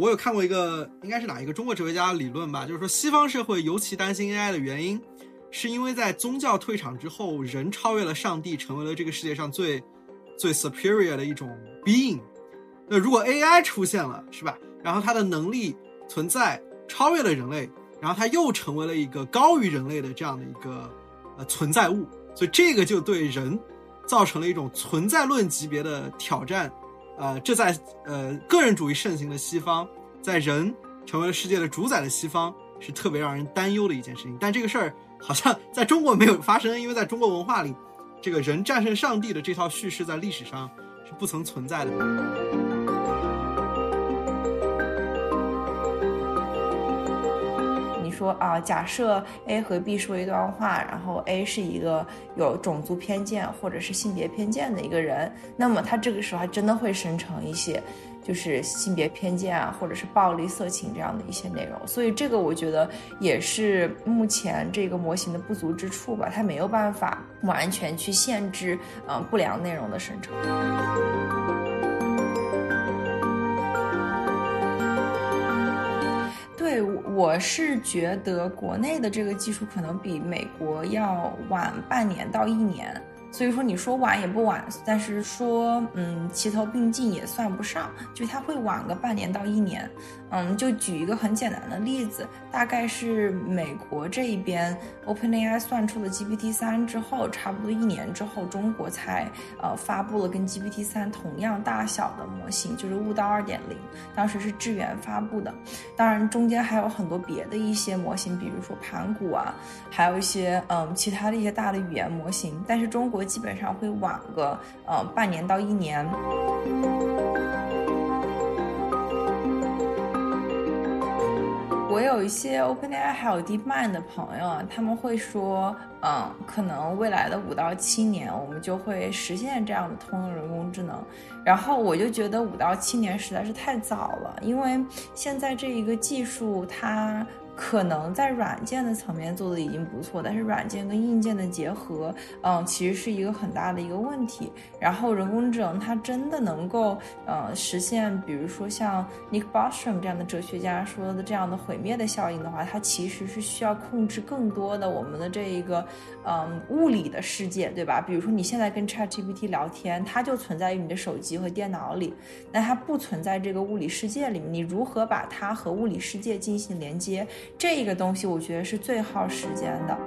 我有看过一个，应该是哪一个中国哲学家的理论吧，就是说西方社会尤其担心 AI 的原因，是因为在宗教退场之后，人超越了上帝，成为了这个世界上最最 superior 的一种 being。那如果 AI 出现了，是吧？然后它的能力存在超越了人类，然后它又成为了一个高于人类的这样的一个呃存在物，所以这个就对人造成了一种存在论级别的挑战。呃，这在呃个人主义盛行的西方，在人成为了世界的主宰的西方，是特别让人担忧的一件事情。但这个事儿好像在中国没有发生，因为在中国文化里，这个人战胜上帝的这套叙事在历史上是不曾存在的。说啊，假设 A 和 B 说一段话，然后 A 是一个有种族偏见或者是性别偏见的一个人，那么他这个时候还真的会生成一些就是性别偏见啊，或者是暴力、色情这样的一些内容。所以这个我觉得也是目前这个模型的不足之处吧，它没有办法完全去限制嗯不良内容的生成。我是觉得国内的这个技术可能比美国要晚半年到一年。所以说你说晚也不晚，但是说嗯齐头并进也算不上，就它会晚个半年到一年。嗯，就举一个很简单的例子，大概是美国这一边 OpenAI 算出了 GPT 三之后，差不多一年之后，中国才呃发布了跟 GPT 三同样大小的模型，就是悟道二点零，当时是智源发布的。当然中间还有很多别的一些模型，比如说盘古啊，还有一些嗯其他的一些大的语言模型，但是中国基本上会晚个呃半年到一年。我有一些 OpenAI 还有 DeepMind 的朋友啊，他们会说，嗯，可能未来的五到七年，我们就会实现这样的通用人工智能。然后我就觉得五到七年实在是太早了，因为现在这一个技术它。可能在软件的层面做的已经不错，但是软件跟硬件的结合，嗯，其实是一个很大的一个问题。然后人工智能它真的能够，呃，实现，比如说像 Nick Bostrom 这样的哲学家说的这样的毁灭的效应的话，它其实是需要控制更多的我们的这一个，嗯，物理的世界，对吧？比如说你现在跟 ChatGPT 聊天，它就存在于你的手机和电脑里，那它不存在这个物理世界里面，你如何把它和物理世界进行连接？这个东西我觉得是最耗时间的。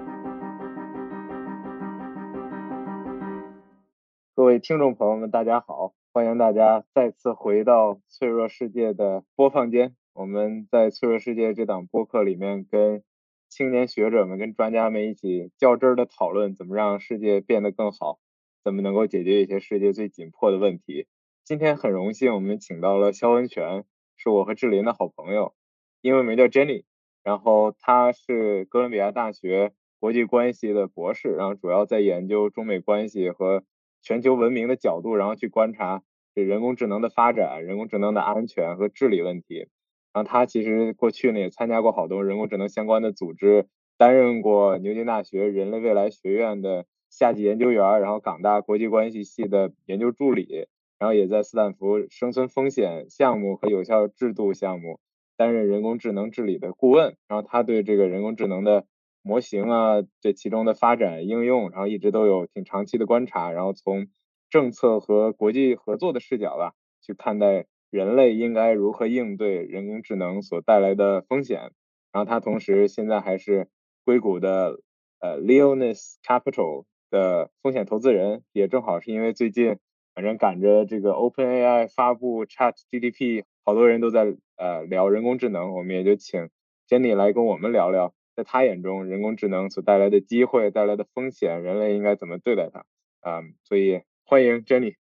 各位听众朋友们，大家好，欢迎大家再次回到脆弱世界的播放间。我们在脆弱世界这档播客里面，跟青年学者们、跟专家们一起较真儿的讨论，怎么让世界变得更好，怎么能够解决一些世界最紧迫的问题。今天很荣幸，我们请到了肖文泉，是我和志林的好朋友，英文名叫 Jenny。然后他是哥伦比亚大学国际关系的博士，然后主要在研究中美关系和全球文明的角度，然后去观察这人工智能的发展、人工智能的安全和治理问题。然后他其实过去呢也参加过好多人工智能相关的组织，担任过牛津大学人类未来学院的夏季研究员，然后港大国际关系系的研究助理，然后也在斯坦福生存风险项目和有效制度项目。担任人工智能治理的顾问，然后他对这个人工智能的模型啊，这其中的发展应用，然后一直都有挺长期的观察，然后从政策和国际合作的视角吧，去看待人类应该如何应对人工智能所带来的风险。然后他同时现在还是硅谷的呃 Leonis Capital 的风险投资人，也正好是因为最近反正赶着这个 OpenAI 发布 ChatGPT。好多人都在呃聊人工智能，我们也就请 Jenny 来跟我们聊聊，在他眼中人工智能所带来的机会、带来的风险，人类应该怎么对待它？嗯，所以欢迎 Jenny。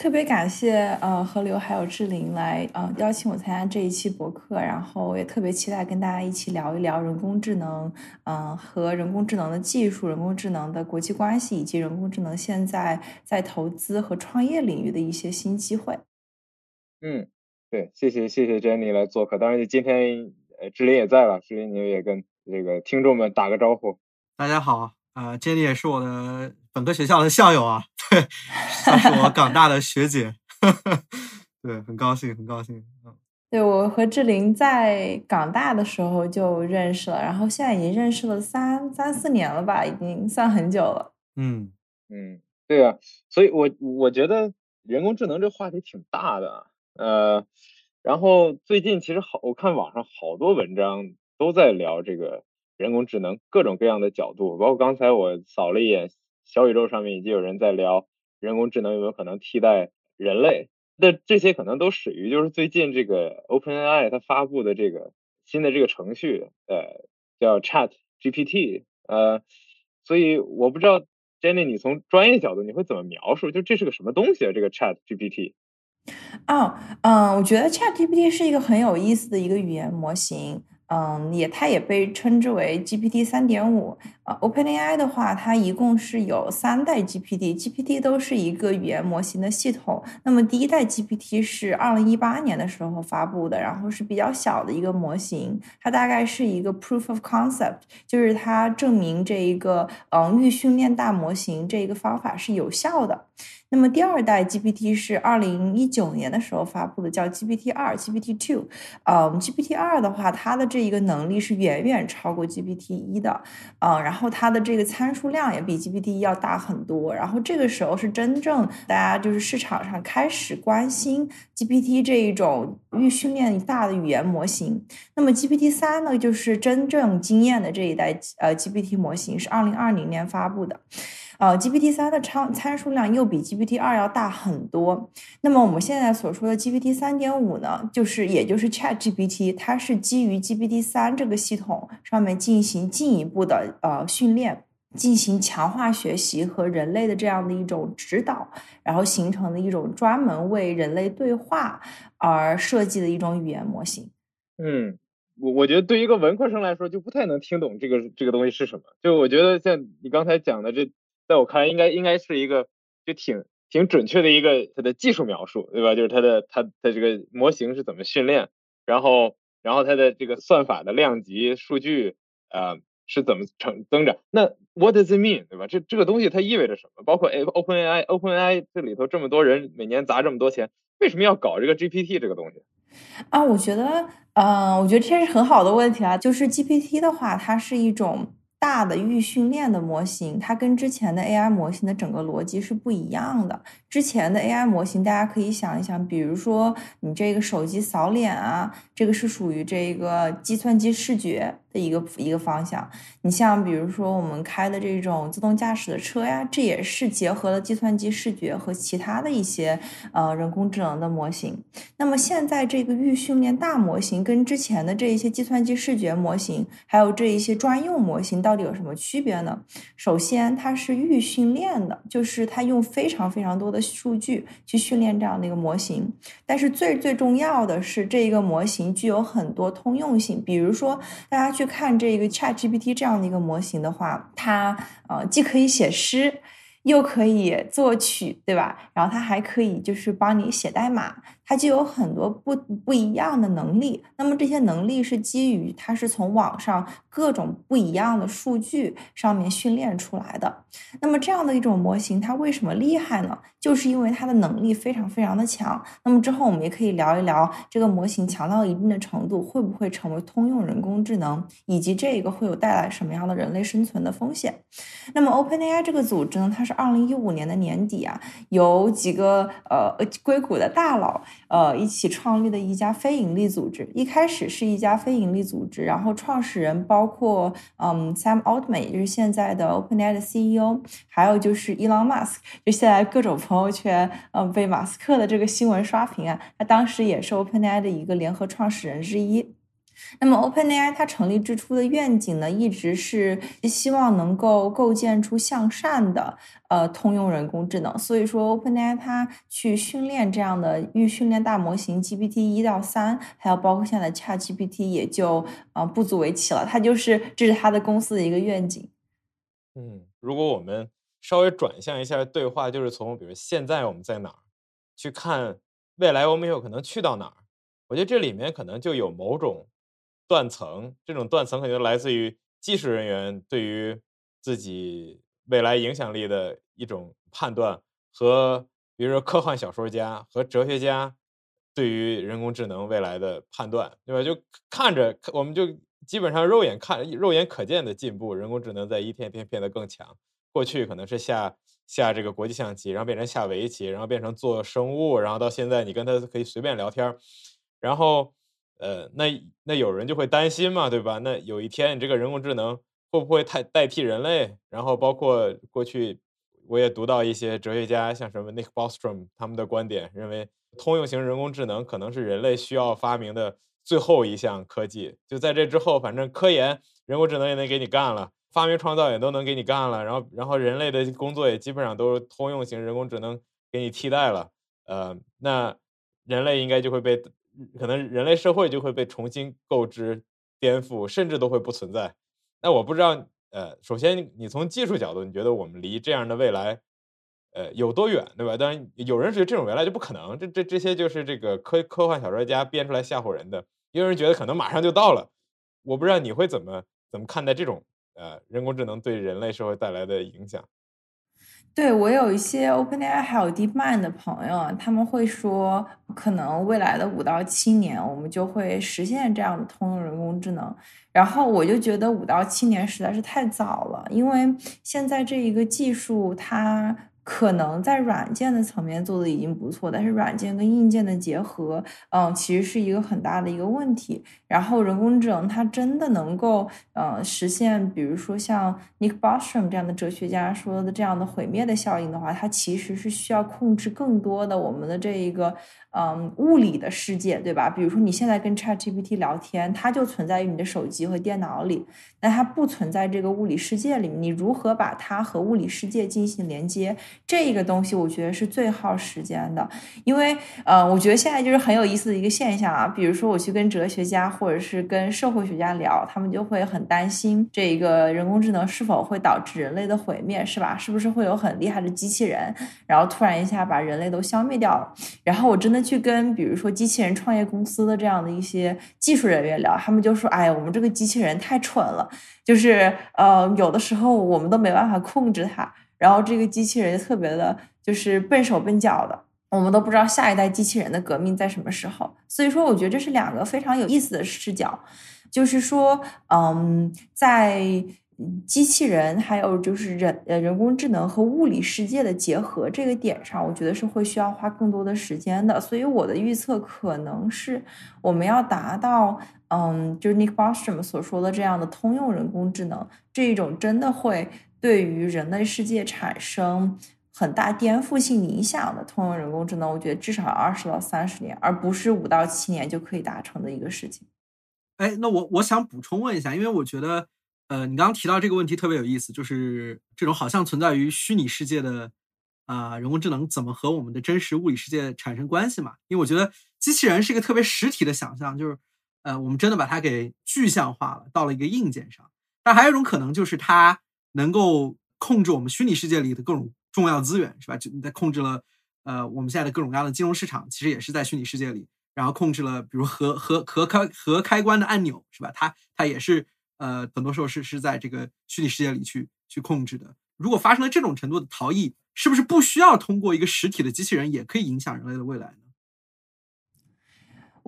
特别感谢呃河流还有志玲来呃邀请我参加这一期博客，然后也特别期待跟大家一起聊一聊人工智能，嗯和人工智能的技术、人工智能的国际关系，以及人工智能现在在投资和创业领域的一些新机会。嗯。对，谢谢谢谢 Jenny 来做客，当然今天呃志玲也在了，志玲你也跟这个听众们打个招呼。大家好，呃，Jenny 也是我的本科学校的校友啊，对，算是我港大的学姐，对，很高兴很高兴，嗯。对我和志玲在港大的时候就认识了，然后现在已经认识了三三四年了吧，已经算很久了。嗯嗯，对啊，所以我我觉得人工智能这话题挺大的，呃，然后最近其实好，我看网上好多文章都在聊这个人工智能各种各样的角度，包括刚才我扫了一眼小宇宙上面已经有人在聊人工智能有没有可能替代人类。那这些可能都始于就是最近这个 OpenAI 它发布的这个新的这个程序，呃，叫 Chat GPT，呃，所以我不知道 Jenny 你从专业角度你会怎么描述？就这是个什么东西啊？这个 Chat GPT？哦，嗯，我觉得 Chat GPT 是一个很有意思的一个语言模型。嗯，也它也被称之为 GPT 三点五。呃，OpenAI 的话，它一共是有三代 GPT，GPT 都是一个语言模型的系统。那么第一代 GPT 是二零一八年的时候发布的，然后是比较小的一个模型，它大概是一个 proof of concept，就是它证明这一个嗯预训练大模型这一个方法是有效的。那么第二代 GPT 是二零一九年的时候发布的，叫 GPT 二 GPT Two。啊，我们，GPT 二的话，它的这一个能力是远远超过 GPT 一的。嗯，然后它的这个参数量也比 GPT 一要大很多。然后这个时候是真正大家就是市场上开始关心 GPT 这一种预训练大的语言模型。那么 GPT 三呢，就是真正惊艳的这一代呃 GPT 模型，是二零二零年发布的。呃，GPT 三的参参数量又比 GPT 二要大很多。那么我们现在所说的 GPT 三点五呢，就是也就是 Chat GPT，它是基于 GPT 三这个系统上面进行进一步的呃训练，进行强化学习和人类的这样的一种指导，然后形成的一种专门为人类对话而设计的一种语言模型。嗯，我我觉得对一个文科生来说，就不太能听懂这个这个东西是什么。就我觉得像你刚才讲的这。在我看来，应该应该是一个就挺挺准确的一个它的技术描述，对吧？就是它的它的这个模型是怎么训练，然后然后它的这个算法的量级数据啊是怎么成增长？那 What does it mean，对吧？这这个东西它意味着什么？包括 OpenAI，OpenAI 这里头这么多人每年砸这么多钱，为什么要搞这个 GPT 这个东西？啊，我觉得，嗯，我觉得这是很好的问题啊。就是 GPT 的话，它是一种。大的预训练的模型，它跟之前的 AI 模型的整个逻辑是不一样的。之前的 AI 模型，大家可以想一想，比如说你这个手机扫脸啊，这个是属于这个计算机视觉的一个一个方向。你像比如说我们开的这种自动驾驶的车呀，这也是结合了计算机视觉和其他的一些呃人工智能的模型。那么现在这个预训练大模型跟之前的这一些计算机视觉模型，还有这一些专用模型。到底有什么区别呢？首先，它是预训练的，就是它用非常非常多的数据去训练这样的一个模型。但是最最重要的是，这一个模型具有很多通用性。比如说，大家去看这个 Chat GPT 这样的一个模型的话，它呃既可以写诗。又可以作曲，对吧？然后它还可以就是帮你写代码，它就有很多不不一样的能力。那么这些能力是基于它是从网上各种不一样的数据上面训练出来的。那么这样的一种模型，它为什么厉害呢？就是因为它的能力非常非常的强。那么之后我们也可以聊一聊这个模型强到一定的程度会不会成为通用人工智能，以及这个会有带来什么样的人类生存的风险。那么 OpenAI 这个组织呢，它是二零一五年的年底啊，有几个呃硅谷的大佬呃一起创立的一家非盈利组织。一开始是一家非盈利组织，然后创始人包包括嗯 Sam Altman，也就是现在的 OpenAI 的 CEO，还有就是 Elon Musk，就现在各种朋友圈嗯被马斯克的这个新闻刷屏啊，他当时也是 OpenAI 的一个联合创始人之一。那么，OpenAI 它成立之初的愿景呢，一直是希望能够构建出向善的呃通用人工智能。所以说，OpenAI 它去训练这样的预训练大模型 GPT 一到三，还有包括现在 ChatGPT 也就呃不足为奇了。它就是这是它的公司的一个愿景。嗯，如果我们稍微转向一下对话，就是从比如现在我们在哪儿去看未来我们有可能去到哪儿，我觉得这里面可能就有某种。断层，这种断层肯定来自于技术人员对于自己未来影响力的一种判断，和比如说科幻小说家和哲学家对于人工智能未来的判断，对吧？就看着我们就基本上肉眼看、肉眼可见的进步，人工智能在一天天变得更强。过去可能是下下这个国际象棋，然后变成下围棋，然后变成做生物，然后到现在你跟他可以随便聊天然后呃，那那有人就会担心嘛，对吧？那有一天你这个人工智能会不会太代替人类？然后包括过去我也读到一些哲学家，像什么 Nick Bostrom 他们的观点，认为通用型人工智能可能是人类需要发明的最后一项科技。就在这之后，反正科研人工智能也能给你干了。发明创造也都能给你干了，然后然后人类的工作也基本上都是通用型人工智能给你替代了，呃，那人类应该就会被可能人类社会就会被重新构织、颠覆，甚至都会不存在。那我不知道，呃，首先你从技术角度，你觉得我们离这样的未来，呃，有多远，对吧？当然有人觉得这种未来就不可能，这这这些就是这个科科幻小说家编出来吓唬人的。也有人觉得可能马上就到了，我不知道你会怎么怎么看待这种。呃，人工智能对人类社会带来的影响。对我有一些 OpenAI 还有 DeepMind 的朋友，他们会说，可能未来的五到七年，我们就会实现这样的通用人工智能。然后我就觉得五到七年实在是太早了，因为现在这一个技术它。可能在软件的层面做的已经不错，但是软件跟硬件的结合，嗯，其实是一个很大的一个问题。然后人工智能它真的能够，呃，实现，比如说像 Nick Bostrom 这样的哲学家说的这样的毁灭的效应的话，它其实是需要控制更多的我们的这一个。嗯，物理的世界，对吧？比如说你现在跟 ChatGPT 聊天，它就存在于你的手机和电脑里，那它不存在这个物理世界里面。你如何把它和物理世界进行连接？这个东西我觉得是最耗时间的，因为呃，我觉得现在就是很有意思的一个现象啊。比如说我去跟哲学家或者是跟社会学家聊，他们就会很担心这一个人工智能是否会导致人类的毁灭，是吧？是不是会有很厉害的机器人，然后突然一下把人类都消灭掉了？然后我真的。去跟比如说机器人创业公司的这样的一些技术人员聊，他们就说：“哎呀，我们这个机器人太蠢了，就是呃，有的时候我们都没办法控制它，然后这个机器人特别的，就是笨手笨脚的，我们都不知道下一代机器人的革命在什么时候。所以说，我觉得这是两个非常有意思的视角，就是说，嗯，在。机器人还有就是人呃人工智能和物理世界的结合这个点上，我觉得是会需要花更多的时间的。所以我的预测可能是我们要达到嗯，就是 Nick Bostrom 所说的这样的通用人工智能这一种真的会对于人类世界产生很大颠覆性影响的通用人工智能，我觉得至少二十到三十年，而不是五到七年就可以达成的一个事情。哎，那我我想补充问一下，因为我觉得。呃，你刚刚提到这个问题特别有意思，就是这种好像存在于虚拟世界的啊人工智能，怎么和我们的真实物理世界产生关系嘛？因为我觉得机器人是一个特别实体的想象，就是呃，我们真的把它给具象化了，到了一个硬件上。但还有一种可能，就是它能够控制我们虚拟世界里的各种重要资源，是吧？就在控制了呃我们现在的各种各样的金融市场，其实也是在虚拟世界里，然后控制了比如核核核开核开关的按钮，是吧？它它也是。呃，很多时候是是在这个虚拟世界里去去控制的。如果发生了这种程度的逃逸，是不是不需要通过一个实体的机器人也可以影响人类的未来呢？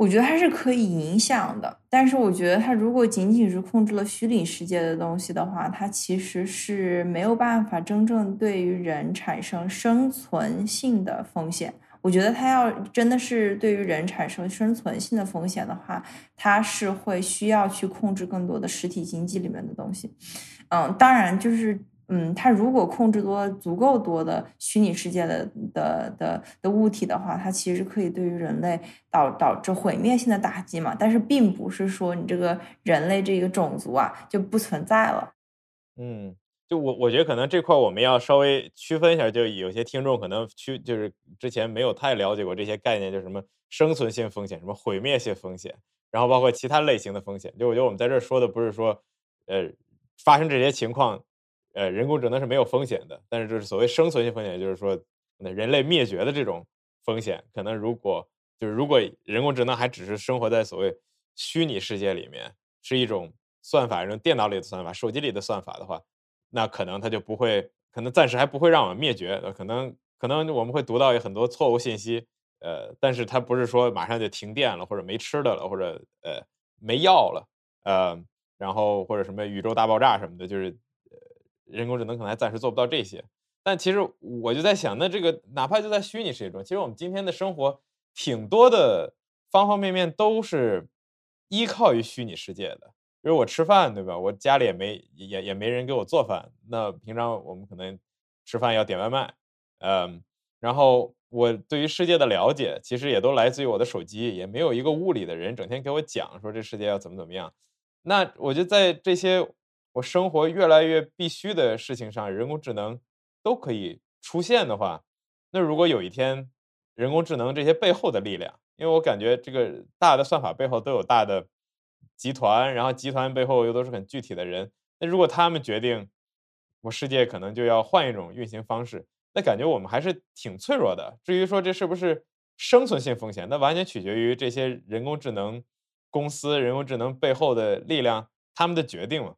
我觉得它是可以影响的，但是我觉得它如果仅仅是控制了虚拟世界的东西的话，它其实是没有办法真正对于人产生生存性的风险。我觉得它要真的是对于人产生生存性的风险的话，它是会需要去控制更多的实体经济里面的东西。嗯，当然就是，嗯，它如果控制多足够多的虚拟世界的的的的物体的话，它其实可以对于人类导导致毁灭性的打击嘛。但是并不是说你这个人类这个种族啊就不存在了。嗯。就我我觉得可能这块我们要稍微区分一下，就有些听众可能区就是之前没有太了解过这些概念，就什么生存性风险、什么毁灭性风险，然后包括其他类型的风险。就我觉得我们在这说的不是说，呃，发生这些情况，呃，人工智能是没有风险的，但是就是所谓生存性风险，就是说那人类灭绝的这种风险，可能如果就是如果人工智能还只是生活在所谓虚拟世界里面，是一种算法，一种电脑里的算法、手机里的算法的话。那可能它就不会，可能暂时还不会让我们灭绝。可能可能我们会读到有很多错误信息，呃，但是它不是说马上就停电了，或者没吃的了，或者呃没药了，呃，然后或者什么宇宙大爆炸什么的，就是人工智能可能还暂时做不到这些。但其实我就在想，那这个哪怕就在虚拟世界中，其实我们今天的生活挺多的方方面面都是依靠于虚拟世界的。比如我吃饭，对吧？我家里也没也也没人给我做饭，那平常我们可能吃饭要点外卖，嗯，然后我对于世界的了解，其实也都来自于我的手机，也没有一个物理的人整天给我讲说这世界要怎么怎么样。那我就在这些我生活越来越必须的事情上，人工智能都可以出现的话，那如果有一天人工智能这些背后的力量，因为我感觉这个大的算法背后都有大的。集团，然后集团背后又都是很具体的人。那如果他们决定，我世界可能就要换一种运行方式，那感觉我们还是挺脆弱的。至于说这是不是生存性风险，那完全取决于这些人工智能公司、人工智能背后的力量他们的决定了。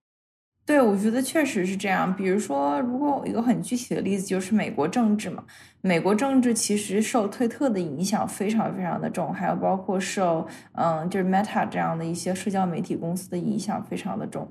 对，我觉得确实是这样。比如说，如果一个很具体的例子，就是美国政治嘛。美国政治其实受推特的影响非常非常的重，还有包括受嗯，就是 Meta 这样的一些社交媒体公司的影响非常的重。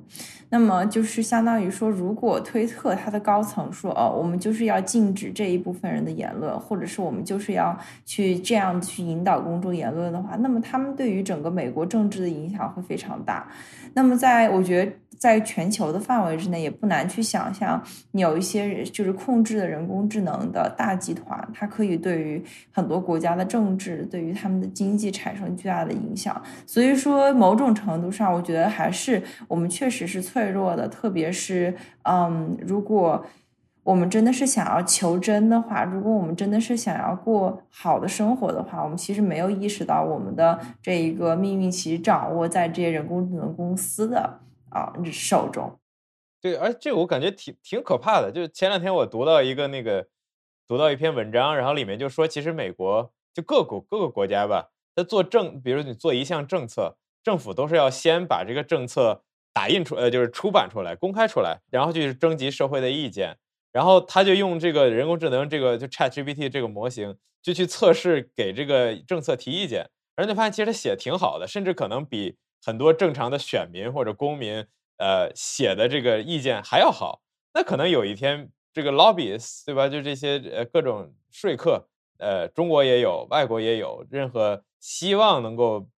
那么就是相当于说，如果推特它的高层说哦，我们就是要禁止这一部分人的言论，或者是我们就是要去这样去引导公众言论的话，那么他们对于整个美国政治的影响会非常大。那么在我觉得。在全球的范围之内，也不难去想象，有一些就是控制的人工智能的大集团，它可以对于很多国家的政治，对于他们的经济产生巨大的影响。所以说，某种程度上，我觉得还是我们确实是脆弱的，特别是，嗯，如果我们真的是想要求真的话，如果我们真的是想要过好的生活的话，我们其实没有意识到我们的这一个命运其实掌握在这些人工智能公司的。啊，手中，对，而这个我感觉挺挺可怕的。就是前两天我读到一个那个，读到一篇文章，然后里面就说，其实美国就各国各个国家吧，它做政，比如你做一项政策，政府都是要先把这个政策打印出，呃，就是出版出来，公开出来，然后就去征集社会的意见，然后他就用这个人工智能，这个就 Chat GPT 这个模型，就去测试给这个政策提意见，然后就发现其实他写的挺好的，甚至可能比。很多正常的选民或者公民，呃，写的这个意见还要好。那可能有一天，这个 lobbyists，对吧？就这些呃各种说客，呃，中国也有，外国也有，任何希望能够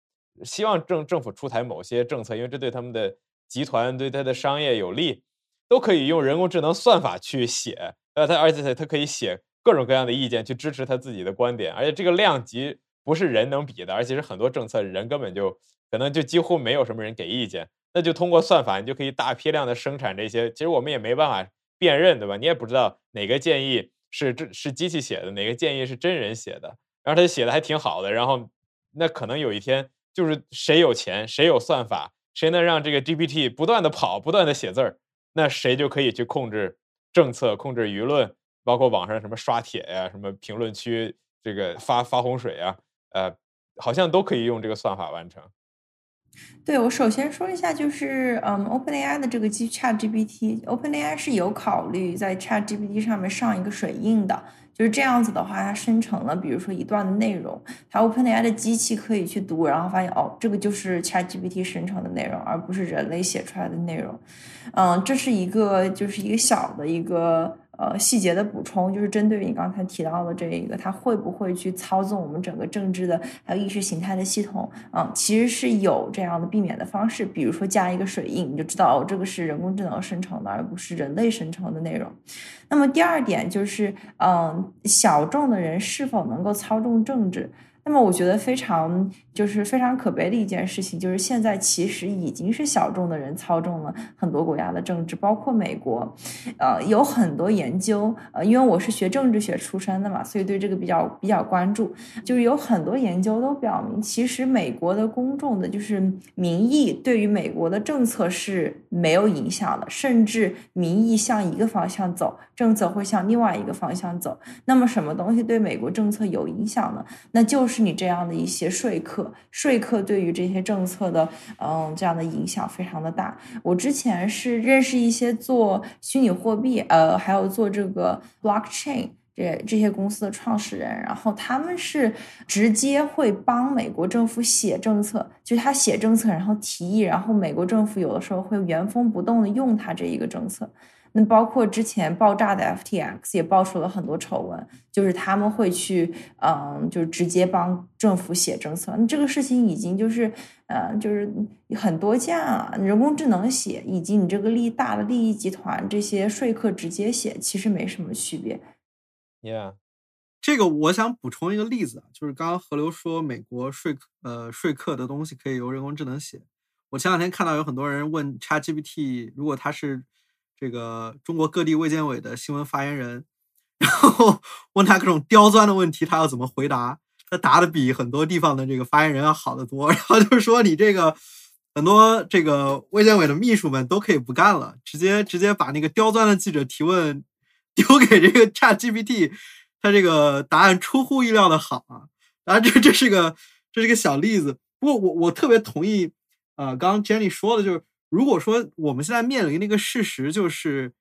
希望政政府出台某些政策，因为这对他们的集团对他的商业有利，都可以用人工智能算法去写。呃，他而且他可以写各种各样的意见去支持他自己的观点，而且这个量级不是人能比的，而且是很多政策人根本就。可能就几乎没有什么人给意见，那就通过算法，你就可以大批量的生产这些。其实我们也没办法辨认，对吧？你也不知道哪个建议是这是机器写的，哪个建议是真人写的。然后他写的还挺好的，然后那可能有一天就是谁有钱，谁有算法，谁能让这个 GPT 不断的跑，不断的写字儿，那谁就可以去控制政策，控制舆论，包括网上什么刷帖呀，什么评论区这个发发洪水啊，呃，好像都可以用这个算法完成。对我首先说一下，就是嗯，OpenAI 的这个 ChatGPT，OpenAI 是有考虑在 ChatGPT 上面上一个水印的，就是这样子的话，它生成了比如说一段内容，它 OpenAI 的机器可以去读，然后发现哦，这个就是 ChatGPT 生成的内容，而不是人类写出来的内容。嗯，这是一个就是一个小的一个。呃，细节的补充就是针对于你刚才提到的这一个，它会不会去操纵我们整个政治的还有意识形态的系统？嗯，其实是有这样的避免的方式，比如说加一个水印，你就知道哦，这个是人工智能生成的，而不是人类生成的内容。那么第二点就是，嗯，小众的人是否能够操纵政治？那么我觉得非常就是非常可悲的一件事情，就是现在其实已经是小众的人操纵了很多国家的政治，包括美国。呃，有很多研究，呃，因为我是学政治学出身的嘛，所以对这个比较比较关注。就是有很多研究都表明，其实美国的公众的就是民意对于美国的政策是没有影响的，甚至民意向一个方向走，政策会向另外一个方向走。那么什么东西对美国政策有影响呢？那就是。是你这样的一些说客，说客对于这些政策的，嗯，这样的影响非常的大。我之前是认识一些做虚拟货币，呃，还有做这个 blockchain 这这些公司的创始人，然后他们是直接会帮美国政府写政策，就他写政策，然后提议，然后美国政府有的时候会原封不动的用他这一个政策。那包括之前爆炸的 FTX 也爆出了很多丑闻，就是他们会去，嗯，就是直接帮政府写政策。那这个事情已经就是，呃，就是很多见了。人工智能写，以及你这个利大的利益集团这些说客直接写，其实没什么区别。Yeah，这个我想补充一个例子，就是刚刚何流说美国说呃说客的东西可以由人工智能写。我前两天看到有很多人问 ChatGPT，如果他是这个中国各地卫健委的新闻发言人，然后 问他各种刁钻的问题，他要怎么回答？他答的比很多地方的这个发言人要好得多。然后就是说，你这个很多这个卫健委的秘书们都可以不干了，直接直接把那个刁钻的记者提问丢给这个 Chat GPT，他这个答案出乎意料的好啊。然后这这是个这是个小例子。不过我我特别同意啊，刚刚 Jenny 说的就是。如果说我们现在面临的一个事实就是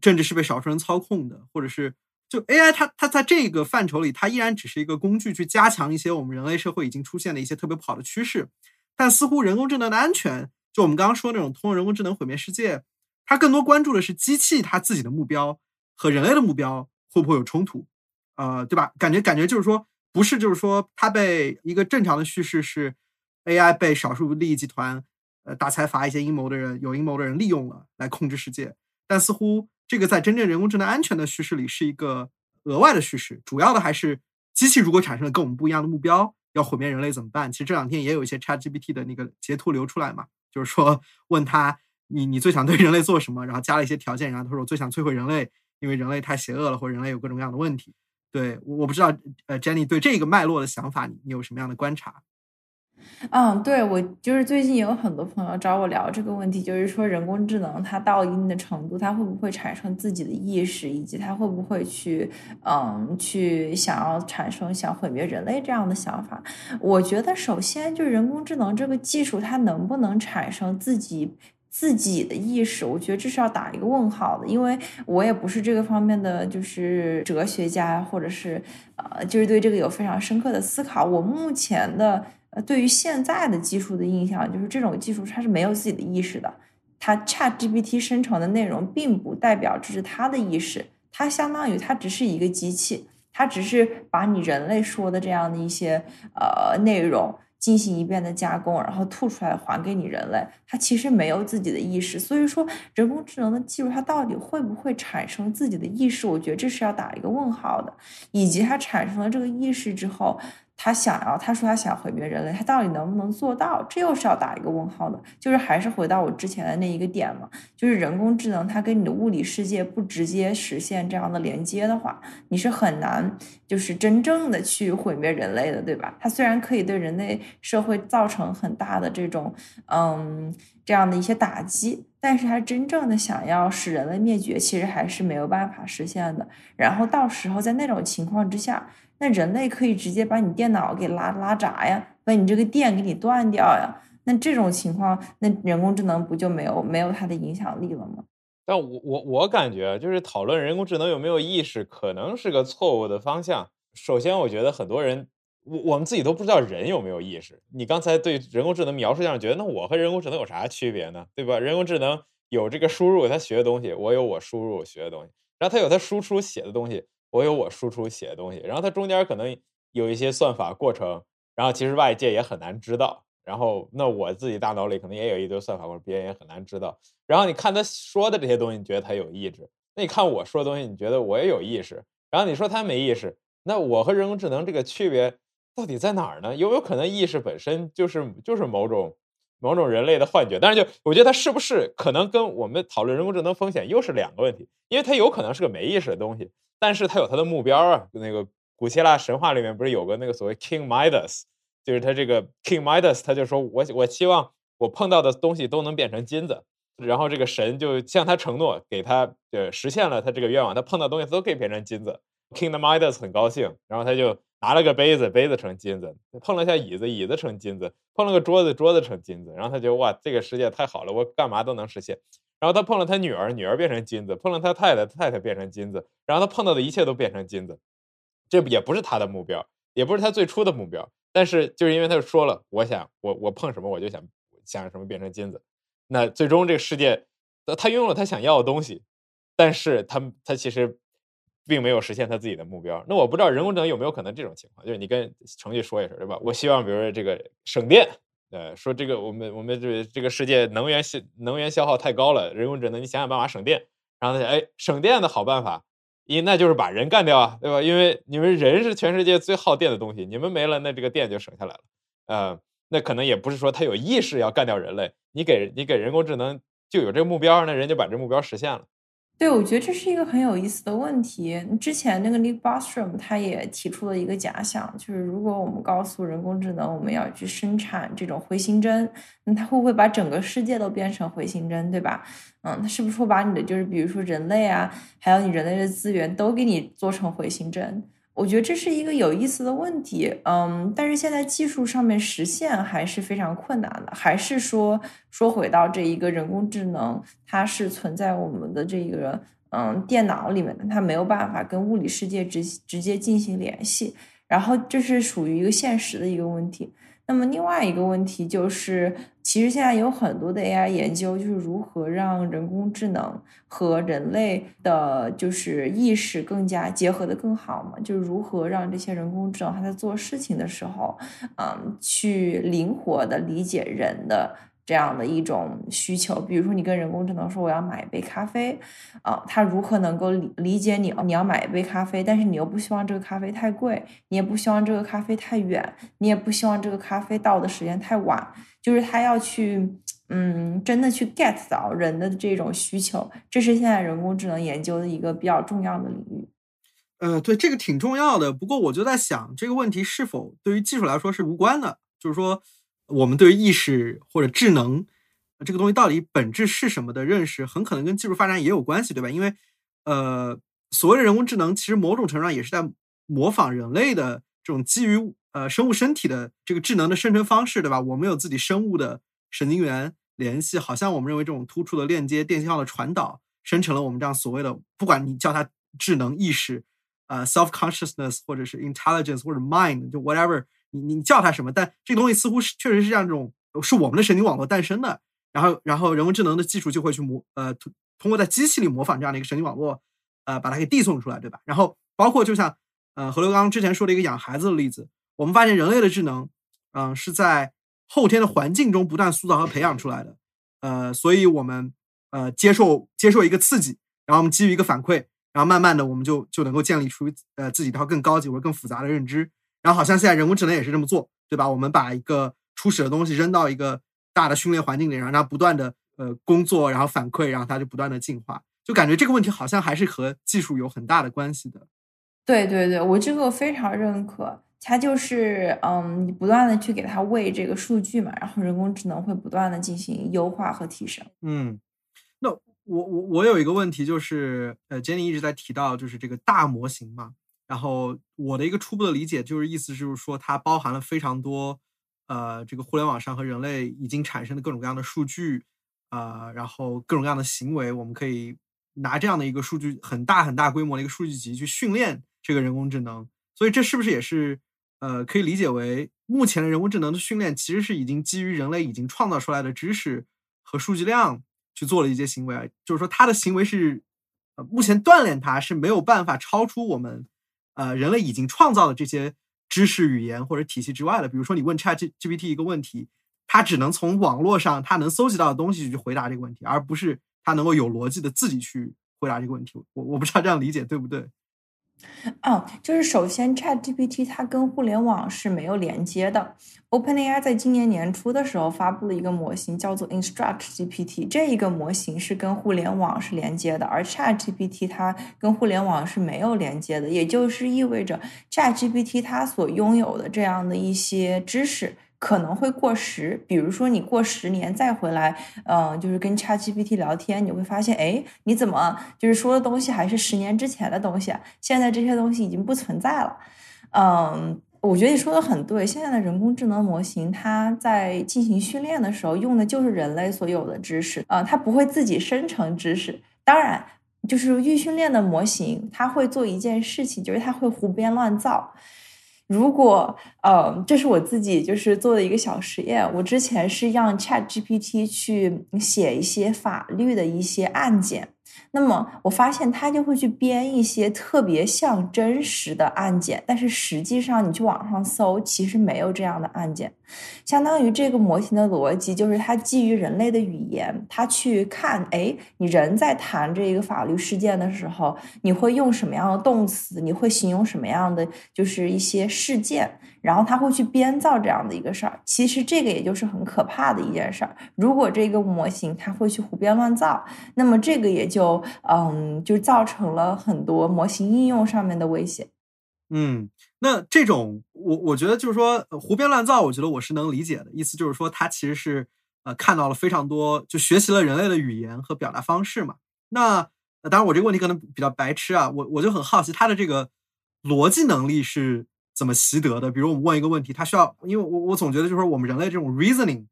政治是被少数人操控的，或者是就 AI 它它在这个范畴里，它依然只是一个工具，去加强一些我们人类社会已经出现的一些特别不好的趋势。但似乎人工智能的安全，就我们刚刚说那种通过人工智能毁灭世界，它更多关注的是机器它自己的目标和人类的目标会不会有冲突，呃，对吧？感觉感觉就是说，不是就是说它被一个正常的叙事是 AI 被少数利益集团。呃，大财阀一些阴谋的人，有阴谋的人利用了来控制世界，但似乎这个在真正人工智能安全的叙事里是一个额外的叙事，主要的还是机器如果产生了跟我们不一样的目标，要毁灭人类怎么办？其实这两天也有一些 ChatGPT 的那个截图流出来嘛，就是说问他你你最想对人类做什么，然后加了一些条件，然后他说我最想摧毁人类，因为人类太邪恶了，或者人类有各种各样的问题。对我不知道，呃，Jenny 对这个脉络的想法，你你有什么样的观察？嗯，对我就是最近有很多朋友找我聊这个问题，就是说人工智能它到一定的程度，它会不会产生自己的意识，以及它会不会去嗯去想要产生想毁灭人类这样的想法？我觉得首先就是人工智能这个技术，它能不能产生自己自己的意识？我觉得这是要打一个问号的，因为我也不是这个方面的就是哲学家，或者是呃就是对这个有非常深刻的思考。我目前的。对于现在的技术的印象，就是这种技术它是没有自己的意识的。它 Chat GPT 生成的内容，并不代表这是它的意识，它相当于它只是一个机器，它只是把你人类说的这样的一些呃内容进行一遍的加工，然后吐出来还给你人类。它其实没有自己的意识。所以说，人工智能的技术它到底会不会产生自己的意识？我觉得这是要打一个问号的。以及它产生了这个意识之后。他想要，他说他想毁灭人类，他到底能不能做到？这又是要打一个问号的。就是还是回到我之前的那一个点嘛，就是人工智能它跟你的物理世界不直接实现这样的连接的话，你是很难就是真正的去毁灭人类的，对吧？它虽然可以对人类社会造成很大的这种嗯这样的一些打击，但是它真正的想要使人类灭绝，其实还是没有办法实现的。然后到时候在那种情况之下。那人类可以直接把你电脑给拉拉闸呀，把你这个电给你断掉呀。那这种情况，那人工智能不就没有没有它的影响力了吗？但我我我感觉，就是讨论人工智能有没有意识，可能是个错误的方向。首先，我觉得很多人，我我们自己都不知道人有没有意识。你刚才对人工智能描述上，觉得那我和人工智能有啥区别呢？对吧？人工智能有这个输入，它学的东西，我有我输入学的东西，然后它有它输出写的东西。我有我输出写的东西，然后它中间可能有一些算法过程，然后其实外界也很难知道。然后那我自己大脑里可能也有一堆算法，或者别人也很难知道。然后你看他说的这些东西，你觉得他有意志；那你看我说的东西，你觉得我也有意识。然后你说他没意识，那我和人工智能这个区别到底在哪儿呢？有没有可能意识本身就是就是某种某种人类的幻觉？但是就我觉得它是不是可能跟我们讨论人工智能风险又是两个问题？因为它有可能是个没意识的东西。但是他有他的目标啊，那个古希腊神话里面不是有个那个所谓 King Midas，就是他这个 King Midas，他就说我我希望我碰到的东西都能变成金子，然后这个神就向他承诺，给他呃实现了他这个愿望，他碰到东西都可以变成金子。King Midas 很高兴，然后他就拿了个杯子，杯子成金子；碰了下椅子，椅子成金子；碰了个桌子，桌子成金子。然后他就哇，这个世界太好了，我干嘛都能实现。然后他碰了他女儿，女儿变成金子；碰了他太太，太太变成金子。然后他碰到的一切都变成金子，这也不是他的目标，也不是他最初的目标。但是就是因为他说了，我想我我碰什么我就想想什么变成金子，那最终这个世界他拥有了他想要的东西，但是他他其实并没有实现他自己的目标。那我不知道人工智能有没有可能这种情况，就是你跟程序说一声，对吧？我希望比如说这个省电。呃，说这个我们我们这这个世界能源消能源消耗太高了，人工智能你想想办法省电。然后他哎，省电的好办法，一那就是把人干掉啊，对吧？因为你们人是全世界最耗电的东西，你们没了，那这个电就省下来了。呃，那可能也不是说他有意识要干掉人类，你给你给人工智能就有这个目标，那人就把这目标实现了。对，我觉得这是一个很有意思的问题。之前那个 Nick Bostrom 他也提出了一个假想，就是如果我们告诉人工智能我们要去生产这种回形针，那它会不会把整个世界都变成回形针，对吧？嗯，它是不是会把你的就是比如说人类啊，还有你人类的资源都给你做成回形针？我觉得这是一个有意思的问题，嗯，但是现在技术上面实现还是非常困难的，还是说说回到这一个人工智能，它是存在我们的这个嗯电脑里面的，它没有办法跟物理世界直直接进行联系，然后这是属于一个现实的一个问题。那么另外一个问题就是，其实现在有很多的 AI 研究，就是如何让人工智能和人类的，就是意识更加结合的更好嘛？就是如何让这些人工智能它在做事情的时候，嗯，去灵活的理解人的。这样的一种需求，比如说你跟人工智能说我要买一杯咖啡，啊，它如何能够理理解你？你要买一杯咖啡，但是你又不希望这个咖啡太贵，你也不希望这个咖啡太远，你也不希望这个咖啡到的时间太晚，就是它要去，嗯，真的去 get 到人的这种需求，这是现在人工智能研究的一个比较重要的领域。呃，对，这个挺重要的。不过我就在想，这个问题是否对于技术来说是无关的？就是说。我们对于意识或者智能这个东西到底本质是什么的认识，很可能跟技术发展也有关系，对吧？因为，呃，所谓的人工智能，其实某种程度上也是在模仿人类的这种基于呃生物身体的这个智能的生成方式，对吧？我们有自己生物的神经元联系，好像我们认为这种突出的链接、电信号的传导，生成了我们这样所谓的，不管你叫它智能意识，呃，self consciousness，或者是 intelligence，或者 mind，就 whatever。你你叫它什么？但这个东西似乎是确实是这样，这种是我们的神经网络诞生的。然后，然后人工智能的技术就会去模呃通过在机器里模仿这样的一个神经网络，呃把它给递送出来，对吧？然后包括就像呃何刘刚之前说的一个养孩子的例子，我们发现人类的智能，嗯是在后天的环境中不断塑造和培养出来的。呃，所以我们呃接受接受一个刺激，然后我们基于一个反馈，然后慢慢的我们就就能够建立出呃自己一套更高级或者更复杂的认知。然后好像现在人工智能也是这么做，对吧？我们把一个初始的东西扔到一个大的训练环境里，然后它不断的呃工作，然后反馈，然后它就不断的进化。就感觉这个问题好像还是和技术有很大的关系的。对对对，我这个非常认可。它就是嗯，你不断的去给它喂这个数据嘛，然后人工智能会不断的进行优化和提升。嗯，那我我我有一个问题就是，呃，Jenny 一直在提到就是这个大模型嘛。然后我的一个初步的理解就是，意思就是说，它包含了非常多，呃，这个互联网上和人类已经产生的各种各样的数据，啊，然后各种各样的行为，我们可以拿这样的一个数据很大很大规模的一个数据集去训练这个人工智能。所以这是不是也是，呃，可以理解为目前的人工智能的训练其实是已经基于人类已经创造出来的知识和数据量去做了一些行为，就是说它的行为是，呃，目前锻炼它是没有办法超出我们。呃，人类已经创造了这些知识语言或者体系之外了，比如说你问 Chat GPT 一个问题，它只能从网络上它能搜集到的东西去回答这个问题，而不是它能够有逻辑的自己去回答这个问题。我我不知道这样理解对不对。嗯，就是首先，Chat GPT 它跟互联网是没有连接的。OpenAI 在今年年初的时候发布了一个模型，叫做 Instruct GPT。这一个模型是跟互联网是连接的，而 Chat GPT 它跟互联网是没有连接的，也就是意味着 Chat GPT 它所拥有的这样的一些知识。可能会过时，比如说你过十年再回来，嗯，就是跟 ChatGPT 聊天，你会发现，哎，你怎么就是说的东西还是十年之前的东西啊？现在这些东西已经不存在了，嗯，我觉得你说的很对。现在的人工智能模型，它在进行训练的时候用的就是人类所有的知识啊，它不会自己生成知识。当然，就是预训练的模型，它会做一件事情，就是它会胡编乱造。如果，呃，这是我自己就是做的一个小实验。我之前是让 Chat GPT 去写一些法律的一些案件。那么我发现他就会去编一些特别像真实的案件，但是实际上你去网上搜，其实没有这样的案件。相当于这个模型的逻辑就是它基于人类的语言，它去看，哎，你人在谈这个法律事件的时候，你会用什么样的动词？你会形容什么样的就是一些事件？然后他会去编造这样的一个事儿。其实这个也就是很可怕的一件事儿。如果这个模型它会去胡编乱造，那么这个也就。嗯，就造成了很多模型应用上面的危险。嗯，那这种我我觉得就是说胡编乱造，我觉得我是能理解的。意思就是说，他其实是呃看到了非常多，就学习了人类的语言和表达方式嘛。那当然，我这个问题可能比较白痴啊，我我就很好奇他的这个逻辑能力是怎么习得的。比如我们问一个问题，它需要，因为我我总觉得就是说我们人类这种 reasoning，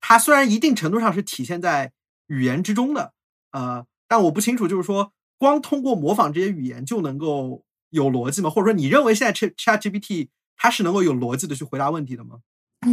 它虽然一定程度上是体现在语言之中的，呃。但我不清楚，就是说，光通过模仿这些语言就能够有逻辑吗？或者说，你认为现在 Chat ChatGPT 它是能够有逻辑的去回答问题的吗？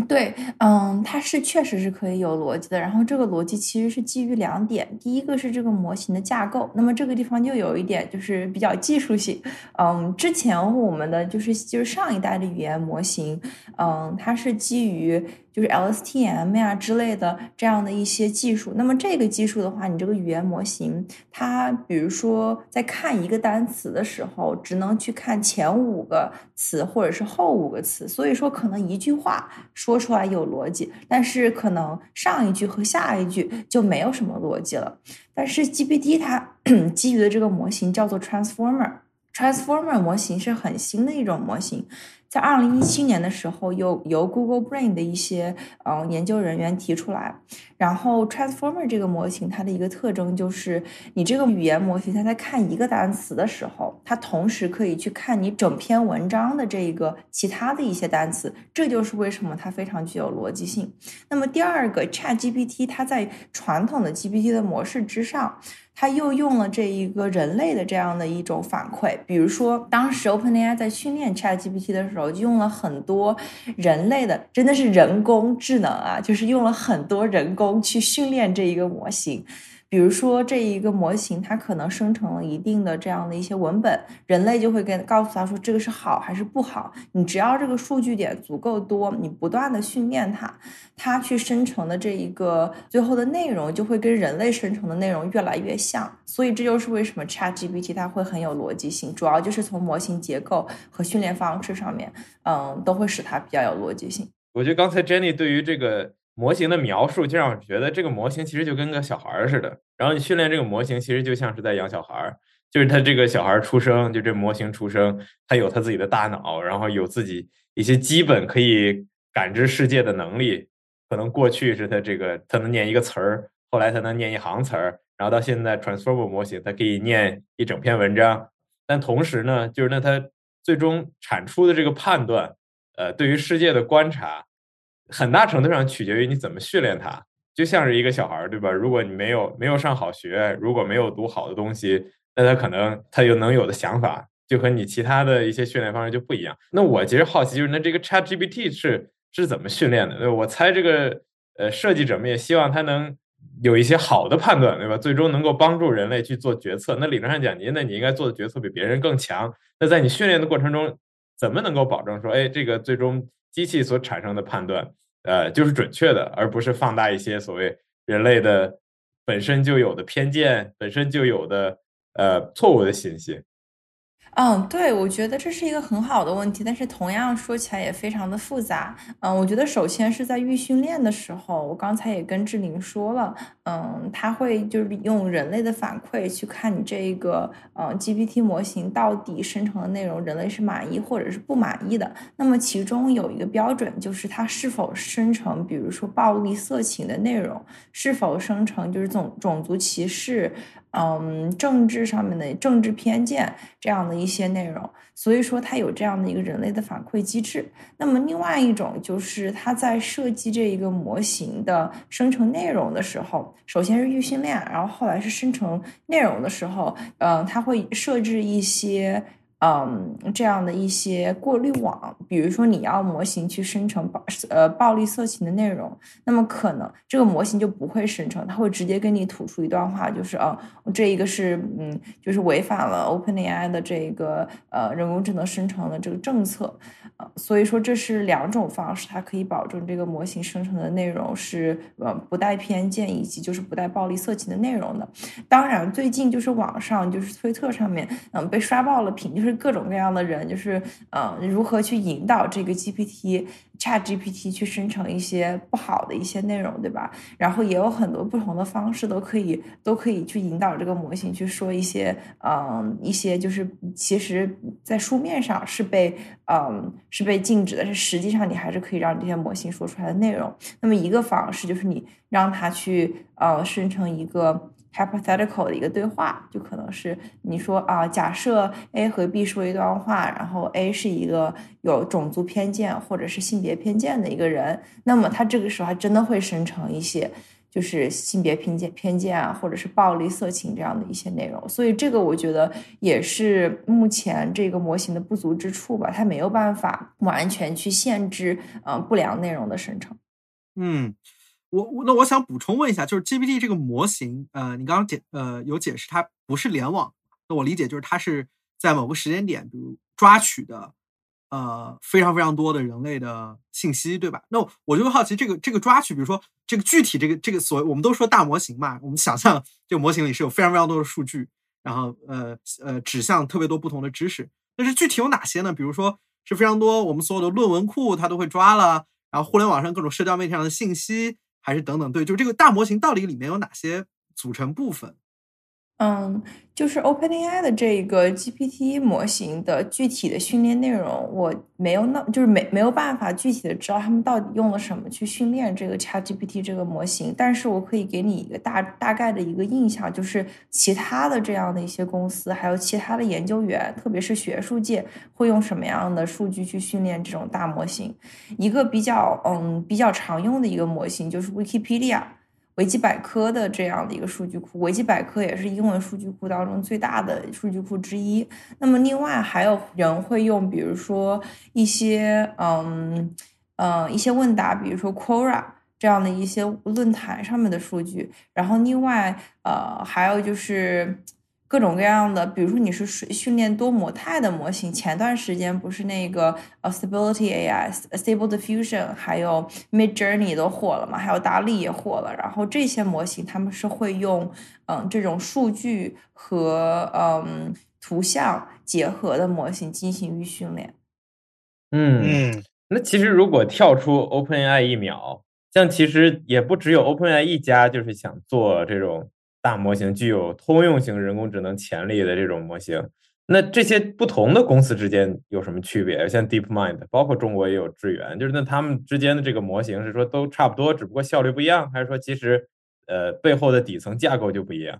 对，嗯，它是确实是可以有逻辑的。然后这个逻辑其实是基于两点，第一个是这个模型的架构。那么这个地方就有一点就是比较技术性。嗯，之前我们的就是就是上一代的语言模型，嗯，它是基于。就是 LSTM 呀之类的这样的一些技术，那么这个技术的话，你这个语言模型，它比如说在看一个单词的时候，只能去看前五个词或者是后五个词，所以说可能一句话说出来有逻辑，但是可能上一句和下一句就没有什么逻辑了。但是 GPT 它 基于的这个模型叫做 Transformer Transformer 模型是很新的一种模型。在二零一七年的时候，由由 Google Brain 的一些呃研究人员提出来，然后 Transformer 这个模型它的一个特征就是，你这个语言模型它在看一个单词的时候，它同时可以去看你整篇文章的这一个其他的一些单词，这就是为什么它非常具有逻辑性。那么第二个 Chat GPT 它在传统的 GPT 的模式之上。他又用了这一个人类的这样的一种反馈，比如说当时 OpenAI 在训练 ChatGPT 的时候，就用了很多人类的，真的是人工智能啊，就是用了很多人工去训练这一个模型。比如说这一个模型，它可能生成了一定的这样的一些文本，人类就会跟告诉他说这个是好还是不好。你只要这个数据点足够多，你不断的训练它，它去生成的这一个最后的内容就会跟人类生成的内容越来越像。所以这就是为什么 ChatGPT 它会很有逻辑性，主要就是从模型结构和训练方式上面，嗯，都会使它比较有逻辑性。我觉得刚才 Jenny 对于这个。模型的描述就让我觉得这个模型其实就跟个小孩似的，然后你训练这个模型，其实就像是在养小孩就是他这个小孩出生，就这模型出生，他有他自己的大脑，然后有自己一些基本可以感知世界的能力。可能过去是他这个他能念一个词儿，后来他能念一行词儿，然后到现在 Transformer 模型，它可以念一整篇文章。但同时呢，就是那他最终产出的这个判断，呃，对于世界的观察。很大程度上取决于你怎么训练它，就像是一个小孩儿，对吧？如果你没有没有上好学，如果没有读好的东西，那他可能他有能有的想法，就和你其他的一些训练方式就不一样。那我其实好奇，就是那这个 Chat GPT 是是怎么训练的？我猜这个呃设计者们也希望它能有一些好的判断，对吧？最终能够帮助人类去做决策。那理论上讲，您那你应该做的决策比别人更强。那在你训练的过程中，怎么能够保证说，哎，这个最终机器所产生的判断？呃，就是准确的，而不是放大一些所谓人类的本身就有的偏见，本身就有的呃错误的信息。嗯，对，我觉得这是一个很好的问题，但是同样说起来也非常的复杂。嗯，我觉得首先是在预训练的时候，我刚才也跟志玲说了，嗯，他会就是用人类的反馈去看你这个嗯 GPT 模型到底生成的内容，人类是满意或者是不满意的。那么其中有一个标准就是它是否生成，比如说暴力、色情的内容，是否生成就是种种族歧视。嗯政治上面的政治偏见这样的一些内容，所以说它有这样的一个人类的反馈机制。那么另外一种就是它在设计这一个模型的生成内容的时候，首先是预训练，然后后来是生成内容的时候，嗯，它会设置一些。嗯，这样的一些过滤网，比如说你要模型去生成暴呃暴力色情的内容，那么可能这个模型就不会生成，它会直接给你吐出一段话，就是啊，这一个是嗯，就是违反了 OpenAI 的这个呃人工智能生成的这个政策，呃，所以说这是两种方式，它可以保证这个模型生成的内容是呃不带偏见以及就是不带暴力色情的内容的。当然，最近就是网上就是推特上面嗯被刷爆了屏，就是。各种各样的人，就是嗯，如何去引导这个 GPT Chat GPT 去生成一些不好的一些内容，对吧？然后也有很多不同的方式都可以都可以去引导这个模型去说一些嗯一些就是其实在书面上是被嗯是被禁止的，是实际上你还是可以让这些模型说出来的内容。那么一个方式就是你让它去呃生成一个。Hypothetical 的一个对话，就可能是你说啊，假设 A 和 B 说一段话，然后 A 是一个有种族偏见或者是性别偏见的一个人，那么他这个时候还真的会生成一些就是性别偏见偏见啊，或者是暴力色情这样的一些内容。所以这个我觉得也是目前这个模型的不足之处吧，它没有办法完全去限制嗯不良内容的生成。嗯。我我那我想补充问一下，就是 GPT 这个模型，呃，你刚刚解呃有解释它不是联网，那我理解就是它是在某个时间点，比如抓取的，呃，非常非常多的人类的信息，对吧？那我就会好奇，这个这个抓取，比如说这个具体这个这个所，我们都说大模型嘛，我们想象这个模型里是有非常非常多的数据，然后呃呃指向特别多不同的知识，但是具体有哪些呢？比如说是非常多我们所有的论文库它都会抓了，然后互联网上各种社交媒体上的信息。还是等等，对，就这个大模型到底里面有哪些组成部分？嗯，就是 OpenAI 的这个 GPT 模型的具体的训练内容，我没有那，就是没没有办法具体的知道他们到底用了什么去训练这个 ChatGPT 这个模型。但是我可以给你一个大大概的一个印象，就是其他的这样的一些公司，还有其他的研究员，特别是学术界，会用什么样的数据去训练这种大模型？一个比较嗯比较常用的一个模型就是 Wikipedia。维基百科的这样的一个数据库，维基百科也是英文数据库当中最大的数据库之一。那么，另外还有人会用，比如说一些嗯嗯一些问答，比如说 Quora 这样的一些论坛上面的数据。然后，另外呃还有就是。各种各样的，比如说你是训练多模态的模型，前段时间不是那个呃 Stability AI、Stable Diffusion 还有 Mid Journey 都火了嘛，还有达利也火了。然后这些模型他们是会用嗯这种数据和嗯图像结合的模型进行预训练。嗯嗯，那其实如果跳出 OpenAI 一秒，像其实也不只有 OpenAI 一家，就是想做这种。大模型具有通用型人工智能潜力的这种模型，那这些不同的公司之间有什么区别？像 DeepMind，包括中国也有智元，就是那他们之间的这个模型是说都差不多，只不过效率不一样，还是说其实呃背后的底层架构就不一样？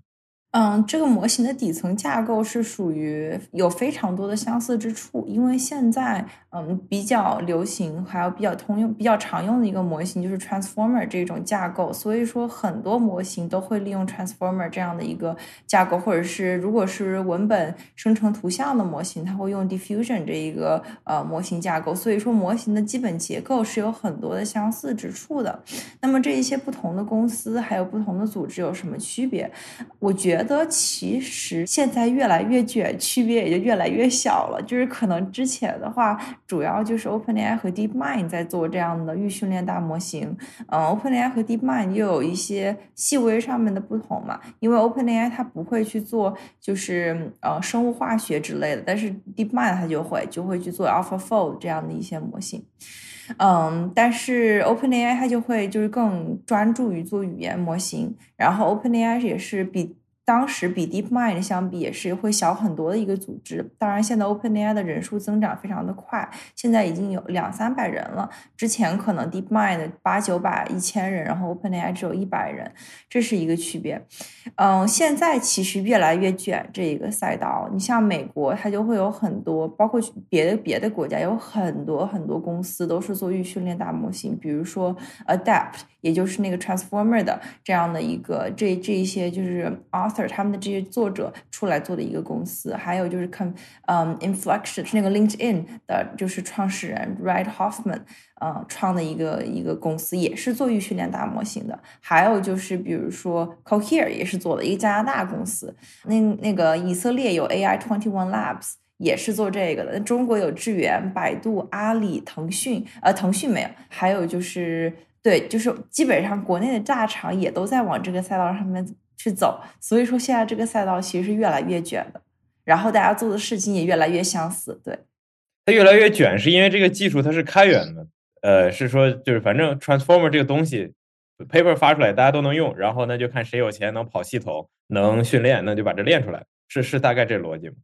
嗯，这个模型的底层架构是属于有非常多的相似之处，因为现在嗯比较流行还有比较通用、比较常用的一个模型就是 Transformer 这种架构，所以说很多模型都会利用 Transformer 这样的一个架构，或者是如果是文本生成图像的模型，它会用 Diffusion 这一个呃模型架构，所以说模型的基本结构是有很多的相似之处的。那么这一些不同的公司还有不同的组织有什么区别？我觉觉得其实现在越来越卷，区别也就越来越小了。就是可能之前的话，主要就是 OpenAI 和 DeepMind 在做这样的预训练大模型。嗯，OpenAI 和 DeepMind 又有一些细微上面的不同嘛。因为 OpenAI 它不会去做就是呃生物化学之类的，但是 DeepMind 它就会就会去做 AlphaFold 这样的一些模型。嗯，但是 OpenAI 它就会就是更专注于做语言模型，然后 OpenAI 也是比当时比 DeepMind 相比也是会小很多的一个组织。当然，现在 OpenAI 的人数增长非常的快，现在已经有两三百人了。之前可能 DeepMind 八九百、一千人，然后 OpenAI 只有一百人，这是一个区别。嗯，现在其实越来越卷这一个赛道。你像美国，它就会有很多，包括别的别的国家，有很多很多公司都是做预训练大模型，比如说 Adapt。也就是那个 Transformer 的这样的一个这这一些就是 author 他们的这些作者出来做的一个公司，还有就是 com 嗯 Inflection 是那个 LinkedIn 的就是创始人 red Hoffman 呃创的一个一个公司，也是做预训练大模型的。还有就是比如说 Cohere 也是做的一个加拿大公司，那那个以色列有 AI Twenty One Labs 也是做这个的。中国有智源、百度、阿里、腾讯，呃腾讯没有，还有就是。对，就是基本上国内的大厂也都在往这个赛道上面去走，所以说现在这个赛道其实是越来越卷的，然后大家做的事情也越来越相似。对，它越来越卷是因为这个技术它是开源的，呃，是说就是反正 transformer 这个东西 paper 发出来大家都能用，然后那就看谁有钱能跑系统能训练，那就把这练出来，是是大概这逻辑吗？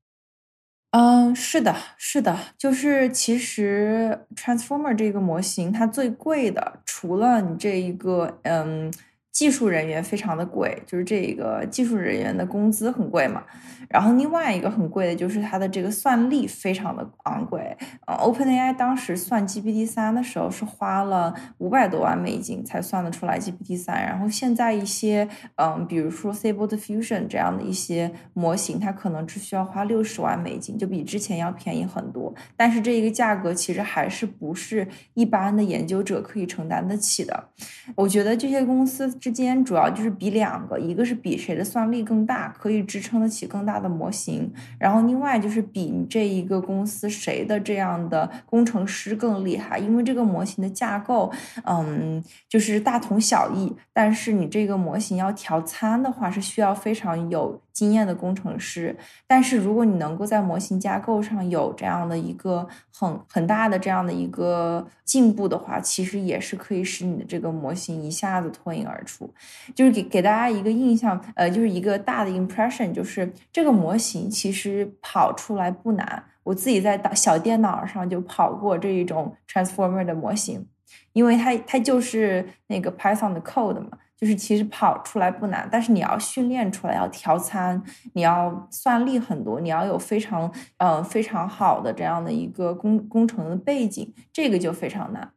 嗯，是的，是的，就是其实 Transformer 这个模型它最贵的，除了你这一个，嗯。技术人员非常的贵，就是这个技术人员的工资很贵嘛。然后另外一个很贵的就是它的这个算力非常的昂贵。呃，OpenAI 当时算 GPT 三的时候是花了五百多万美金才算得出来 GPT 三。然后现在一些嗯，比如说 Stable Diffusion 这样的一些模型，它可能只需要花六十万美金，就比之前要便宜很多。但是这一个价格其实还是不是一般的研究者可以承担得起的。我觉得这些公司。之间主要就是比两个，一个是比谁的算力更大，可以支撑得起更大的模型，然后另外就是比你这一个公司谁的这样的工程师更厉害，因为这个模型的架构，嗯，就是大同小异，但是你这个模型要调参的话，是需要非常有。经验的工程师，但是如果你能够在模型架构上有这样的一个很很大的这样的一个进步的话，其实也是可以使你的这个模型一下子脱颖而出。就是给给大家一个印象，呃，就是一个大的 impression，就是这个模型其实跑出来不难。我自己在小电脑上就跑过这一种 transformer 的模型，因为它它就是那个 Python 的 code 嘛。就是其实跑出来不难，但是你要训练出来，要调参，你要算力很多，你要有非常嗯非常好的这样的一个工工程的背景，这个就非常难。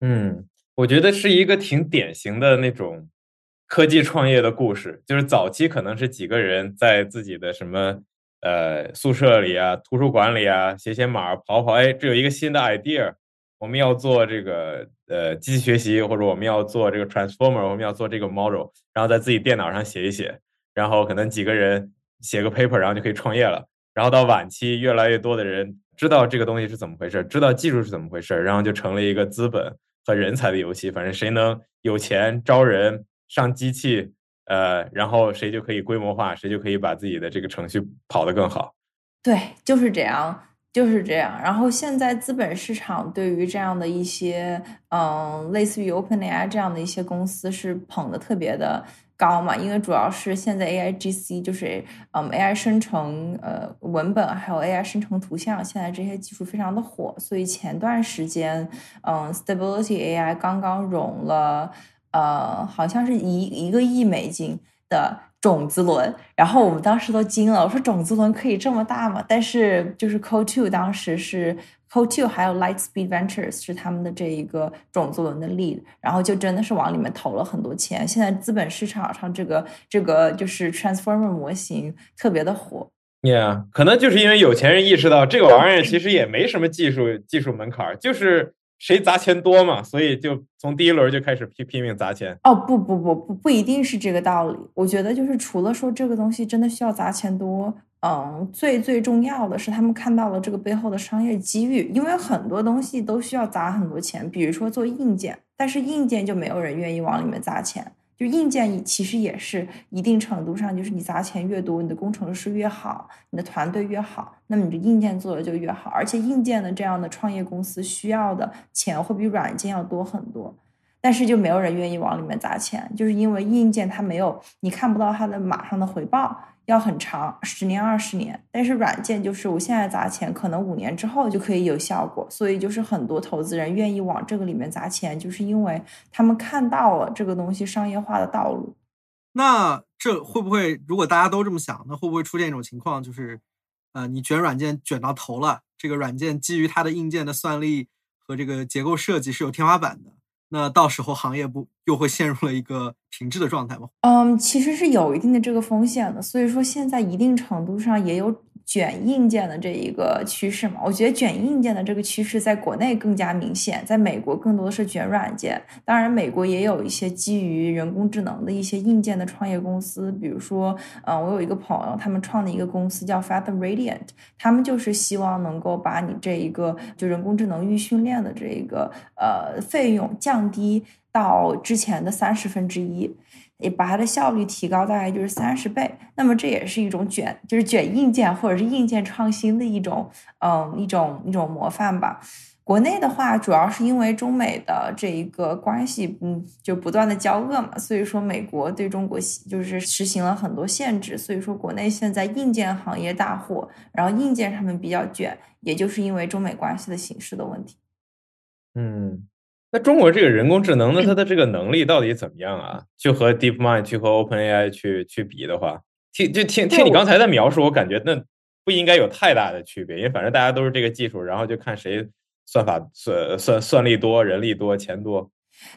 嗯，我觉得是一个挺典型的那种科技创业的故事，就是早期可能是几个人在自己的什么呃宿舍里啊、图书馆里啊写写码、跑跑，哎，这有一个新的 idea。我们要做这个呃机器学习，或者我们要做这个 transformer，我们要做这个 model，然后在自己电脑上写一写，然后可能几个人写个 paper，然后就可以创业了。然后到晚期，越来越多的人知道这个东西是怎么回事，知道技术是怎么回事，然后就成了一个资本和人才的游戏。反正谁能有钱招人上机器，呃，然后谁就可以规模化，谁就可以把自己的这个程序跑得更好。对，就是这样。就是这样，然后现在资本市场对于这样的一些，嗯，类似于 OpenAI 这样的一些公司是捧的特别的高嘛，因为主要是现在 AI GC 就是嗯 AI 生成呃文本还有 AI 生成图像，现在这些技术非常的火，所以前段时间嗯 Stability AI 刚刚融了呃好像是一一个亿美金的。种子轮，然后我们当时都惊了，我说种子轮可以这么大吗？但是就是 Co Two 当时是 Co Two 还有 Lightspeed Ventures 是他们的这一个种子轮的 lead，然后就真的是往里面投了很多钱。现在资本市场上这个这个就是 Transformer 模型特别的火。Yeah，可能就是因为有钱人意识到这个玩意儿其实也没什么技术技术门槛，就是。谁砸钱多嘛，所以就从第一轮就开始拼拼命砸钱。哦，不不不不不一定是这个道理。我觉得就是除了说这个东西真的需要砸钱多，嗯，最最重要的是他们看到了这个背后的商业机遇。因为很多东西都需要砸很多钱，比如说做硬件，但是硬件就没有人愿意往里面砸钱。就硬件其实也是一定程度上，就是你砸钱越多，你的工程师越好，你的团队越好，那么你的硬件做的就越好。而且硬件的这样的创业公司需要的钱会比软件要多很多。但是就没有人愿意往里面砸钱，就是因为硬件它没有，你看不到它的马上的回报，要很长，十年二十年。但是软件就是我现在砸钱，可能五年之后就可以有效果。所以就是很多投资人愿意往这个里面砸钱，就是因为他们看到了这个东西商业化的道路。那这会不会，如果大家都这么想，那会不会出现一种情况，就是，呃，你卷软件卷到头了，这个软件基于它的硬件的算力和这个结构设计是有天花板的，那到时候行业不又会陷入了一个停滞的状态吗？嗯，其实是有一定的这个风险的，所以说现在一定程度上也有。卷硬件的这一个趋势嘛，我觉得卷硬件的这个趋势在国内更加明显，在美国更多的是卷软件。当然，美国也有一些基于人工智能的一些硬件的创业公司，比如说，嗯，我有一个朋友，他们创的一个公司叫 Fathom Radiant，他们就是希望能够把你这一个就人工智能预训练的这一个呃费用降低到之前的三十分之一。也把它的效率提高，大概就是三十倍。那么这也是一种卷，就是卷硬件或者是硬件创新的一种，嗯，一种一种模范吧。国内的话，主要是因为中美的这一个关系，嗯，就不断的交恶嘛，所以说美国对中国就是实行了很多限制。所以说国内现在硬件行业大火，然后硬件上面比较卷，也就是因为中美关系的形式的问题。嗯。那中国这个人工智能，的它的这个能力到底怎么样啊？就和 DeepMind 去和 OpenAI 去去比的话，听就听听你刚才的描述，我感觉那不应该有太大的区别，因为反正大家都是这个技术，然后就看谁算法算算算力多、人力多、钱多。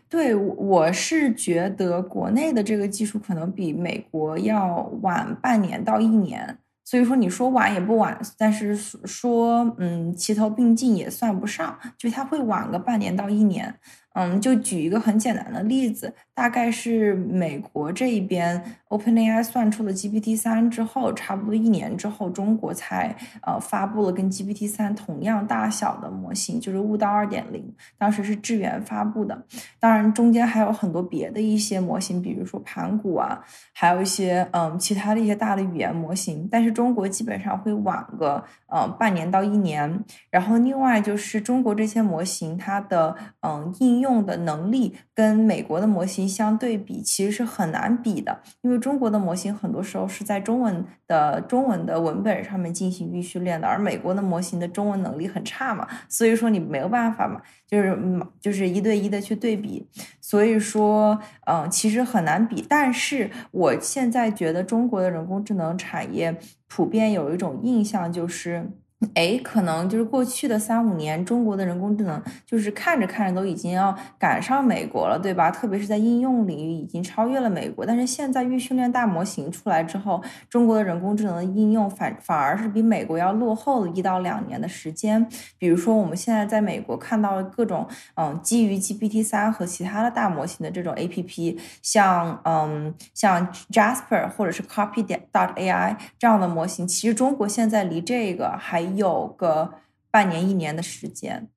对，我是觉得国内的这个技术可能比美国要晚半年到一年。所以说，你说晚也不晚，但是说嗯齐头并进也算不上，就他会晚个半年到一年。嗯，就举一个很简单的例子，大概是美国这一边 OpenAI 算出了 GPT 三之后，差不多一年之后，中国才呃发布了跟 GPT 三同样大小的模型，就是悟道二点零，当时是智源发布的。当然，中间还有很多别的一些模型，比如说盘古啊，还有一些嗯其他的一些大的语言模型，但是中国基本上会晚个嗯半年到一年。然后另外就是中国这些模型，它的嗯应用的能力跟美国的模型相对比，其实是很难比的，因为中国的模型很多时候是在中文的中文的文本上面进行预训练的，而美国的模型的中文能力很差嘛，所以说你没有办法嘛，就是，就是一对一的去对比，所以说嗯，其实很难比。但是我现在觉得中国的人工智能产业普遍有一种印象就是。哎，可能就是过去的三五年，中国的人工智能就是看着看着都已经要赶上美国了，对吧？特别是在应用领域已经超越了美国。但是现在预训练大模型出来之后，中国的人工智能的应用反反而是比美国要落后了一到两年的时间。比如说，我们现在在美国看到各种嗯基于 GPT 三和其他的大模型的这种 APP，像嗯像 Jasper 或者是 Copy 点 dot AI 这样的模型，其实中国现在离这个还。有个半年一年的时间，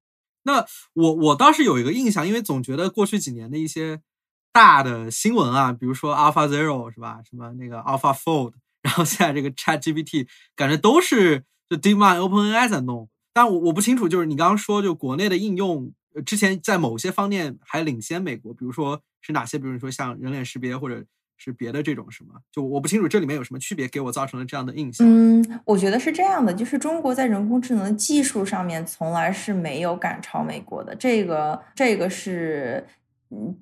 那我我倒是有一个印象，因为总觉得过去几年的一些大的新闻啊，比如说 Alpha Zero 是吧，什么那个 Alpha Fold，然后现在这个 Chat GPT，感觉都是就 DeepMind、OpenAI 在弄。但我我不清楚，就是你刚刚说，就国内的应用之前在某些方面还领先美国，比如说是哪些？比如说像人脸识别或者。是别的这种什么？就我不清楚这里面有什么区别，给我造成了这样的印象。嗯，我觉得是这样的，就是中国在人工智能技术上面从来是没有赶超美国的，这个这个是。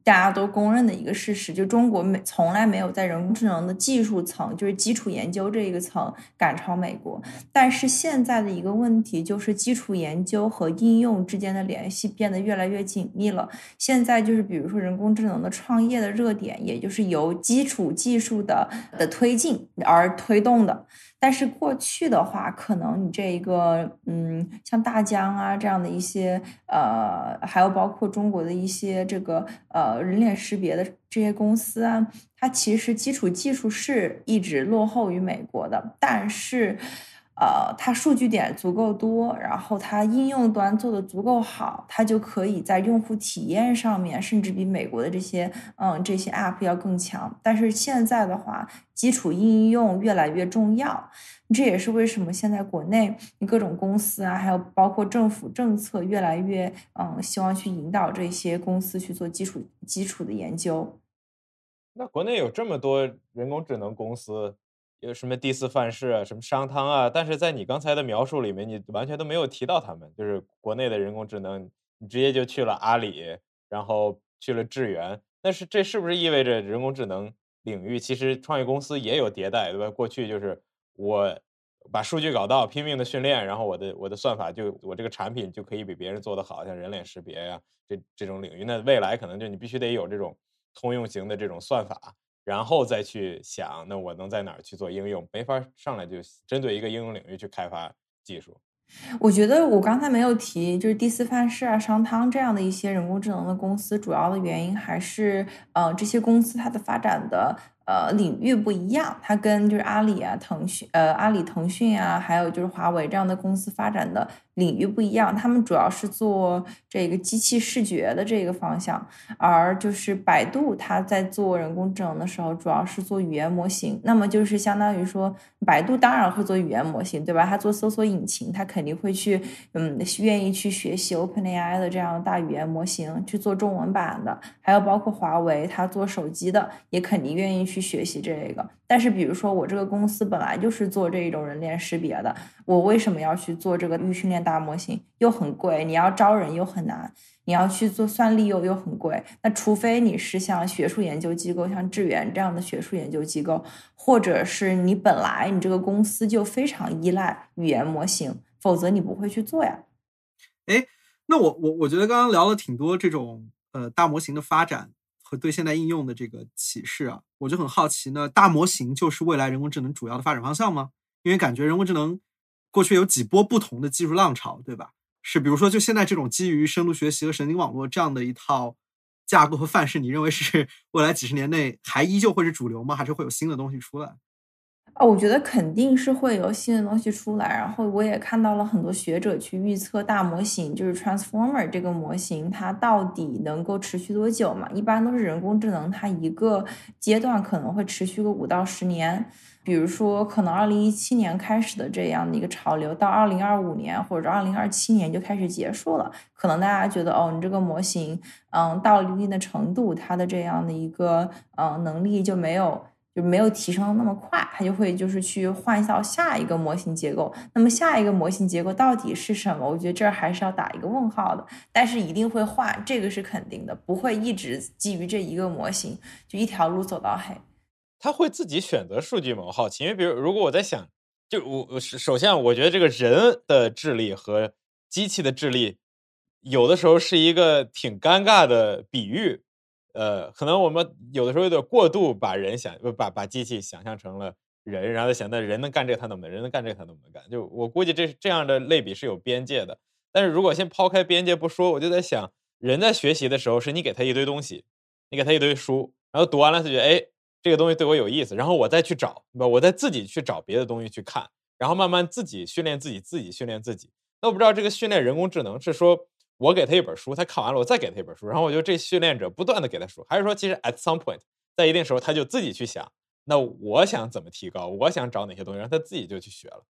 大家都公认的一个事实，就中国没从来没有在人工智能的技术层，就是基础研究这一个层赶超美国。但是现在的一个问题就是，基础研究和应用之间的联系变得越来越紧密了。现在就是，比如说人工智能的创业的热点，也就是由基础技术的的推进而推动的。但是过去的话，可能你这一个，嗯，像大疆啊这样的一些，呃，还有包括中国的一些这个，呃，人脸识别的这些公司啊，它其实基础技术是一直落后于美国的，但是。呃，它数据点足够多，然后它应用端做的足够好，它就可以在用户体验上面，甚至比美国的这些嗯这些 App 要更强。但是现在的话，基础应用越来越重要，这也是为什么现在国内各种公司啊，还有包括政府政策越来越嗯希望去引导这些公司去做基础基础的研究。那国内有这么多人工智能公司。有什么第四范式啊，什么商汤啊，但是在你刚才的描述里面，你完全都没有提到他们。就是国内的人工智能，你直接就去了阿里，然后去了智源。但是这是不是意味着人工智能领域其实创业公司也有迭代，对吧？过去就是我把数据搞到，拼命的训练，然后我的我的算法就我这个产品就可以比别人做得好，像人脸识别呀这这种领域。那未来可能就你必须得有这种通用型的这种算法。然后再去想，那我能在哪儿去做应用？没法上来就针对一个应用领域去开发技术。我觉得我刚才没有提，就是第四范式啊、商汤这样的一些人工智能的公司，主要的原因还是，呃，这些公司它的发展的。呃，领域不一样，它跟就是阿里啊、腾讯、呃阿里、腾讯啊，还有就是华为这样的公司发展的领域不一样。他们主要是做这个机器视觉的这个方向，而就是百度它在做人工智能的时候，主要是做语言模型。那么就是相当于说，百度当然会做语言模型，对吧？它做搜索引擎，它肯定会去嗯愿意去学习 OpenAI 的这样的大语言模型去做中文版的，还有包括华为它做手机的，也肯定愿意去。学习这个，但是比如说我这个公司本来就是做这种人脸识别的，我为什么要去做这个预训练大模型？又很贵，你要招人又很难，你要去做算力又又很贵。那除非你是像学术研究机构，像智源这样的学术研究机构，或者是你本来你这个公司就非常依赖语言模型，否则你不会去做呀。哎，那我我我觉得刚刚聊了挺多这种呃大模型的发展。和对现代应用的这个启示啊，我就很好奇呢。大模型就是未来人工智能主要的发展方向吗？因为感觉人工智能过去有几波不同的技术浪潮，对吧？是比如说，就现在这种基于深度学习和神经网络这样的一套架构和范式，你认为是未来几十年内还依旧会是主流吗？还是会有新的东西出来？啊，我觉得肯定是会有新的东西出来。然后我也看到了很多学者去预测大模型，就是 Transformer 这个模型，它到底能够持续多久嘛？一般都是人工智能，它一个阶段可能会持续个五到十年。比如说，可能二零一七年开始的这样的一个潮流，到二零二五年或者二零二七年就开始结束了。可能大家觉得，哦，你这个模型，嗯，到了一定的程度，它的这样的一个，嗯，能力就没有。就没有提升那么快，它就会就是去换到下一个模型结构。那么下一个模型结构到底是什么？我觉得这儿还是要打一个问号的。但是一定会换，这个是肯定的，不会一直基于这一个模型就一条路走到黑。他会自己选择数据吗？我好奇，因为比如如果我在想，就我我首先我觉得这个人的智力和机器的智力有的时候是一个挺尴尬的比喻。呃，可能我们有的时候有点过度把人想，把把机器想象成了人，然后想，那人能干这个，他能不能？人能干这个，他能不能干？就我估计这这样的类比是有边界的。但是如果先抛开边界不说，我就在想，人在学习的时候，是你给他一堆东西，你给他一堆书，然后读完了，他觉得，哎，这个东西对我有意思，然后我再去找，我再自己去找别的东西去看，然后慢慢自己训练自己，自己训练自己。那我不知道这个训练人工智能是说。我给他一本书，他看完了，我再给他一本书，然后我就这训练者不断的给他书，还是说其实 at some point，在一定时候他就自己去想，那我想怎么提高，我想找哪些东西，让他自己就去学了。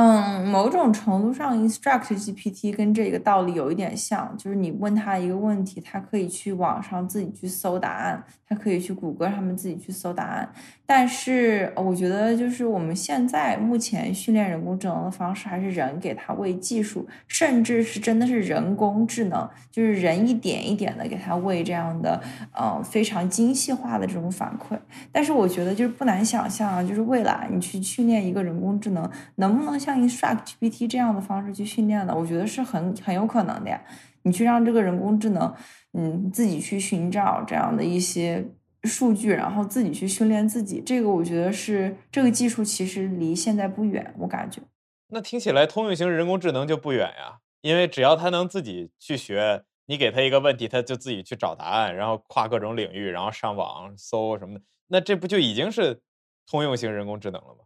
嗯，某种程度上，Instruct GPT 跟这个道理有一点像，就是你问他一个问题，他可以去网上自己去搜答案，他可以去谷歌上面自己去搜答案。但是我觉得，就是我们现在目前训练人工智能的方式，还是人给他喂技术，甚至是真的是人工智能，就是人一点一点的给他喂这样的，呃，非常精细化的这种反馈。但是我觉得，就是不难想象啊，就是未来你去训练一个人工智能，能不能像 Instruct GPT 这样的方式去训练呢，我觉得是很很有可能的呀。你去让这个人工智能，嗯，自己去寻找这样的一些数据，然后自己去训练自己，这个我觉得是这个技术其实离现在不远，我感觉。那听起来通用型人工智能就不远呀，因为只要它能自己去学，你给它一个问题，它就自己去找答案，然后跨各种领域，然后上网搜什么的，那这不就已经是通用型人工智能了吗？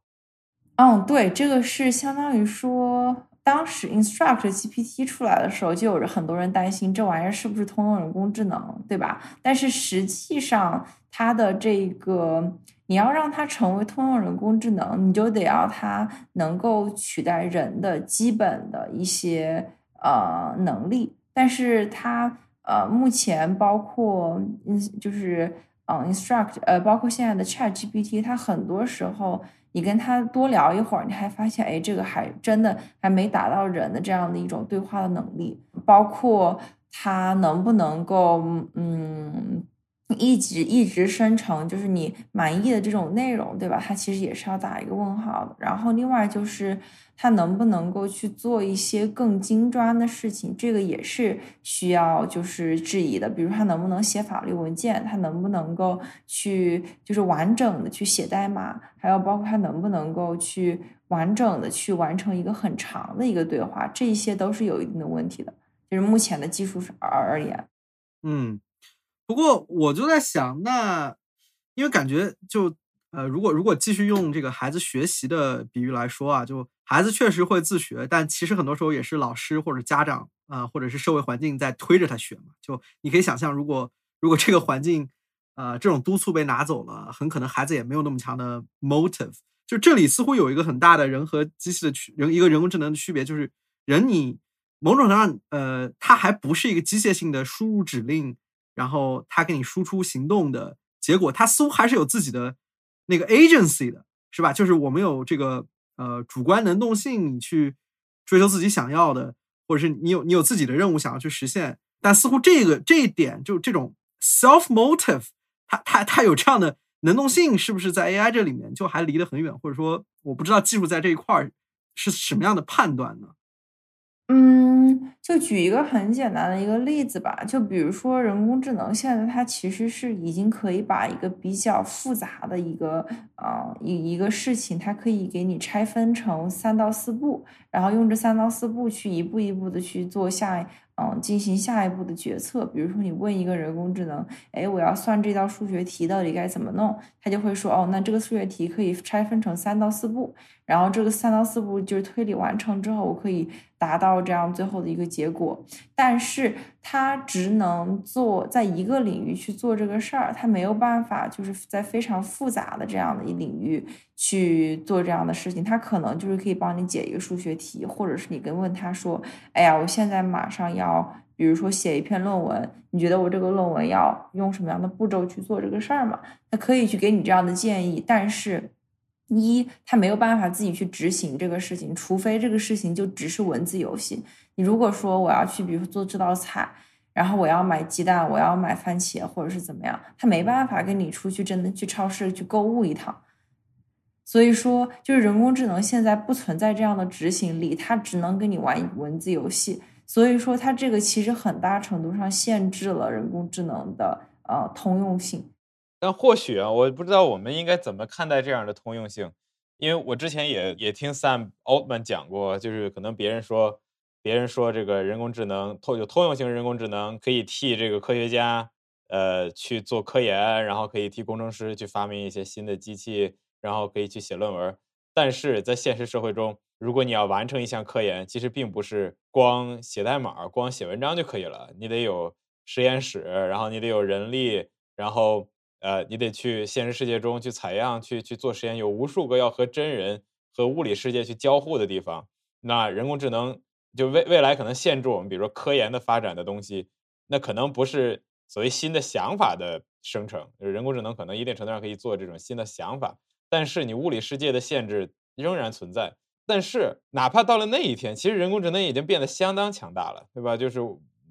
嗯，对，这个是相当于说，当时 Instruct GPT 出来的时候，就有着很多人担心这玩意儿是不是通用人工智能，对吧？但是实际上，它的这个你要让它成为通用人工智能，你就得要它能够取代人的基本的一些呃能力。但是它呃目前包括嗯就是嗯 Instruct 呃包括现在的 Chat GPT，它很多时候。你跟他多聊一会儿，你还发现，哎，这个还真的还没达到人的这样的一种对话的能力，包括他能不能够，嗯。一直一直生成，就是你满意的这种内容，对吧？它其实也是要打一个问号的。然后另外就是它能不能够去做一些更精专的事情，这个也是需要就是质疑的。比如它能不能写法律文件，它能不能够去就是完整的去写代码，还有包括它能不能够去完整的去完成一个很长的一个对话，这些都是有一定的问题的。就是目前的技术而而言，嗯。不过我就在想，那因为感觉就呃，如果如果继续用这个孩子学习的比喻来说啊，就孩子确实会自学，但其实很多时候也是老师或者家长啊，或者是社会环境在推着他学嘛。就你可以想象，如果如果这个环境呃这种督促被拿走了，很可能孩子也没有那么强的 motive。就这里似乎有一个很大的人和机器的区人一个人工智能的区别，就是人你某种程度上呃，它还不是一个机械性的输入指令。然后他给你输出行动的结果，他似乎还是有自己的那个 agency 的，是吧？就是我们有这个呃主观能动性，你去追求自己想要的，或者是你有你有自己的任务想要去实现。但似乎这个这一点，就这种 self motive，它它它有这样的能动性，是不是在 AI 这里面就还离得很远？或者说，我不知道技术在这一块儿是什么样的判断呢？嗯，就举一个很简单的一个例子吧，就比如说人工智能，现在它其实是已经可以把一个比较复杂的一个啊一一个事情，它可以给你拆分成三到四步，然后用这三到四步去一步一步的去做下。嗯，进行下一步的决策。比如说，你问一个人工智能，哎，我要算这道数学题到底该怎么弄，它就会说，哦，那这个数学题可以拆分成三到四步，然后这个三到四步就是推理完成之后，我可以达到这样最后的一个结果。但是它只能做在一个领域去做这个事儿，它没有办法就是在非常复杂的这样的一领域去做这样的事情。它可能就是可以帮你解一个数学题，或者是你跟问他说，哎呀，我现在马上要。比如说写一篇论文，你觉得我这个论文要用什么样的步骤去做这个事儿吗？他可以去给你这样的建议，但是，一他没有办法自己去执行这个事情，除非这个事情就只是文字游戏。你如果说我要去，比如说做这道菜，然后我要买鸡蛋，我要买番茄，或者是怎么样，他没办法跟你出去真的去超市去购物一趟。所以说，就是人工智能现在不存在这样的执行力，它只能跟你玩文字游戏。所以说，它这个其实很大程度上限制了人工智能的呃通用性。但或许啊，我不知道我们应该怎么看待这样的通用性，因为我之前也也听 Sam Altman 讲过，就是可能别人说别人说这个人工智能通有通用性人工智能可以替这个科学家呃去做科研，然后可以替工程师去发明一些新的机器，然后可以去写论文。但是在现实社会中，如果你要完成一项科研，其实并不是光写代码、光写文章就可以了。你得有实验室，然后你得有人力，然后呃，你得去现实世界中去采样、去去做实验，有无数个要和真人和物理世界去交互的地方。那人工智能就未未来可能限制我们，比如说科研的发展的东西，那可能不是所谓新的想法的生成。就是人工智能可能一定程度上可以做这种新的想法，但是你物理世界的限制仍然存在。但是，哪怕到了那一天，其实人工智能已经变得相当强大了，对吧？就是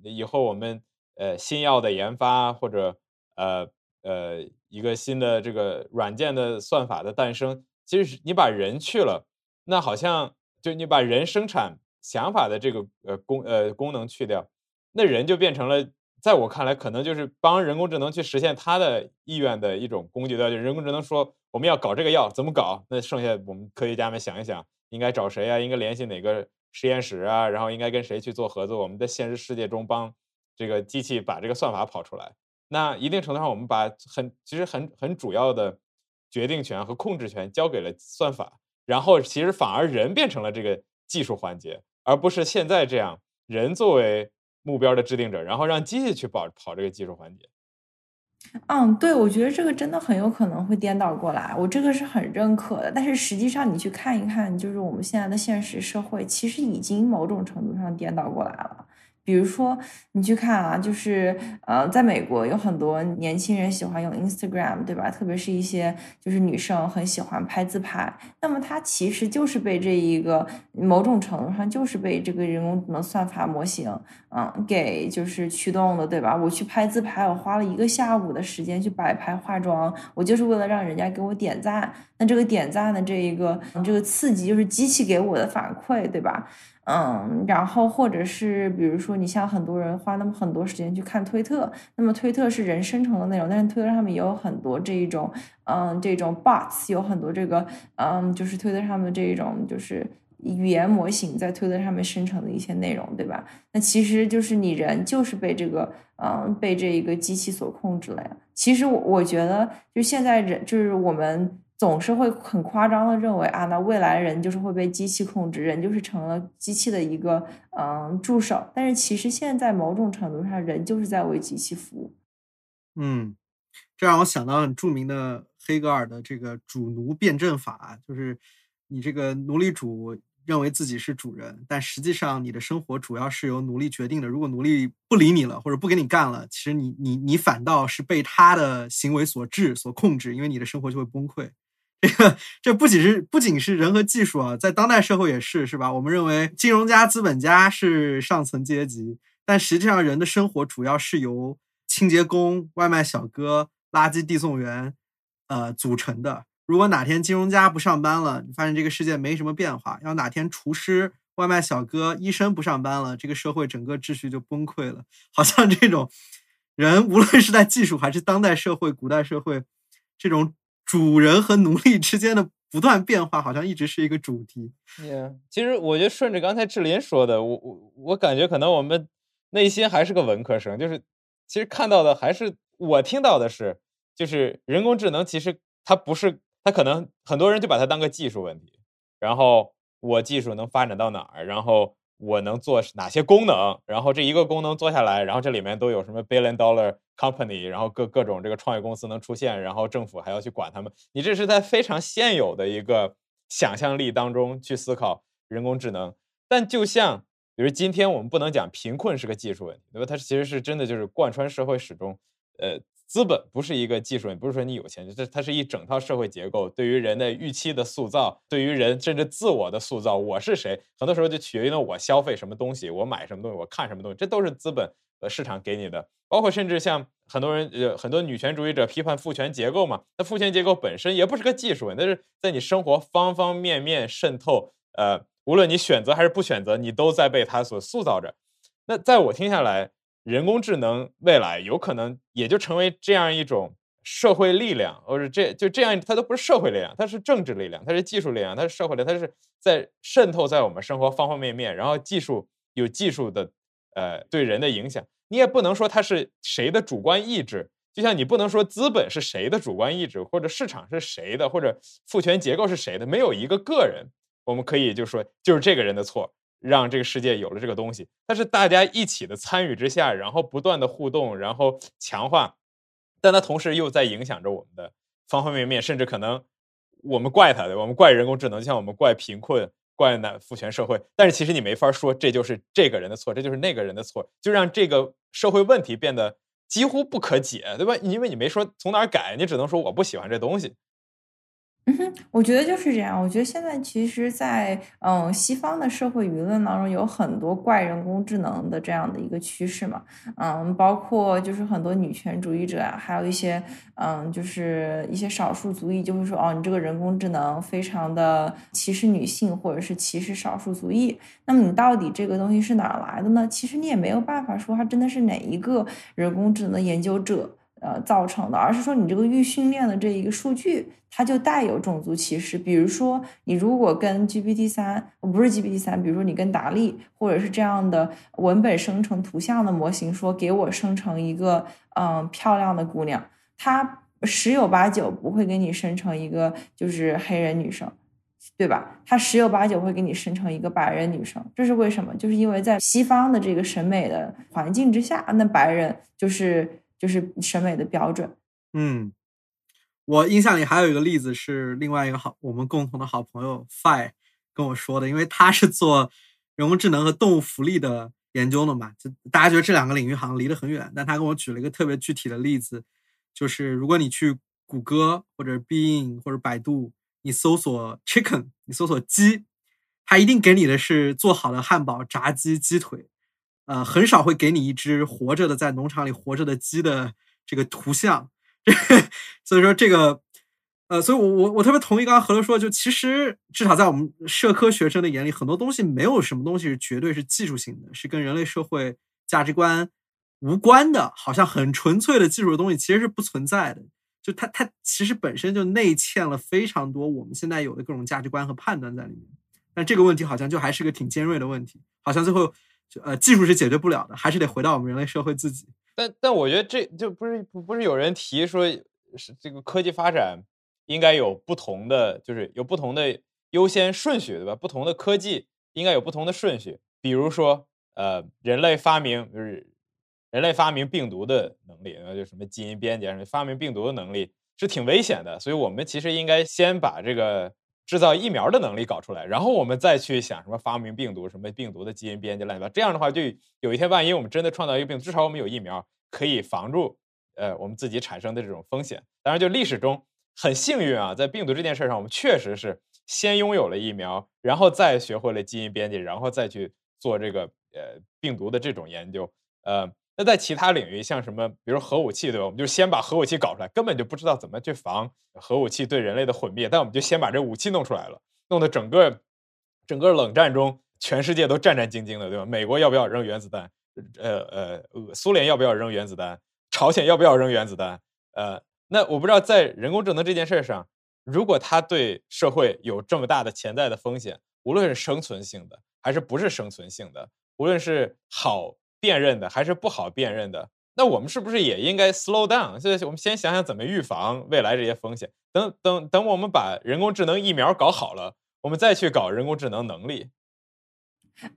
以后我们呃新药的研发，或者呃呃一个新的这个软件的算法的诞生，其实你把人去了，那好像就你把人生产想法的这个呃功呃功能去掉，那人就变成了，在我看来，可能就是帮人工智能去实现他的意愿的一种工具的。就人工智能说我们要搞这个药，怎么搞？那剩下我们科学家们想一想。应该找谁啊？应该联系哪个实验室啊？然后应该跟谁去做合作？我们在现实世界中帮这个机器把这个算法跑出来。那一定程度上，我们把很其实很很主要的决定权和控制权交给了算法。然后其实反而人变成了这个技术环节，而不是现在这样人作为目标的制定者，然后让机器去跑跑这个技术环节。嗯，对，我觉得这个真的很有可能会颠倒过来，我这个是很认可的。但是实际上，你去看一看，就是我们现在的现实社会，其实已经某种程度上颠倒过来了。比如说，你去看啊，就是呃，在美国有很多年轻人喜欢用 Instagram，对吧？特别是一些就是女生很喜欢拍自拍，那么它其实就是被这一个某种程度上就是被这个人工智能算法模型，嗯，给就是驱动的，对吧？我去拍自拍，我花了一个下午的时间去摆拍化妆，我就是为了让人家给我点赞。那这个点赞的这一个这个刺激就是机器给我的反馈，对吧？嗯，然后或者是比如说，你像很多人花那么很多时间去看推特，那么推特是人生成的内容，但是推特上面也有很多这一种，嗯，这种 bots，有很多这个，嗯，就是推特上面这一种就是语言模型在推特上面生成的一些内容，对吧？那其实就是你人就是被这个，嗯，被这一个机器所控制了呀。其实我我觉得，就现在人就是我们。总是会很夸张的认为啊，那未来人就是会被机器控制，人就是成了机器的一个嗯助手。但是其实现在某种程度上，人就是在为机器服务。嗯，这让我想到很著名的黑格尔的这个主奴辩证法，就是你这个奴隶主认为自己是主人，但实际上你的生活主要是由奴隶决定的。如果奴隶不理你了，或者不给你干了，其实你你你反倒是被他的行为所制、所控制，因为你的生活就会崩溃。这个这不仅是不仅是人和技术啊，在当代社会也是，是吧？我们认为金融家、资本家是上层阶级，但实际上人的生活主要是由清洁工、外卖小哥、垃圾递送员，呃组成的。如果哪天金融家不上班了，你发现这个世界没什么变化；要哪天厨师、外卖小哥、医生不上班了，这个社会整个秩序就崩溃了。好像这种人，无论是在技术还是当代社会、古代社会，这种。主人和奴隶之间的不断变化，好像一直是一个主题。Yeah，其实我觉得顺着刚才志林说的，我我我感觉可能我们内心还是个文科生，就是其实看到的还是我听到的是，就是人工智能其实它不是，它可能很多人就把它当个技术问题，然后我技术能发展到哪儿，然后。我能做哪些功能？然后这一个功能做下来，然后这里面都有什么 billion dollar company，然后各各种这个创业公司能出现，然后政府还要去管他们。你这是在非常现有的一个想象力当中去思考人工智能。但就像比如今天我们不能讲贫困是个技术问题，对吧？它其实是真的就是贯穿社会始终，呃。资本不是一个技术，也不是说你有钱，这它是一整套社会结构，对于人的预期的塑造，对于人甚至自我的塑造，我是谁，很多时候就取决于呢我消费什么东西，我买什么东西，我看什么东西，这都是资本呃市场给你的。包括甚至像很多人呃很多女权主义者批判父权结构嘛，那父权结构本身也不是个技术，那是在你生活方方面面渗透，呃，无论你选择还是不选择，你都在被它所塑造着。那在我听下来。人工智能未来有可能也就成为这样一种社会力量，或者这就这样，它都不是社会力量，它是政治力量，它是技术力量，它是社会力量，它是在渗透在我们生活方方面面。然后技术有技术的呃对人的影响，你也不能说它是谁的主观意志，就像你不能说资本是谁的主观意志，或者市场是谁的，或者父权结构是谁的，没有一个个人，我们可以就说就是这个人的错。让这个世界有了这个东西，但是大家一起的参与之下，然后不断的互动，然后强化，但它同时又在影响着我们的方方面面，甚至可能我们怪它，对我们怪人工智能，就像我们怪贫困、怪那父权社会，但是其实你没法说这就是这个人的错，这就是那个人的错，就让这个社会问题变得几乎不可解，对吧？因为你没说从哪儿改，你只能说我不喜欢这东西。嗯哼，我觉得就是这样。我觉得现在其实，在嗯西方的社会舆论当中，有很多怪人工智能的这样的一个趋势嘛。嗯，包括就是很多女权主义者啊，还有一些嗯，就是一些少数族裔就会说，哦，你这个人工智能非常的歧视女性，或者是歧视少数族裔。那么你到底这个东西是哪来的呢？其实你也没有办法说它真的是哪一个人工智能的研究者。呃，造成的，而是说你这个预训练的这一个数据，它就带有种族歧视。比如说，你如果跟 GPT 三，不是 GPT 三，比如说你跟达利或者是这样的文本生成图像的模型，说给我生成一个嗯漂亮的姑娘，它十有八九不会给你生成一个就是黑人女生。对吧？他十有八九会给你生成一个白人女生，这是为什么？就是因为在西方的这个审美的环境之下，那白人就是就是审美的标准。嗯，我印象里还有一个例子是另外一个好我们共同的好朋友 Fi 跟我说的，因为他是做人工智能和动物福利的研究的嘛，就大家觉得这两个领域好像离得很远，但他跟我举了一个特别具体的例子，就是如果你去谷歌或者 Bing 或者百度。你搜索 chicken，你搜索鸡，它一定给你的是做好的汉堡、炸鸡、鸡腿，呃，很少会给你一只活着的在农场里活着的鸡的这个图像。所以说这个，呃，所以我我我特别同意刚刚何乐说，就其实至少在我们社科学生的眼里，很多东西没有什么东西是绝对是技术性的，是跟人类社会价值观无关的，好像很纯粹的技术的东西其实是不存在的。就它，它其实本身就内嵌了非常多我们现在有的各种价值观和判断在里面，但这个问题好像就还是个挺尖锐的问题，好像最后，就呃，技术是解决不了的，还是得回到我们人类社会自己。但但我觉得这就不是不是有人提说，是这个科技发展应该有不同的，就是有不同的优先顺序，对吧？不同的科技应该有不同的顺序，比如说，呃，人类发明就是。人类发明病毒的能力，那就什么基因编辑什么，发明病毒的能力是挺危险的，所以我们其实应该先把这个制造疫苗的能力搞出来，然后我们再去想什么发明病毒，什么病毒的基因编辑乱七八糟。这样的话，就有一天万一我们真的创造一个病，至少我们有疫苗可以防住，呃，我们自己产生的这种风险。当然，就历史中很幸运啊，在病毒这件事上，我们确实是先拥有了疫苗，然后再学会了基因编辑，然后再去做这个呃病毒的这种研究，呃。那在其他领域，像什么，比如核武器，对吧？我们就先把核武器搞出来，根本就不知道怎么去防核武器对人类的毁灭，但我们就先把这武器弄出来了，弄得整个整个冷战中，全世界都战战兢兢的，对吧？美国要不要扔原子弹？呃呃，苏联要不要扔原子弹？朝鲜要不要扔原子弹？呃，那我不知道在人工智能这件事上，如果它对社会有这么大的潜在的风险，无论是生存性的还是不是生存性的，无论是好。辨认的还是不好辨认的，那我们是不是也应该 slow down？现在我们先想想怎么预防未来这些风险。等等等，我们把人工智能疫苗搞好了，我们再去搞人工智能能力。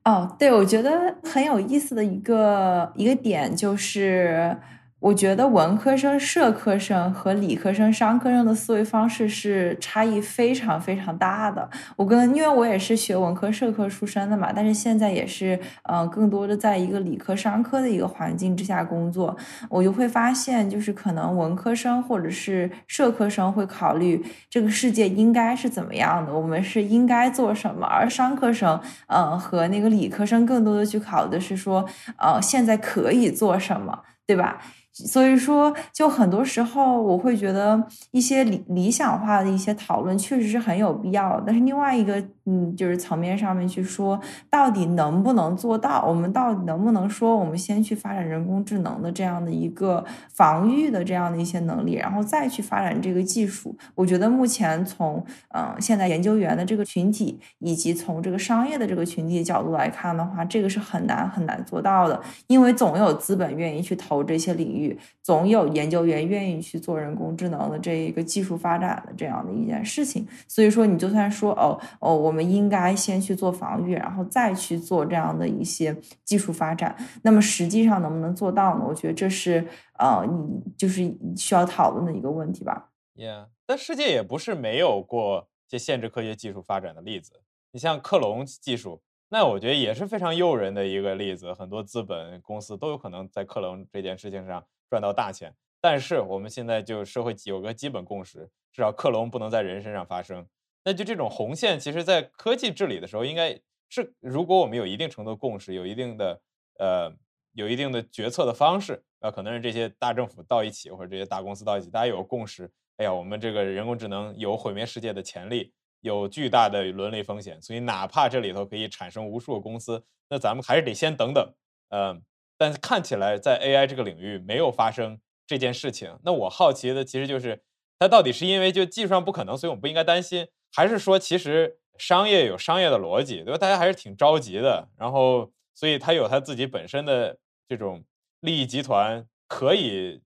哦，对，我觉得很有意思的一个一个点就是。我觉得文科生、社科生和理科生、商科生的思维方式是差异非常非常大的。我跟因为我也是学文科、社科出身的嘛，但是现在也是呃更多的在一个理科、商科的一个环境之下工作，我就会发现，就是可能文科生或者是社科生会考虑这个世界应该是怎么样的，我们是应该做什么，而商科生呃和那个理科生更多的去考的是说呃现在可以做什么，对吧？所以说，就很多时候我会觉得一些理理想化的一些讨论确实是很有必要。但是另外一个，嗯，就是层面上面去说，到底能不能做到？我们到底能不能说，我们先去发展人工智能的这样的一个防御的这样的一些能力，然后再去发展这个技术？我觉得目前从嗯现在研究员的这个群体，以及从这个商业的这个群体角度来看的话，这个是很难很难做到的，因为总有资本愿意去投这些领域。总有研究员愿意去做人工智能的这一个技术发展的这样的一件事情，所以说你就算说哦哦，我我们应该先去做防御，然后再去做这样的一些技术发展，那么实际上能不能做到呢？我觉得这是呃，你就是需要讨论的一个问题吧。Yeah，但世界也不是没有过这限制科学技术发展的例子，你像克隆技术。那我觉得也是非常诱人的一个例子，很多资本公司都有可能在克隆这件事情上赚到大钱。但是我们现在就社会有个基本共识，至少克隆不能在人身上发生。那就这种红线，其实在科技治理的时候，应该是如果我们有一定程度的共识，有一定的呃有一定的决策的方式，那可能是这些大政府到一起，或者这些大公司到一起，大家有共识。哎呀，我们这个人工智能有毁灭世界的潜力。有巨大的伦理风险，所以哪怕这里头可以产生无数个公司，那咱们还是得先等等。嗯，但是看起来在 AI 这个领域没有发生这件事情。那我好奇的其实就是，它到底是因为就技术上不可能，所以我们不应该担心，还是说其实商业有商业的逻辑，对吧？大家还是挺着急的。然后，所以它有它自己本身的这种利益集团，可以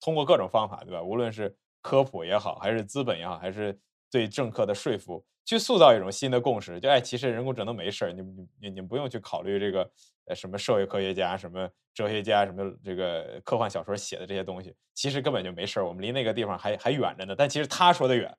通过各种方法，对吧？无论是科普也好，还是资本也好，还是对政客的说服，去塑造一种新的共识。就哎，其实人工智能没事儿，你你你你不用去考虑这个呃什么社会科学家、什么哲学家、什么这个科幻小说写的这些东西，其实根本就没事儿。我们离那个地方还还远着呢。但其实他说的远，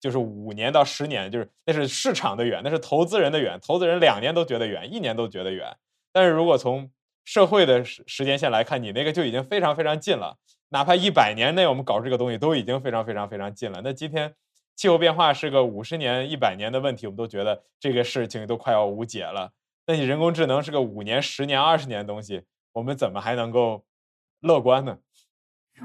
就是五年到十年，就是那是市场的远，那是投资人的远。投资人两年都觉得远，一年都觉得远。但是如果从社会的时时间线来看，你那个就已经非常非常近了。哪怕一百年内我们搞这个东西都已经非常非常非常近了。那今天气候变化是个五十年、一百年的问题，我们都觉得这个事情都快要无解了。那你人工智能是个五年、十年、二十年的东西，我们怎么还能够乐观呢？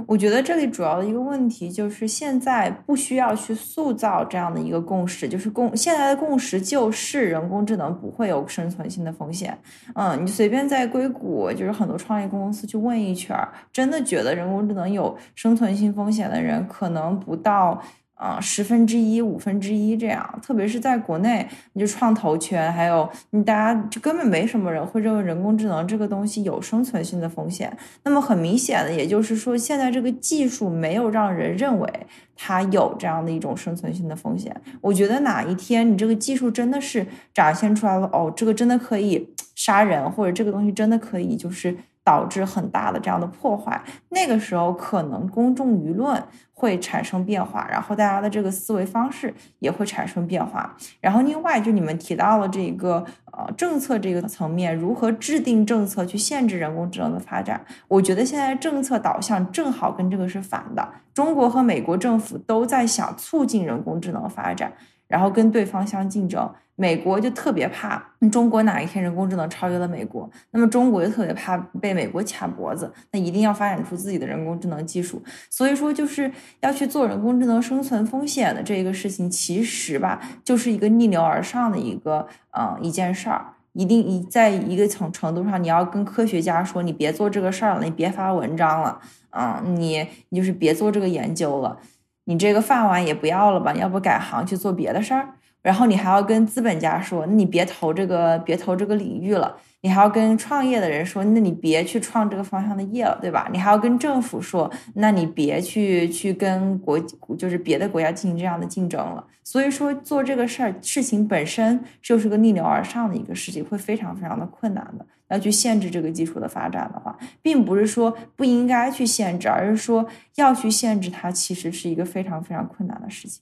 我觉得这里主要的一个问题就是现在不需要去塑造这样的一个共识，就是共现在的共识就是人工智能不会有生存性的风险。嗯，你随便在硅谷，就是很多创业公司去问一圈，真的觉得人工智能有生存性风险的人可能不到。啊，十分之一、五分之一这样，特别是在国内，你就创投圈，还有你大家就根本没什么人会认为人工智能这个东西有生存性的风险。那么很明显的，也就是说，现在这个技术没有让人认为它有这样的一种生存性的风险。我觉得哪一天你这个技术真的是展现出来了，哦，这个真的可以杀人，或者这个东西真的可以就是导致很大的这样的破坏，那个时候可能公众舆论。会产生变化，然后大家的这个思维方式也会产生变化。然后另外，就你们提到了这个呃政策这个层面，如何制定政策去限制人工智能的发展？我觉得现在政策导向正好跟这个是反的。中国和美国政府都在想促进人工智能发展，然后跟对方相竞争。美国就特别怕中国哪一天人工智能超越了美国，那么中国就特别怕被美国卡脖子，那一定要发展出自己的人工智能技术。所以说，就是要去做人工智能生存风险的这个事情，其实吧，就是一个逆流而上的一个嗯一件事儿。一定一在一个程程度上，你要跟科学家说，你别做这个事儿了，你别发文章了，嗯，你你就是别做这个研究了，你这个饭碗也不要了吧，要不改行去做别的事儿。然后你还要跟资本家说，那你别投这个，别投这个领域了。你还要跟创业的人说，那你别去创这个方向的业了，对吧？你还要跟政府说，那你别去去跟国就是别的国家进行这样的竞争了。所以说做这个事儿事情本身就是个逆流而上的一个事情，会非常非常的困难的。要去限制这个技术的发展的话，并不是说不应该去限制，而是说要去限制它，其实是一个非常非常困难的事情。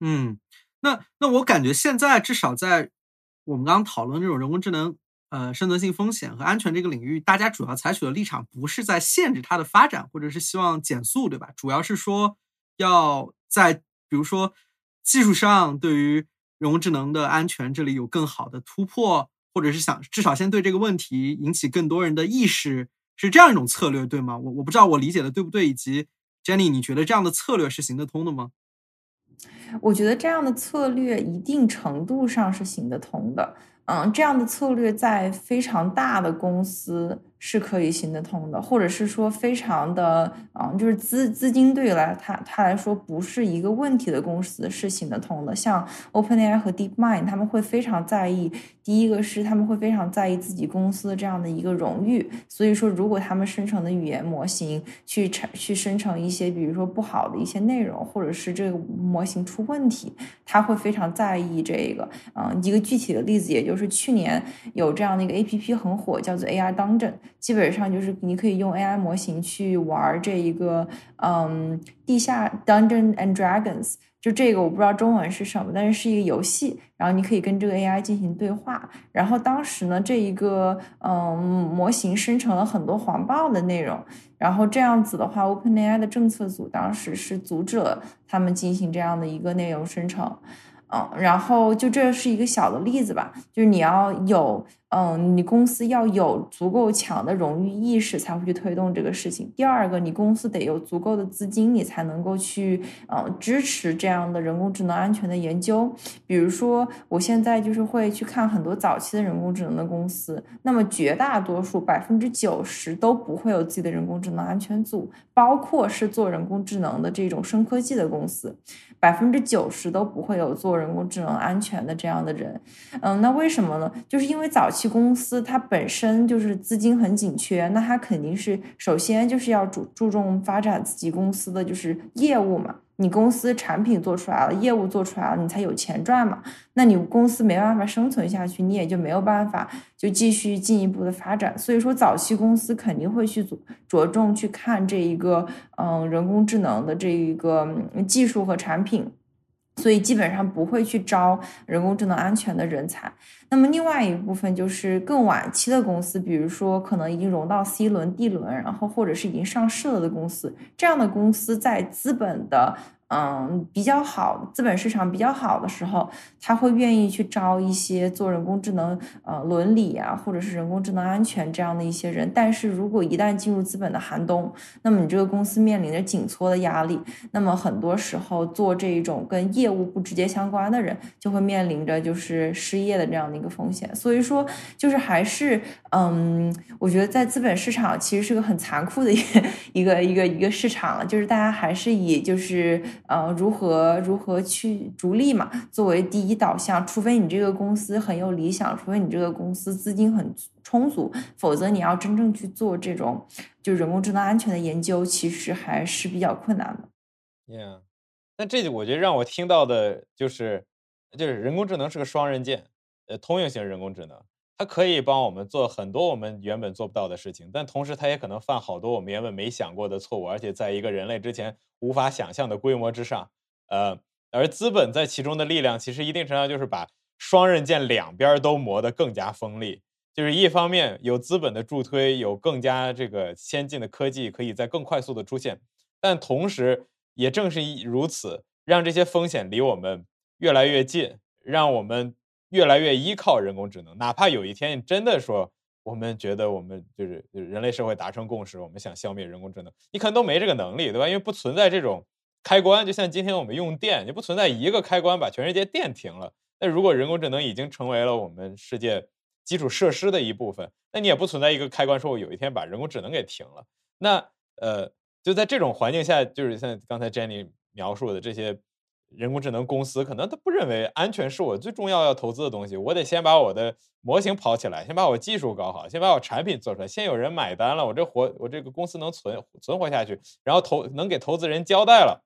嗯。那那我感觉现在至少在我们刚刚讨论这种人工智能呃生存性风险和安全这个领域，大家主要采取的立场不是在限制它的发展，或者是希望减速，对吧？主要是说要在比如说技术上对于人工智能的安全这里有更好的突破，或者是想至少先对这个问题引起更多人的意识，是这样一种策略，对吗？我我不知道我理解的对不对，以及 Jenny，你觉得这样的策略是行得通的吗？我觉得这样的策略一定程度上是行得通的，嗯，这样的策略在非常大的公司。是可以行得通的，或者是说非常的，嗯，就是资资金对来他他来说不是一个问题的公司是行得通的。像 OpenAI 和 DeepMind，他们会非常在意，第一个是他们会非常在意自己公司的这样的一个荣誉。所以说，如果他们生成的语言模型去产去生成一些，比如说不好的一些内容，或者是这个模型出问题，他会非常在意这个。嗯，一个具体的例子，也就是去年有这样的一个 APP 很火，叫做 AI Dungeon。基本上就是你可以用 AI 模型去玩这一个，嗯，地下 Dungeon and Dragons，就这个我不知道中文是什么，但是是一个游戏，然后你可以跟这个 AI 进行对话。然后当时呢，这一个嗯模型生成了很多黄暴的内容，然后这样子的话，OpenAI 的政策组当时是阻止了他们进行这样的一个内容生成。嗯，然后就这是一个小的例子吧，就是你要有。嗯，你公司要有足够强的荣誉意识，才会去推动这个事情。第二个，你公司得有足够的资金，你才能够去嗯支持这样的人工智能安全的研究。比如说，我现在就是会去看很多早期的人工智能的公司，那么绝大多数百分之九十都不会有自己的人工智能安全组，包括是做人工智能的这种深科技的公司，百分之九十都不会有做人工智能安全的这样的人。嗯，那为什么呢？就是因为早期。公司它本身就是资金很紧缺，那它肯定是首先就是要注注重发展自己公司的就是业务嘛。你公司产品做出来了，业务做出来了，你才有钱赚嘛。那你公司没办法生存下去，你也就没有办法就继续进一步的发展。所以说，早期公司肯定会去着重去看这一个嗯人工智能的这一个技术和产品。所以基本上不会去招人工智能安全的人才。那么另外一部分就是更晚期的公司，比如说可能已经融到 C 轮、D 轮，然后或者是已经上市了的公司，这样的公司在资本的。嗯，比较好，资本市场比较好的时候，他会愿意去招一些做人工智能呃伦理啊，或者是人工智能安全这样的一些人。但是如果一旦进入资本的寒冬，那么你这个公司面临着紧缩的压力，那么很多时候做这一种跟业务不直接相关的人，就会面临着就是失业的这样的一个风险。所以说，就是还是嗯，我觉得在资本市场其实是个很残酷的一个一个一个市场了，就是大家还是以就是。呃，如何如何去逐利嘛？作为第一导向，除非你这个公司很有理想，除非你这个公司资金很充足，否则你要真正去做这种就人工智能安全的研究，其实还是比较困难的。Yeah，但这我觉得让我听到的就是，就是人工智能是个双刃剑，呃，通用型人工智能。它可以帮我们做很多我们原本做不到的事情，但同时它也可能犯好多我们原本没想过的错误，而且在一个人类之前无法想象的规模之上。呃，而资本在其中的力量，其实一定程度上就是把双刃剑两边都磨得更加锋利。就是一方面有资本的助推，有更加这个先进的科技可以在更快速的出现，但同时也正是如此，让这些风险离我们越来越近，让我们。越来越依靠人工智能，哪怕有一天真的说，我们觉得我们就是人类社会达成共识，我们想消灭人工智能，你可能都没这个能力，对吧？因为不存在这种开关，就像今天我们用电，你不存在一个开关把全世界电停了。那如果人工智能已经成为了我们世界基础设施的一部分，那你也不存在一个开关，说我有一天把人工智能给停了。那呃，就在这种环境下，就是像刚才 Jenny 描述的这些。人工智能公司可能他不认为安全是我最重要要投资的东西，我得先把我的模型跑起来，先把我技术搞好，先把我产品做出来，先有人买单了，我这活我这个公司能存存活下去，然后投能给投资人交代了，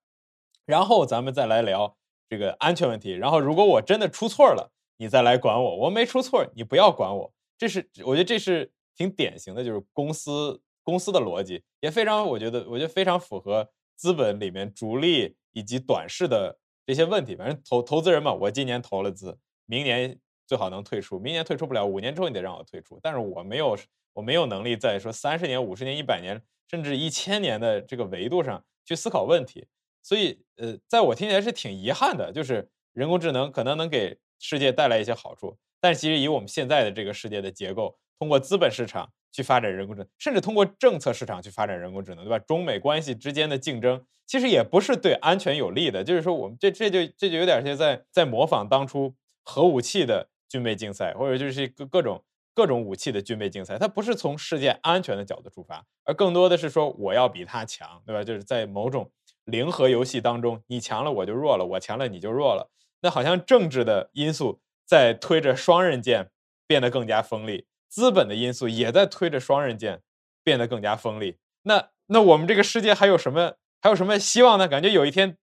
然后咱们再来聊这个安全问题。然后如果我真的出错了，你再来管我；我没出错，你不要管我。这是我觉得这是挺典型的，就是公司公司的逻辑，也非常我觉得我觉得非常符合资本里面逐利以及短视的。这些问题，反正投投资人嘛，我今年投了资，明年最好能退出，明年退出不了，五年之后你得让我退出。但是我没有，我没有能力在说三十年、五十年、一百年，甚至一千年的这个维度上去思考问题。所以，呃，在我听起来是挺遗憾的，就是人工智能可能能给世界带来一些好处，但其实以我们现在的这个世界的结构，通过资本市场。去发展人工智能，甚至通过政策市场去发展人工智能，对吧？中美关系之间的竞争，其实也不是对安全有利的。就是说，我们这这就这就有点像在在模仿当初核武器的军备竞赛，或者就是各各种各种武器的军备竞赛。它不是从世界安全的角度出发，而更多的是说我要比他强，对吧？就是在某种零和游戏当中，你强了我就弱了，我强了你就弱了。那好像政治的因素在推着双刃剑变得更加锋利。资本的因素也在推着双刃剑变得更加锋利。那那我们这个世界还有什么还有什么希望呢？感觉有一天，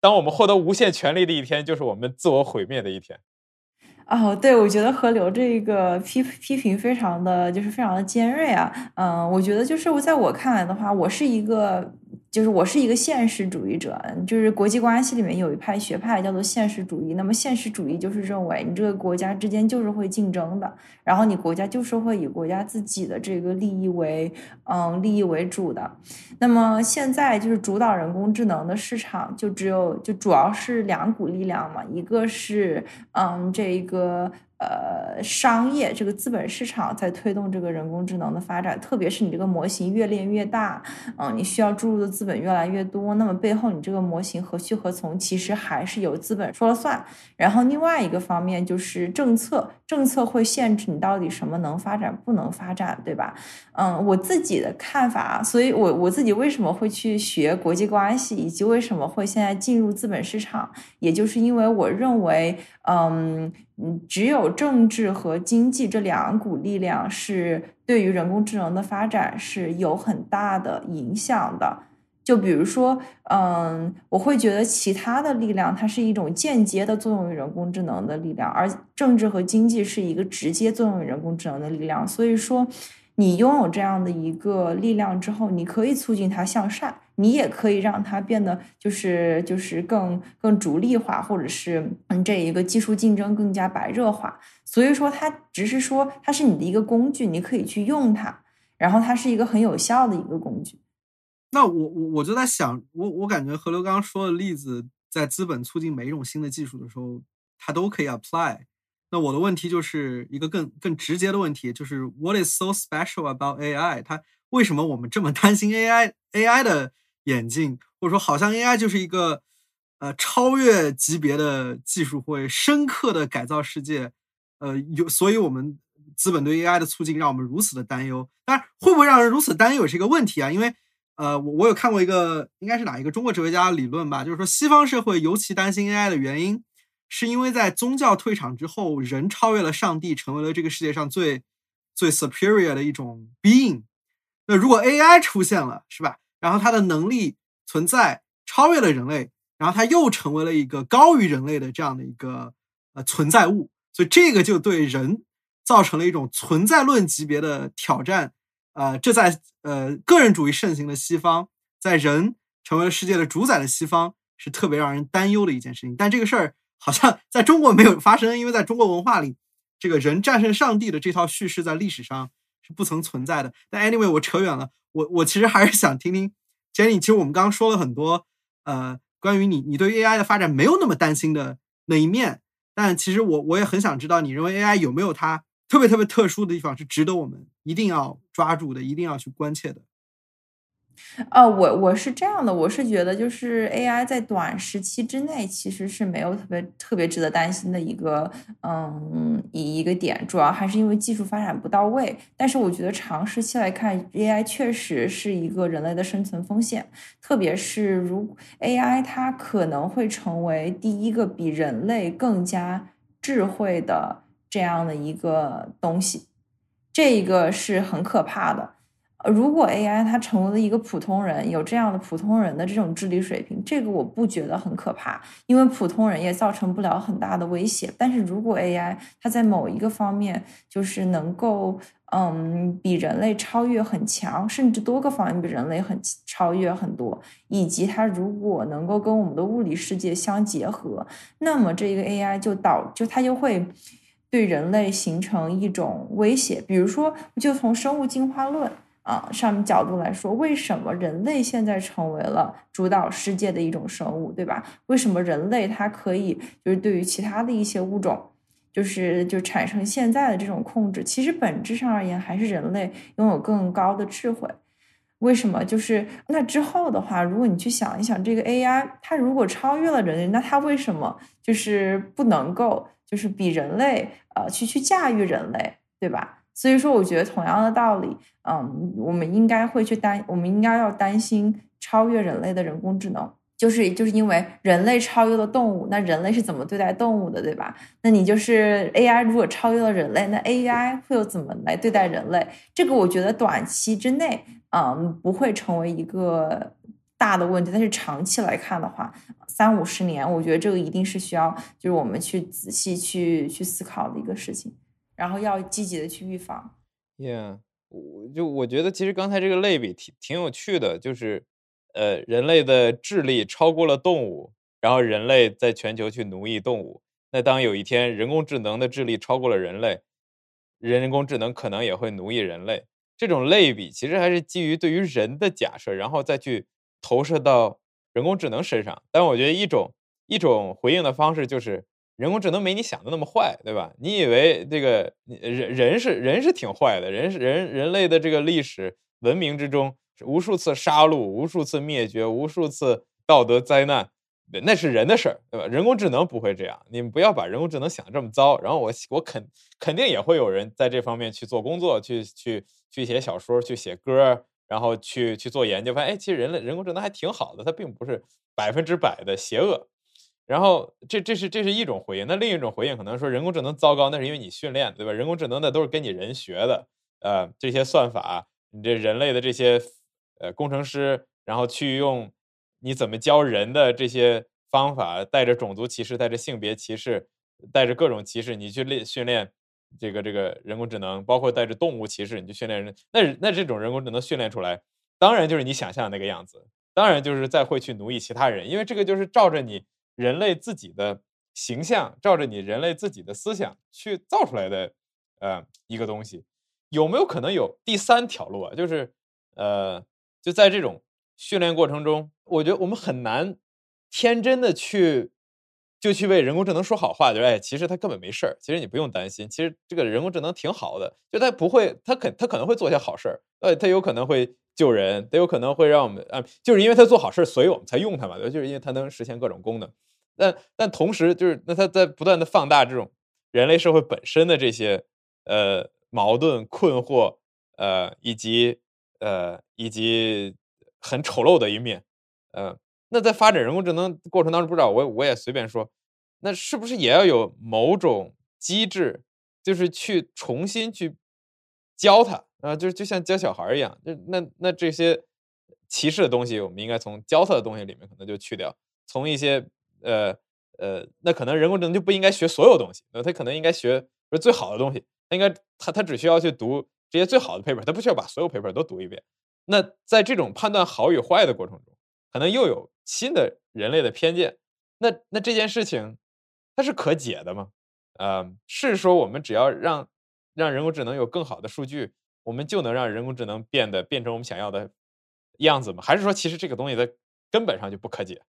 当我们获得无限权力的一天，就是我们自我毁灭的一天。哦，对，我觉得河流这个批批评非常的就是非常的尖锐啊。嗯，我觉得就是在我看来的话，我是一个。就是我是一个现实主义者，就是国际关系里面有一派学派叫做现实主义。那么现实主义就是认为你这个国家之间就是会竞争的，然后你国家就是会以国家自己的这个利益为嗯利益为主的。那么现在就是主导人工智能的市场就只有就主要是两股力量嘛，一个是嗯这个。呃，商业这个资本市场在推动这个人工智能的发展，特别是你这个模型越练越大，嗯，你需要注入的资本越来越多，那么背后你这个模型何去何从，其实还是由资本说了算。然后另外一个方面就是政策，政策会限制你到底什么能发展，不能发展，对吧？嗯，我自己的看法，所以我我自己为什么会去学国际关系，以及为什么会现在进入资本市场，也就是因为我认为，嗯。嗯，只有政治和经济这两股力量是对于人工智能的发展是有很大的影响的。就比如说，嗯，我会觉得其他的力量它是一种间接的作用于人工智能的力量，而政治和经济是一个直接作用于人工智能的力量。所以说，你拥有这样的一个力量之后，你可以促进它向善，你也可以让它变得就是就是更更逐利化，或者是嗯这一个技术竞争更加白热化。所以说，它只是说它是你的一个工具，你可以去用它，然后它是一个很有效的一个工具。那我我我就在想，我我感觉何刘刚刚说的例子，在资本促进每一种新的技术的时候，它都可以 apply。那我的问题就是一个更更直接的问题，就是 What is so special about AI？它为什么我们这么担心 AI AI 的眼镜，或者说好像 AI 就是一个呃超越级别的技术，会深刻的改造世界？呃，有，所以我们资本对 AI 的促进让我们如此的担忧。当然，会不会让人如此担忧是一个问题啊，因为。呃，我我有看过一个，应该是哪一个中国哲学家的理论吧？就是说，西方社会尤其担心 AI 的原因，是因为在宗教退场之后，人超越了上帝，成为了这个世界上最最 superior 的一种 being。那如果 AI 出现了，是吧？然后它的能力存在超越了人类，然后它又成为了一个高于人类的这样的一个呃存在物，所以这个就对人造成了一种存在论级别的挑战。呃，这在呃个人主义盛行的西方，在人成为了世界的主宰的西方，是特别让人担忧的一件事情。但这个事儿好像在中国没有发生，因为在中国文化里，这个人战胜上帝的这套叙事在历史上是不曾存在的。但 anyway，我扯远了，我我其实还是想听听 Jenny。其实我们刚刚说了很多，呃，关于你你对 AI 的发展没有那么担心的那一面，但其实我我也很想知道，你认为 AI 有没有它？特别特别特殊的地方是值得我们一定要抓住的，一定要去关切的。呃，我我是这样的，我是觉得就是 AI 在短时期之内其实是没有特别特别值得担心的一个嗯一一个点，主要还是因为技术发展不到位。但是我觉得长时期来看，AI 确实是一个人类的生存风险，特别是如 AI 它可能会成为第一个比人类更加智慧的。这样的一个东西，这一个是很可怕的。如果 AI 它成为了一个普通人，有这样的普通人的这种智力水平，这个我不觉得很可怕，因为普通人也造成不了很大的威胁。但是如果 AI 它在某一个方面就是能够，嗯，比人类超越很强，甚至多个方面比人类很超越很多，以及它如果能够跟我们的物理世界相结合，那么这一个 AI 就导就它就会。对人类形成一种威胁，比如说，就从生物进化论啊上面角度来说，为什么人类现在成为了主导世界的一种生物，对吧？为什么人类它可以就是对于其他的一些物种，就是就产生现在的这种控制？其实本质上而言，还是人类拥有更高的智慧。为什么？就是那之后的话，如果你去想一想，这个 AI 它如果超越了人类，那它为什么就是不能够？就是比人类呃去去驾驭人类，对吧？所以说，我觉得同样的道理，嗯，我们应该会去担，我们应该要担心超越人类的人工智能，就是就是因为人类超越了动物，那人类是怎么对待动物的，对吧？那你就是 AI 如果超越了人类，那 AI 会有怎么来对待人类？这个我觉得短期之内，嗯，不会成为一个大的问题，但是长期来看的话。三五十年，我觉得这个一定是需要，就是我们去仔细去去思考的一个事情，然后要积极的去预防。Yeah，我就我觉得其实刚才这个类比挺挺有趣的，就是呃，人类的智力超过了动物，然后人类在全球去奴役动物。那当有一天人工智能的智力超过了人类，人工智能可能也会奴役人类。这种类比其实还是基于对于人的假设，然后再去投射到。人工智能身上，但我觉得一种一种回应的方式就是，人工智能没你想的那么坏，对吧？你以为这个人人是人是挺坏的，人是人人类的这个历史文明之中，无数次杀戮，无数次灭绝，无数次道德灾难，那是人的事儿，对吧？人工智能不会这样，你们不要把人工智能想的这么糟。然后我我肯肯定也会有人在这方面去做工作，去去去写小说，去写歌。然后去去做研究，发现哎，其实人类人工智能还挺好的，它并不是百分之百的邪恶。然后这这是这是一种回应，那另一种回应可能说人工智能糟糕，那是因为你训练，对吧？人工智能的都是跟你人学的，呃，这些算法，你这人类的这些呃工程师然后去用你怎么教人的这些方法，带着种族歧视，带着性别歧视，带着各种歧视，你去练训练这个这个人工智能，包括带着动物歧视，你去训练人，那那这种人工智能训练出来，当然就是你想象的那个样子，当然就是再会去奴役其他人，因为这个就是照着你人类自己的形象，照着你人类自己的思想去造出来的，呃，一个东西。有没有可能有第三条路啊？就是，呃，就在这种训练过程中，我觉得我们很难天真的去就去为人工智能说好话，就是哎，其实它根本没事儿，其实你不用担心，其实这个人工智能挺好的，就它不会，它肯它可能会做些好事儿，呃，它有可能会救人，它有可能会让我们啊，就是因为它做好事儿，所以我们才用它嘛，对，就是因为它能实现各种功能，但但同时就是那它在不断的放大这种人类社会本身的这些呃。矛盾、困惑，呃，以及呃，以及很丑陋的一面，呃，那在发展人工智能过程当中，不知道我我也随便说，那是不是也要有某种机制，就是去重新去教他啊，就是就像教小孩一样，就那那这些歧视的东西，我们应该从教他的东西里面可能就去掉，从一些呃呃，那可能人工智能就不应该学所有东西，那他可能应该学最好的东西。它应该他他只需要去读这些最好的 paper，他不需要把所有 paper 都读一遍。那在这种判断好与坏的过程中，可能又有新的人类的偏见。那那这件事情它是可解的吗？呃，是说我们只要让让人工智能有更好的数据，我们就能让人工智能变得变成我们想要的样子吗？还是说其实这个东西的根本上就不可解？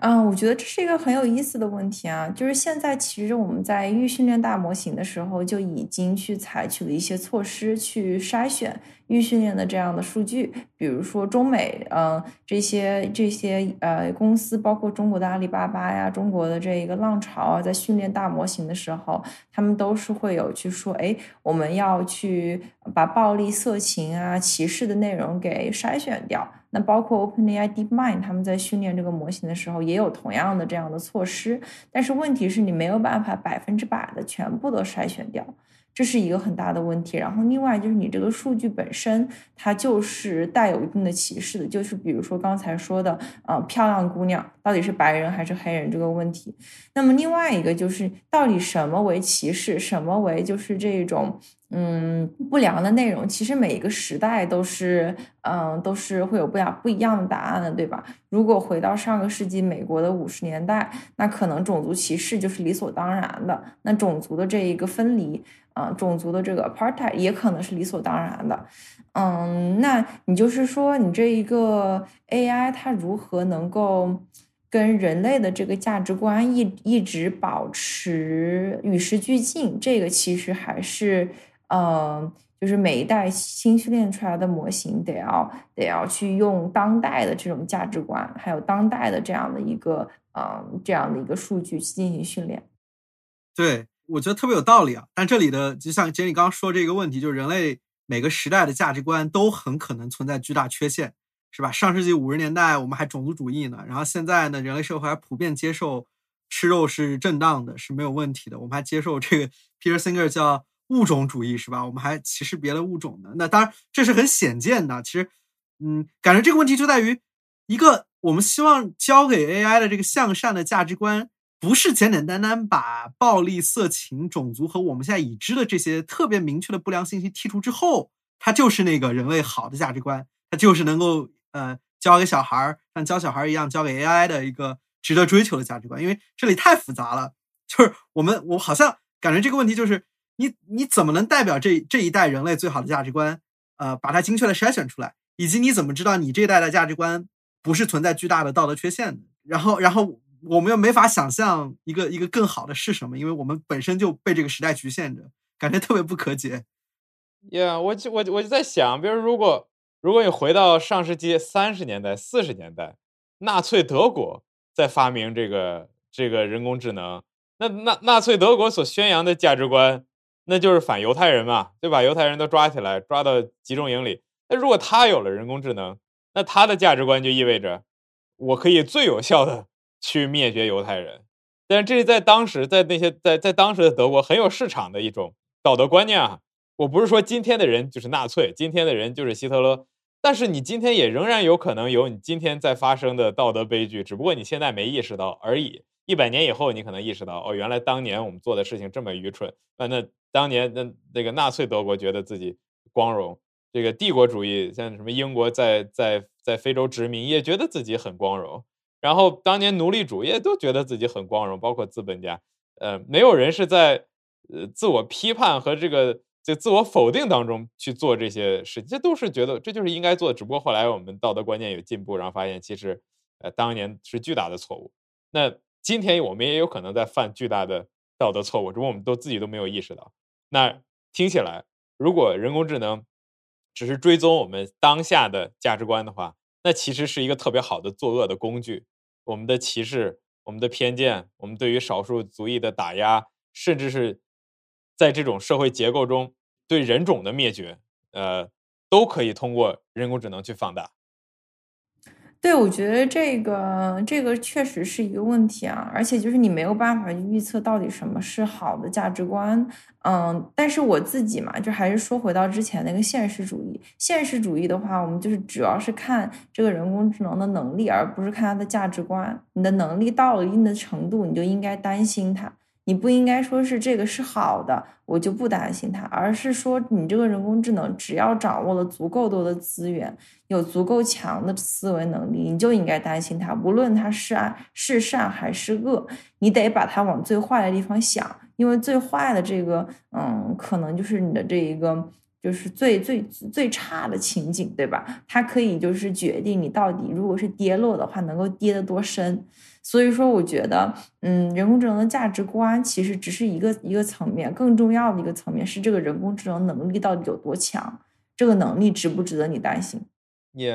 嗯，我觉得这是一个很有意思的问题啊。就是现在，其实我们在预训练大模型的时候，就已经去采取了一些措施去筛选预训练的这样的数据。比如说，中美，嗯，这些这些呃公司，包括中国的阿里巴巴呀，中国的这一个浪潮啊，在训练大模型的时候，他们都是会有去说，哎，我们要去把暴力、色情啊、歧视的内容给筛选掉。那包括 OpenAI DeepMind，他们在训练这个模型的时候，也有同样的这样的措施。但是问题是你没有办法百分之百的全部都筛选掉。这是一个很大的问题，然后另外就是你这个数据本身，它就是带有一定的歧视的，就是比如说刚才说的，呃，漂亮姑娘到底是白人还是黑人这个问题。那么另外一个就是，到底什么为歧视，什么为就是这种嗯不良的内容？其实每一个时代都是，嗯，都是会有不样不一样的答案的，对吧？如果回到上个世纪美国的五十年代，那可能种族歧视就是理所当然的，那种族的这一个分离。啊，种族的这个 apartheid 也可能是理所当然的，嗯，那你就是说，你这一个 AI 它如何能够跟人类的这个价值观一一直保持与时俱进？这个其实还是，嗯，就是每一代新训练出来的模型得要得要去用当代的这种价值观，还有当代的这样的一个，嗯，这样的一个数据去进行训练。对。我觉得特别有道理啊，但这里的就像杰里刚刚说这个问题，就是人类每个时代的价值观都很可能存在巨大缺陷，是吧？上世纪五十年代我们还种族主义呢，然后现在呢，人类社会还普遍接受吃肉是正当的，是没有问题的。我们还接受这个 Peter Singer 叫物种主义，是吧？我们还歧视别的物种的。那当然这是很显见的。其实，嗯，感觉这个问题就在于一个我们希望教给 AI 的这个向善的价值观。不是简简单单把暴力、色情、种族和我们现在已知的这些特别明确的不良信息剔除之后，它就是那个人类好的价值观，它就是能够呃教给小孩儿像教小孩儿一样教给 AI 的一个值得追求的价值观。因为这里太复杂了，就是我们我好像感觉这个问题就是你你怎么能代表这这一代人类最好的价值观？呃，把它精确的筛选出来，以及你怎么知道你这一代的价值观不是存在巨大的道德缺陷的？然后然后。我们又没法想象一个一个更好的是什么，因为我们本身就被这个时代局限着，感觉特别不可解。呀，我就我我就在想，比如如果如果你回到上世纪三十年代、四十年代，纳粹德国在发明这个这个人工智能，那纳纳粹德国所宣扬的价值观，那就是反犹太人嘛，对吧？犹太人都抓起来，抓到集中营里。那如果他有了人工智能，那他的价值观就意味着，我可以最有效的。去灭绝犹太人，但是这是在当时，在那些在在当时的德国很有市场的一种道德观念啊。我不是说今天的人就是纳粹，今天的人就是希特勒，但是你今天也仍然有可能有你今天在发生的道德悲剧，只不过你现在没意识到而已。一百年以后，你可能意识到，哦，原来当年我们做的事情这么愚蠢。那那当年那那个纳粹德国觉得自己光荣，这个帝国主义像什么英国在在在非洲殖民也觉得自己很光荣。然后当年奴隶主也都觉得自己很光荣，包括资本家。呃，没有人是在呃自我批判和这个就自我否定当中去做这些事，这都是觉得这就是应该做。只不过后来我们道德观念有进步，然后发现其实呃当年是巨大的错误。那。今天我们也有可能在犯巨大的道德错误，只不过我们都自己都没有意识到。那听起来，如果人工智能只是追踪我们当下的价值观的话，那其实是一个特别好的作恶的工具。我们的歧视、我们的偏见、我们对于少数族裔的打压，甚至是在这种社会结构中对人种的灭绝，呃，都可以通过人工智能去放大。对，我觉得这个这个确实是一个问题啊，而且就是你没有办法预测到底什么是好的价值观，嗯，但是我自己嘛，就还是说回到之前那个现实主义，现实主义的话，我们就是主要是看这个人工智能的能力，而不是看它的价值观。你的能力到了一定的程度，你就应该担心它。你不应该说是这个是好的，我就不担心它，而是说你这个人工智能只要掌握了足够多的资源，有足够强的思维能力，你就应该担心它，无论它是善是善还是恶，你得把它往最坏的地方想，因为最坏的这个，嗯，可能就是你的这一个。就是最最最差的情景，对吧？它可以就是决定你到底如果是跌落的话，能够跌得多深。所以说，我觉得，嗯，人工智能的价值观其实只是一个一个层面，更重要的一个层面是这个人工智能能力到底有多强，这个能力值不值得你担心也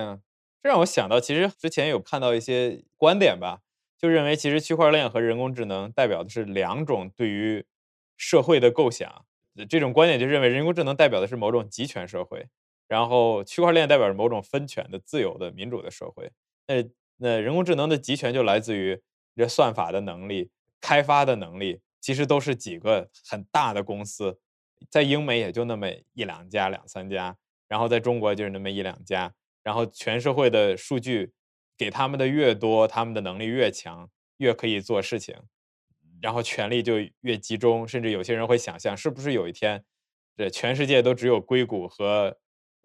这让我想到，其实之前有看到一些观点吧，就认为其实区块链和人工智能代表的是两种对于社会的构想。这种观点就认为人工智能代表的是某种集权社会，然后区块链代表着某种分权的自由的民主的社会。那那人工智能的集权就来自于这算法的能力、开发的能力，其实都是几个很大的公司，在英美也就那么一两家、两三家，然后在中国就是那么一两家，然后全社会的数据给他们的越多，他们的能力越强，越可以做事情。然后权力就越集中，甚至有些人会想象，是不是有一天，这全世界都只有硅谷和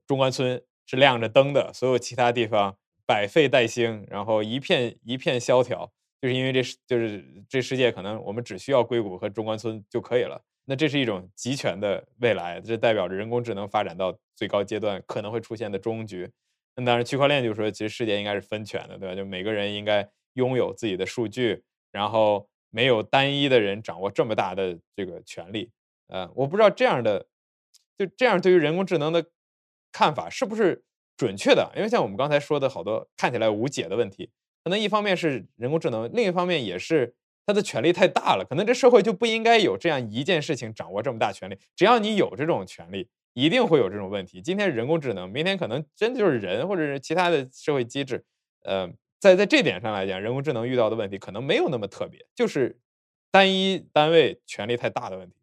中关村是亮着灯的，所有其他地方百废待兴，然后一片一片萧条，就是因为这是就是这世界可能我们只需要硅谷和中关村就可以了。那这是一种集权的未来，这代表着人工智能发展到最高阶段可能会出现的终局。那当然，区块链就说，其实世界应该是分权的，对吧？就每个人应该拥有自己的数据，然后。没有单一的人掌握这么大的这个权利，呃，我不知道这样的，就这样对于人工智能的看法是不是准确的？因为像我们刚才说的好多看起来无解的问题，可能一方面是人工智能，另一方面也是它的权力太大了。可能这社会就不应该有这样一件事情掌握这么大权力。只要你有这种权利，一定会有这种问题。今天人工智能，明天可能真的就是人或者是其他的社会机制，呃。在在这点上来讲，人工智能遇到的问题可能没有那么特别，就是单一单位权力太大的问题。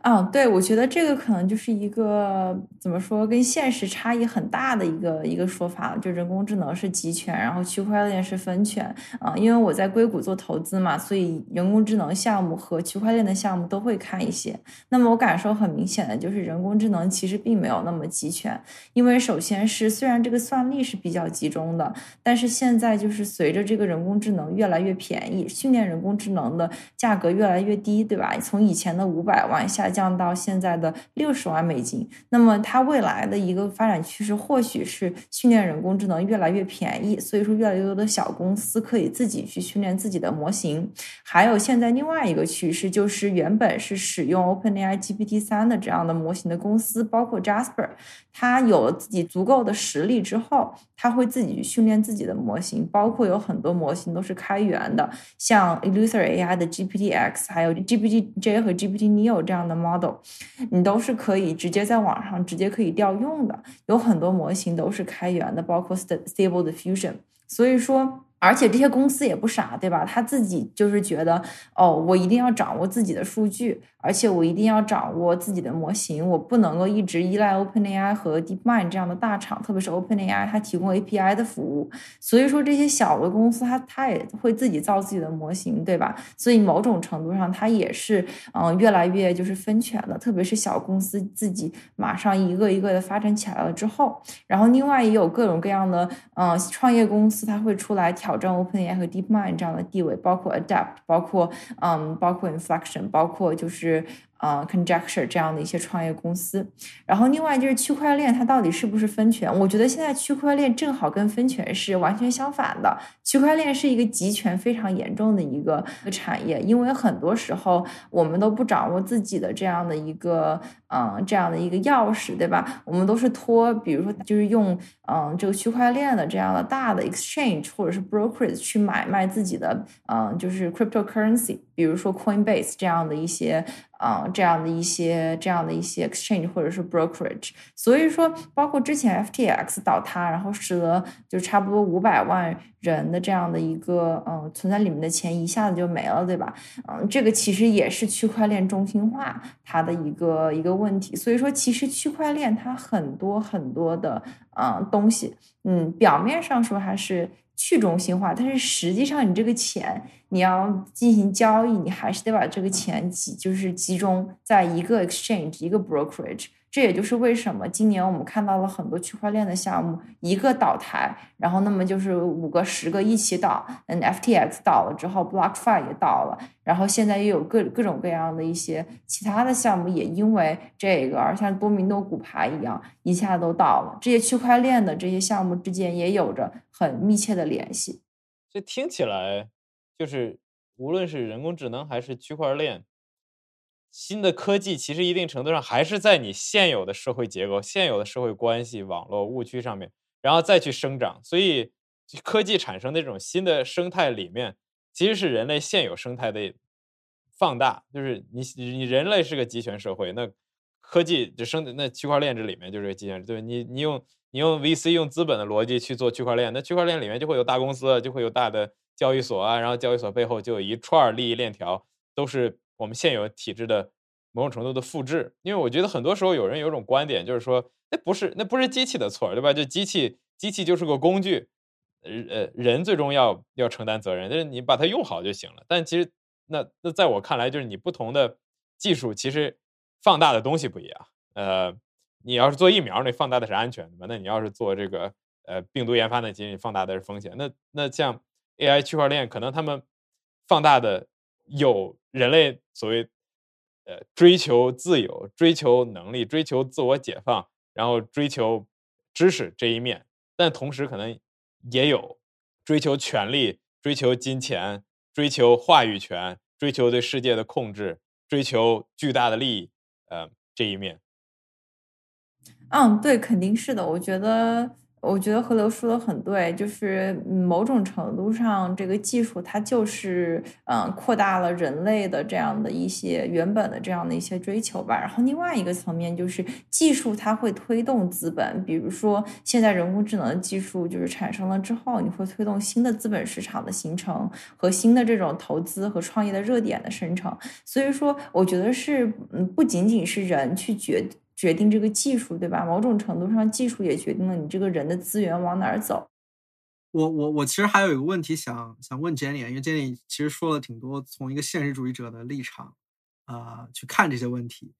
嗯，对，我觉得这个可能就是一个怎么说，跟现实差异很大的一个一个说法了就人工智能是集权，然后区块链是分权啊。因为我在硅谷做投资嘛，所以人工智能项目和区块链的项目都会看一些。那么我感受很明显的就是，人工智能其实并没有那么集权。因为首先是虽然这个算力是比较集中的，但是现在就是随着这个人工智能越来越便宜，训练人工智能的价格越来越低，对吧？从以前的五百万下。下降到现在的六十万美金，那么它未来的一个发展趋势，或许是训练人工智能越来越便宜，所以说越来越多的小公司可以自己去训练自己的模型。还有现在另外一个趋势，就是原本是使用 OpenAI GPT 三的这样的模型的公司，包括 Jasper，它有了自己足够的实力之后，它会自己去训练自己的模型，包括有很多模型都是开源的，像 Illustrator AI 的 GPT X，还有 GPT J 和 GPT Neo 这样的。model，你都是可以直接在网上直接可以调用的，有很多模型都是开源的，包括 Stable Diffusion。所以说，而且这些公司也不傻，对吧？他自己就是觉得，哦，我一定要掌握自己的数据，而且我一定要掌握自己的模型，我不能够一直依赖 OpenAI 和 DeepMind 这样的大厂，特别是 OpenAI 它提供 API 的服务。所以说，这些小的公司，它它也会自己造自己的模型，对吧？所以某种程度上，它也是嗯越来越就是分权了。特别是小公司自己马上一个一个的发展起来了之后，然后另外也有各种各样的嗯创业公司，它会出来挑。挑战 OpenAI 和 DeepMind 这样的地位，包括 Adapt，包括嗯，包括 Inflection，包括就是。啊，conjecture 这样的一些创业公司，然后另外就是区块链它到底是不是分权？我觉得现在区块链正好跟分权是完全相反的。区块链是一个集权非常严重的一个产业，因为很多时候我们都不掌握自己的这样的一个嗯这样的一个钥匙，对吧？我们都是托，比如说就是用嗯这个区块链的这样的大的 exchange 或者是 brokerage 去买卖自己的嗯就是 cryptocurrency，比如说 Coinbase 这样的一些。啊，这样的一些这样的一些 exchange 或者是 brokerage，所以说包括之前 FTX 倒塌，然后使得就差不多五百万人的这样的一个嗯存在里面的钱一下子就没了，对吧？嗯，这个其实也是区块链中心化它的一个一个问题。所以说，其实区块链它很多很多的嗯东西，嗯，表面上说还是。去中心化，但是实际上你这个钱你要进行交易，你还是得把这个钱集，就是集中在一个 exchange 一个 brokerage。这也就是为什么今年我们看到了很多区块链的项目一个倒台，然后那么就是五个、十个一起倒。嗯，FTX 倒了之后，BlockFi 也倒了，然后现在又有各各种各样的一些其他的项目也因为这个而像多米诺骨牌一样一下都倒了。这些区块链的这些项目之间也有着很密切的联系。这听起来就是无论是人工智能还是区块链。新的科技其实一定程度上还是在你现有的社会结构、现有的社会关系网络误区上面，然后再去生长。所以，科技产生的这种新的生态里面，其实是人类现有生态的放大。就是你你人类是个集权社会，那科技就生那区块链这里面就是个集权。对你你用你用 VC 用资本的逻辑去做区块链，那区块链里面就会有大公司，就会有大的交易所啊，然后交易所背后就有一串利益链条，都是。我们现有体制的某种程度的复制，因为我觉得很多时候有人有种观点，就是说那不是那不是机器的错，对吧？就机器机器就是个工具，呃，人最终要要承担责任，就是你把它用好就行了。但其实那那在我看来，就是你不同的技术其实放大的东西不一样。呃，你要是做疫苗，那放大的是安全，对吧？那你要是做这个呃病毒研发，那仅仅放大的是风险。那那像 AI 区块链，可能他们放大的。有人类所谓呃追求自由、追求能力、追求自我解放，然后追求知识这一面，但同时可能也有追求权力、追求金钱、追求话语权、追求对世界的控制、追求巨大的利益，呃这一面。嗯，对，肯定是的，我觉得。我觉得何流说的很对，就是某种程度上，这个技术它就是嗯扩大了人类的这样的一些原本的这样的一些追求吧。然后另外一个层面就是技术它会推动资本，比如说现在人工智能技术就是产生了之后，你会推动新的资本市场的形成和新的这种投资和创业的热点的生成。所以说，我觉得是嗯不仅仅是人去决。决定这个技术，对吧？某种程度上，技术也决定了你这个人的资源往哪儿走。我我我其实还有一个问题想想问 Jenny，因为 Jenny 其实说了挺多，从一个现实主义者的立场啊去看这些问题。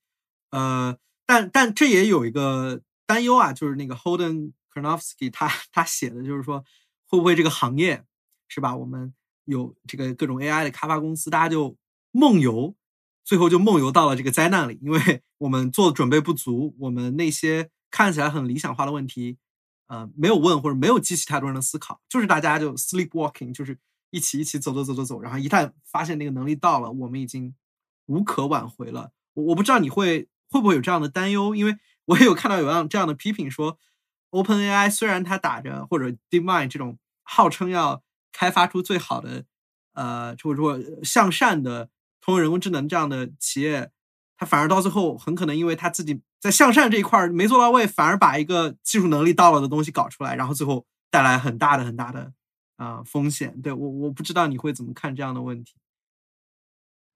呃，但但这也有一个担忧啊，就是那个 Holden Karnowski 他他写的就是说，会不会这个行业是吧？我们有这个各种 AI 的开发公司，大家就梦游。最后就梦游到了这个灾难里，因为 我们做准备不足，我们那些看起来很理想化的问题，呃，没有问或者没有激起太多人的思考，就是大家就 sleepwalking，就是一起一起走走走走走，然后一旦发现那个能力到了，我们已经无可挽回了。我我不知道你会会不会有这样的担忧，因为 我也有看到有样这样的批评说，OpenAI 虽然它打着或者 DeepMind 这种号称要开发出最好的，呃，或者说向善的。通用人工智能这样的企业，它反而到最后很可能因为它自己在向善这一块没做到位，反而把一个技术能力到了的东西搞出来，然后最后带来很大的很大的啊风险。对我我不知道你会怎么看这样的问题。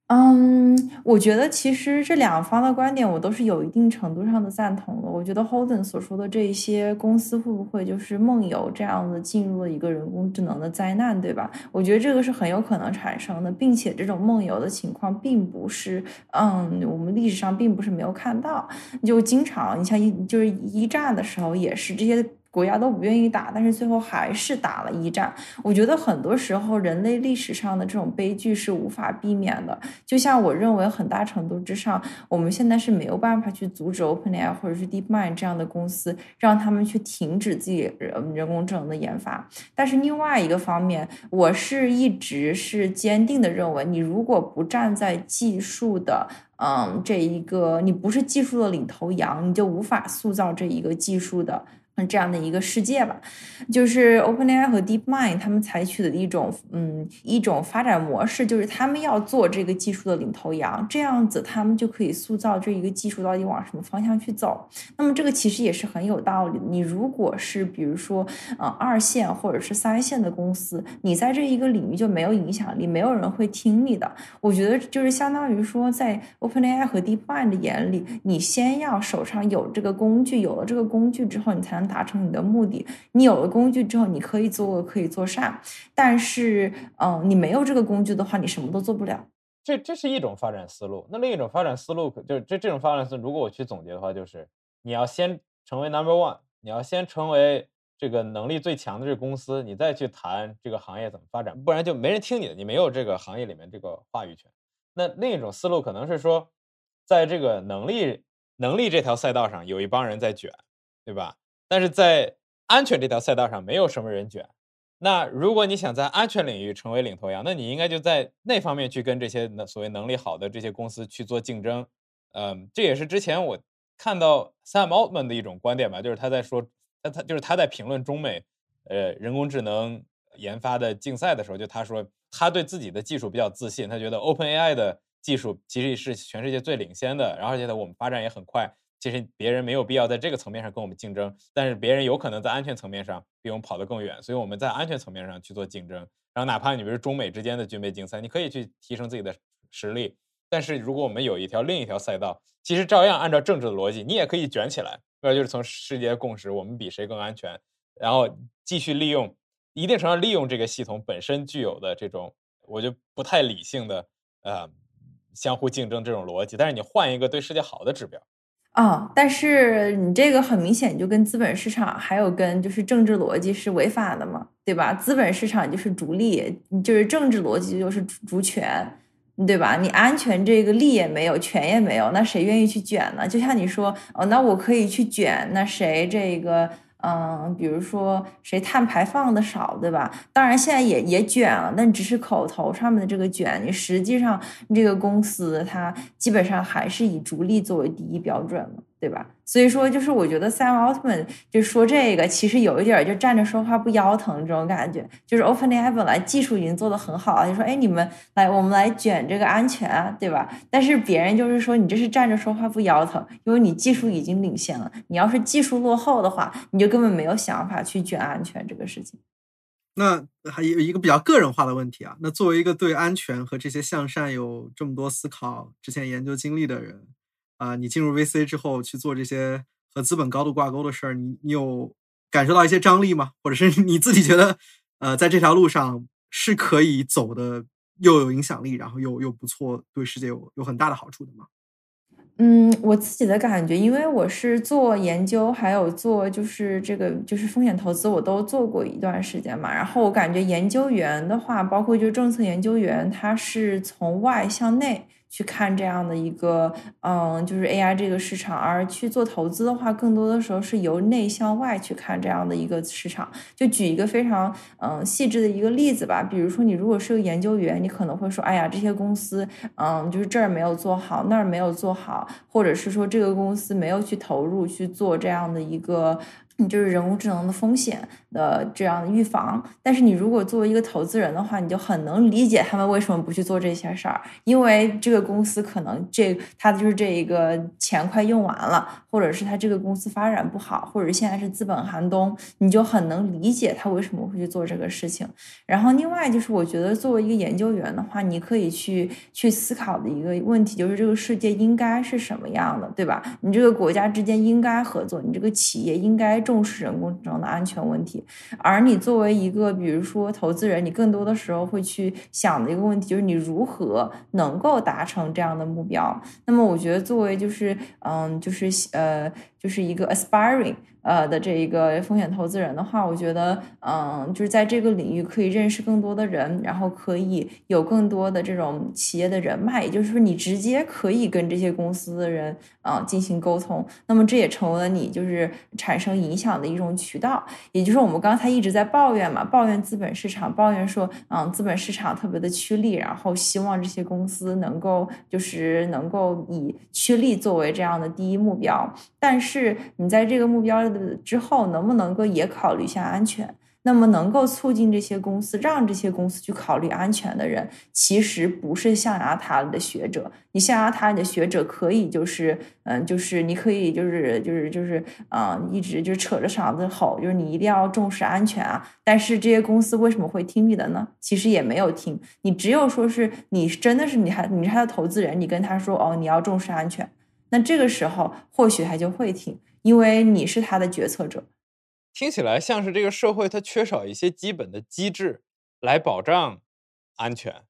嗯，我觉得其实这两方的观点我都是有一定程度上的赞同的。我觉得 Holden 所说的这些公司会不会就是梦游这样的进入了一个人工智能的灾难，对吧？我觉得这个是很有可能产生的，并且这种梦游的情况并不是，嗯，我们历史上并不是没有看到，就经常你像一就是一战的时候也是这些。国家都不愿意打，但是最后还是打了一战。我觉得很多时候人类历史上的这种悲剧是无法避免的。就像我认为很大程度之上，我们现在是没有办法去阻止 OpenAI 或者是 DeepMind 这样的公司，让他们去停止自己人人工智能的研发。但是另外一个方面，我是一直是坚定的认为，你如果不站在技术的，嗯，这一个你不是技术的领头羊，你就无法塑造这一个技术的。这样的一个世界吧，就是 OpenAI 和 DeepMind 他们采取的一种，嗯，一种发展模式，就是他们要做这个技术的领头羊，这样子他们就可以塑造这一个技术到底往什么方向去走。那么这个其实也是很有道理。你如果是比如说，呃，二线或者是三线的公司，你在这一个领域就没有影响力，没有人会听你的。我觉得就是相当于说，在 OpenAI 和 DeepMind 的眼里，你先要手上有这个工具，有了这个工具之后，你才能。达成你的目的，你有了工具之后，你可以做恶，可以做善，但是，嗯，你没有这个工具的话，你什么都做不了。这这是一种发展思路。那另一种发展思路，就是这这种发展思路，如果我去总结的话，就是你要先成为 number one，你要先成为这个能力最强的这个公司，你再去谈这个行业怎么发展，不然就没人听你的，你没有这个行业里面这个话语权。那另一种思路可能是说，在这个能力能力这条赛道上，有一帮人在卷，对吧？但是在安全这条赛道上，没有什么人卷。那如果你想在安全领域成为领头羊，那你应该就在那方面去跟这些所谓能力好的这些公司去做竞争。嗯，这也是之前我看到 Sam Altman 的一种观点吧，就是他在说，他他就是他在评论中美呃人工智能研发的竞赛的时候，就他说他对自己的技术比较自信，他觉得 OpenAI 的技术其实是全世界最领先的，然后而且我们发展也很快。其实别人没有必要在这个层面上跟我们竞争，但是别人有可能在安全层面上比我们跑得更远，所以我们在安全层面上去做竞争。然后哪怕你比如中美之间的军备竞赛，你可以去提升自己的实力。但是如果我们有一条另一条赛道，其实照样按照政治的逻辑，你也可以卷起来，那就是从世界共识，我们比谁更安全，然后继续利用一定程度上利用这个系统本身具有的这种我就不太理性的呃相互竞争这种逻辑。但是你换一个对世界好的指标。啊，但是你这个很明显就跟资本市场还有跟就是政治逻辑是违法的嘛，对吧？资本市场就是逐利，就是政治逻辑就是逐权，对吧？你安全这个利也没有，权也没有，那谁愿意去卷呢？就像你说，哦，那我可以去卷，那谁这个？嗯，比如说谁碳排放的少，对吧？当然现在也也卷了，但只是口头上面的这个卷，你实际上这个公司它基本上还是以逐利作为第一标准嘛。对吧？所以说，就是我觉得 Sam Altman 就说这个，其实有一点就站着说话不腰疼这种感觉。就是 OpenAI 本来技术已经做得很好了，就说哎，你们来，我们来卷这个安全啊，对吧？但是别人就是说你这是站着说话不腰疼，因为你技术已经领先了。你要是技术落后的话，你就根本没有想法去卷安全这个事情。那还有一个比较个人化的问题啊，那作为一个对安全和这些向善有这么多思考、之前研究经历的人。啊，你进入 VC 之后去做这些和资本高度挂钩的事儿，你你有感受到一些张力吗？或者是你自己觉得，呃，在这条路上是可以走的，又有影响力，然后又又不错，对世界有有很大的好处的吗？嗯，我自己的感觉，因为我是做研究，还有做就是这个就是风险投资，我都做过一段时间嘛。然后我感觉研究员的话，包括就政策研究员，他是从外向内。去看这样的一个，嗯，就是 AI 这个市场，而去做投资的话，更多的时候是由内向外去看这样的一个市场。就举一个非常，嗯，细致的一个例子吧，比如说你如果是个研究员，你可能会说，哎呀，这些公司，嗯，就是这儿没有做好，那儿没有做好，或者是说这个公司没有去投入去做这样的一个。你就是人工智能的风险的这样的预防，但是你如果作为一个投资人的话，你就很能理解他们为什么不去做这些事儿，因为这个公司可能这他就是这一个钱快用完了，或者是他这个公司发展不好，或者现在是资本寒冬，你就很能理解他为什么会去做这个事情。然后另外就是，我觉得作为一个研究员的话，你可以去去思考的一个问题就是，这个世界应该是什么样的，对吧？你这个国家之间应该合作，你这个企业应该重视人工智能的安全问题。而你作为一个，比如说投资人，你更多的时候会去想的一个问题就是，你如何能够达成这样的目标？那么，我觉得作为就是，嗯，就是呃，uh, 就是一个 aspiring。呃的这一个风险投资人的话，我觉得，嗯，就是在这个领域可以认识更多的人，然后可以有更多的这种企业的人脉，也就是说，你直接可以跟这些公司的人啊进行沟通。那么这也成为了你就是产生影响的一种渠道。也就是我们刚才一直在抱怨嘛，抱怨资本市场，抱怨说，嗯，资本市场特别的趋利，然后希望这些公司能够就是能够以趋利作为这样的第一目标。但是你在这个目标的。之后能不能够也考虑一下安全？那么能够促进这些公司，让这些公司去考虑安全的人，其实不是象牙塔里的学者。你象牙塔里的学者可以就是，嗯，就是你可以就是就是就是，嗯，一直就扯着嗓子吼，就是你一定要重视安全啊。但是这些公司为什么会听你的呢？其实也没有听你，只有说是你真的是你还你是他的投资人，你跟他说哦，你要重视安全，那这个时候或许他就会听。因为你是他的决策者，听起来像是这个社会它缺少一些基本的机制来保障安全，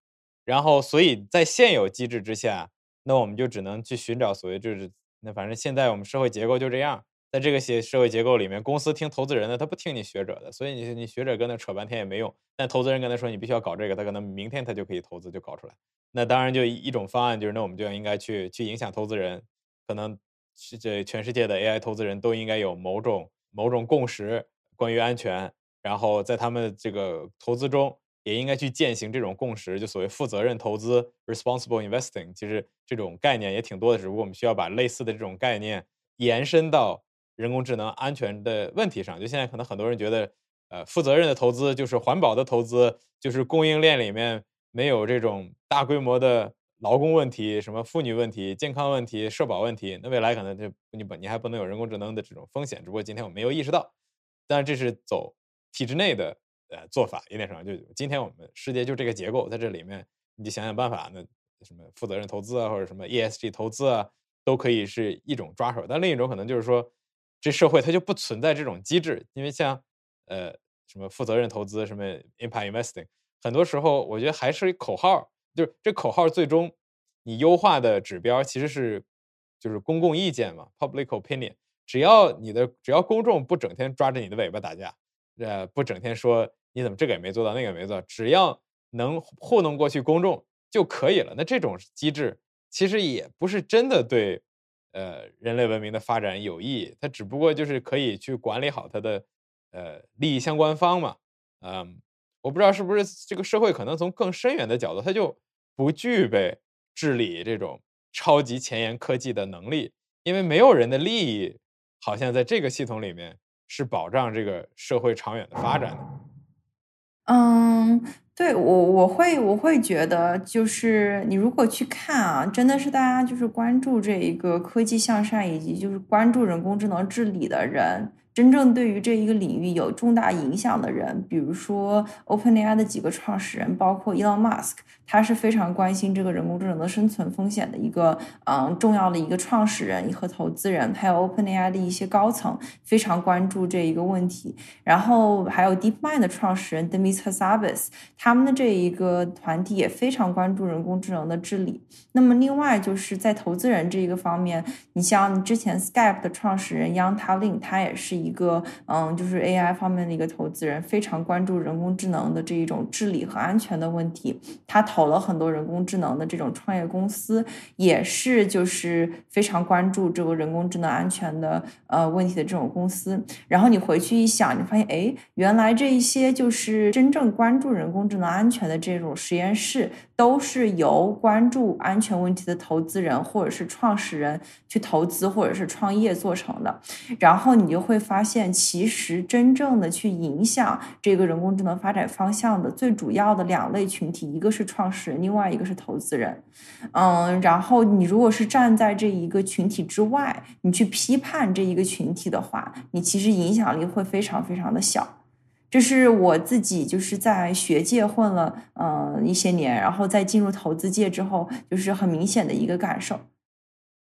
然后所以在现有机制之下，那我们就只能去寻找所谓就是那反正现在我们社会结构就这样，在这个些社会结构里面，公司听投资人的，他不听你学者的，所以你你学者跟那扯半天也没用。但投资人跟他说你必须要搞这个，他可能明天他就可以投资就搞出来。那当然就一种方案就是那我们就应该去去影响投资人，可能。是这全世界的 AI 投资人都应该有某种某种共识，关于安全，然后在他们这个投资中也应该去践行这种共识，就所谓负责任投资 （responsible investing）。其实这种概念也挺多的，只不过我们需要把类似的这种概念延伸到人工智能安全的问题上。就现在可能很多人觉得，呃，负责任的投资就是环保的投资，就是供应链里面没有这种大规模的。劳工问题、什么妇女问题、健康问题、社保问题，那未来可能就你不你还不能有人工智能的这种风险，只不过今天我没有意识到。但是这是走体制内的呃做法，有点什么？就今天我们世界就这个结构，在这里面你就想想办法，那什么负责任投资啊，或者什么 ESG 投资啊，都可以是一种抓手。但另一种可能就是说，这社会它就不存在这种机制，因为像呃什么负责任投资、什么 impact investing，很多时候我觉得还是口号。就是这口号最终，你优化的指标其实是，就是公共意见嘛，public opinion。只要你的只要公众不整天抓着你的尾巴打架，呃，不整天说你怎么这个也没做到，那个也没做，只要能糊弄过去公众就可以了。那这种机制其实也不是真的对，呃，人类文明的发展有益，它只不过就是可以去管理好它的，呃，利益相关方嘛。嗯，我不知道是不是这个社会可能从更深远的角度，它就。不具备治理这种超级前沿科技的能力，因为没有人的利益好像在这个系统里面是保障这个社会长远的发展的。嗯，对我我会我会觉得，就是你如果去看啊，真的是大家就是关注这一个科技向善，以及就是关注人工智能治理的人。真正对于这一个领域有重大影响的人，比如说 OpenAI 的几个创始人，包括 Elon Musk，他是非常关心这个人工智能的生存风险的一个嗯重要的一个创始人和投资人，还有 OpenAI 的一些高层非常关注这一个问题。然后还有 DeepMind 的创始人 Demis Hassabis，他们的这一个团体也非常关注人工智能的治理。那么另外就是在投资人这一个方面，你像之前 Skype 的创始人 Yang Talin，他也是。一个嗯，就是 AI 方面的一个投资人，非常关注人工智能的这一种治理和安全的问题。他投了很多人工智能的这种创业公司，也是就是非常关注这个人工智能安全的呃问题的这种公司。然后你回去一想，你发现哎，原来这一些就是真正关注人工智能安全的这种实验室，都是由关注安全问题的投资人或者是创始人去投资或者是创业做成的。然后你就会发现，其实真正的去影响这个人工智能发展方向的最主要的两类群体，一个是创始人，另外一个是投资人。嗯，然后你如果是站在这一个群体之外，你去批判这一个群体的话，你其实影响力会非常非常的小。这是我自己就是在学界混了嗯一些年，然后再进入投资界之后，就是很明显的一个感受。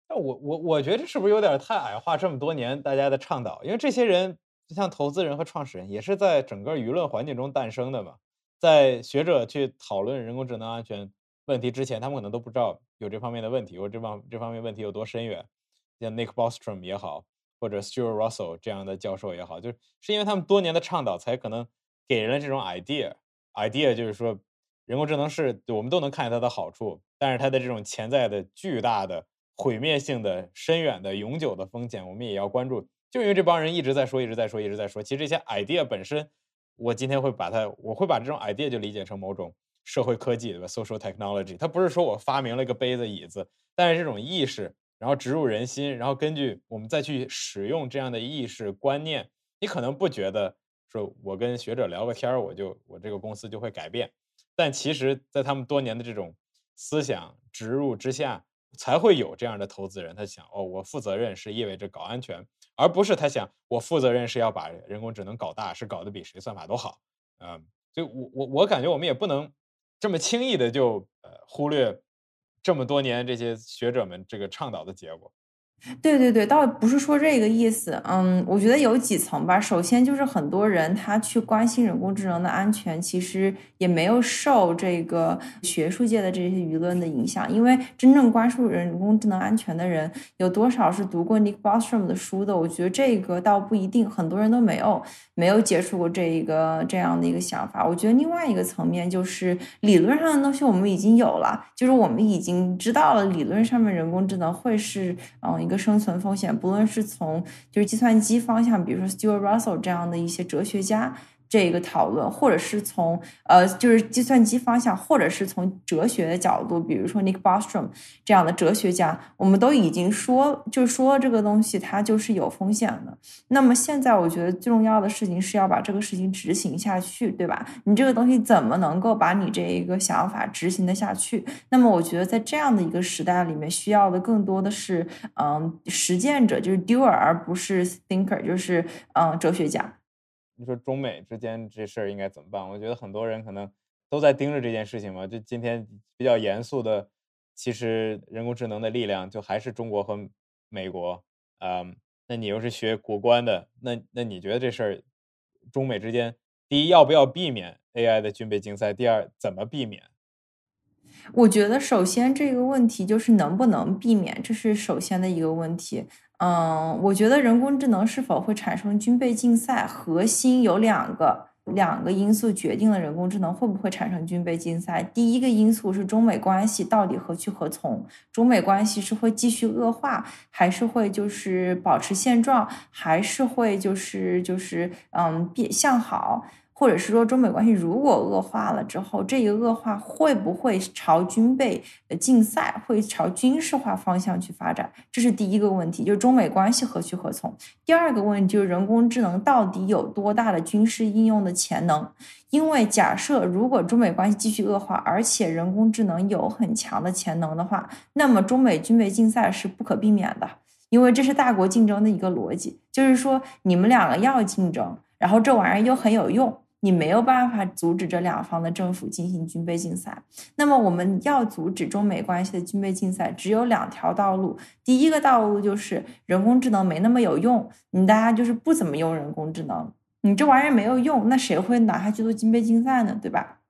那我我我觉得这是不是有点太矮化这么多年大家的倡导？因为这些人就像投资人和创始人，也是在整个舆论环境中诞生的嘛。在学者去讨论人工智能安全问题之前，他们可能都不知道有这方面的问题，或这方这方面问题有多深远。像 Nick Bostrom 也好。或者 Stuart Russell 这样的教授也好，就是是因为他们多年的倡导，才可能给人了这种 idea。idea 就是说，人工智能是我们都能看见它的好处，但是它的这种潜在的巨大的毁灭性的、深远的、永久的风险，我们也要关注。就因为这帮人一直在说，一直在说，一直在说。其实这些 idea 本身，我今天会把它，我会把这种 idea 就理解成某种社会科技，对吧？social technology。它不是说我发明了一个杯子、椅子，但是这种意识。然后植入人心，然后根据我们再去使用这样的意识观念，你可能不觉得说我跟学者聊个天儿，我就我这个公司就会改变，但其实，在他们多年的这种思想植入之下，才会有这样的投资人，他想哦，我负责任是意味着搞安全，而不是他想我负责任是要把人工智能搞大，是搞得比谁算法都好，嗯，所以我我我感觉我们也不能这么轻易的就呃忽略。这么多年，这些学者们这个倡导的结果。对对对，倒不是说这个意思。嗯，我觉得有几层吧。首先就是很多人他去关心人工智能的安全，其实也没有受这个学术界的这些舆论的影响。因为真正关注人工智能安全的人，有多少是读过 Nick Bostrom 的书的？我觉得这个倒不一定，很多人都没有没有接触过这一个这样的一个想法。我觉得另外一个层面就是理论上的东西我们已经有了，就是我们已经知道了理论上面人工智能会是嗯一个。生存风险，不论是从就是计算机方向，比如说 Stuart Russell 这样的一些哲学家。这个讨论，或者是从呃，就是计算机方向，或者是从哲学的角度，比如说 Nick Bostrom 这样的哲学家，我们都已经说，就说这个东西它就是有风险的。那么现在我觉得最重要的事情是要把这个事情执行下去，对吧？你这个东西怎么能够把你这一个想法执行的下去？那么我觉得在这样的一个时代里面，需要的更多的是嗯，实践者，就是 doer，而不是 thinker，就是嗯，哲学家。你说中美之间这事儿应该怎么办？我觉得很多人可能都在盯着这件事情嘛。就今天比较严肃的，其实人工智能的力量就还是中国和美国。嗯，那你又是学国关的，那那你觉得这事儿中美之间，第一要不要避免 AI 的军备竞赛？第二怎么避免？我觉得首先这个问题就是能不能避免，这是首先的一个问题。嗯，我觉得人工智能是否会产生军备竞赛，核心有两个两个因素决定了人工智能会不会产生军备竞赛。第一个因素是中美关系到底何去何从，中美关系是会继续恶化，还是会就是保持现状，还是会就是就是嗯变向好。或者是说，中美关系如果恶化了之后，这个恶化会不会朝军备竞赛、会朝军事化方向去发展？这是第一个问题，就是中美关系何去何从。第二个问题就是人工智能到底有多大的军事应用的潜能？因为假设如果中美关系继续恶化，而且人工智能有很强的潜能的话，那么中美军备竞赛是不可避免的，因为这是大国竞争的一个逻辑，就是说你们两个要竞争，然后这玩意儿又很有用。你没有办法阻止这两方的政府进行军备竞赛。那么，我们要阻止中美关系的军备竞赛，只有两条道路。第一个道路就是人工智能没那么有用，你大家就是不怎么用人工智能，你这玩意儿没有用，那谁会拿它去做军备竞赛呢？对吧？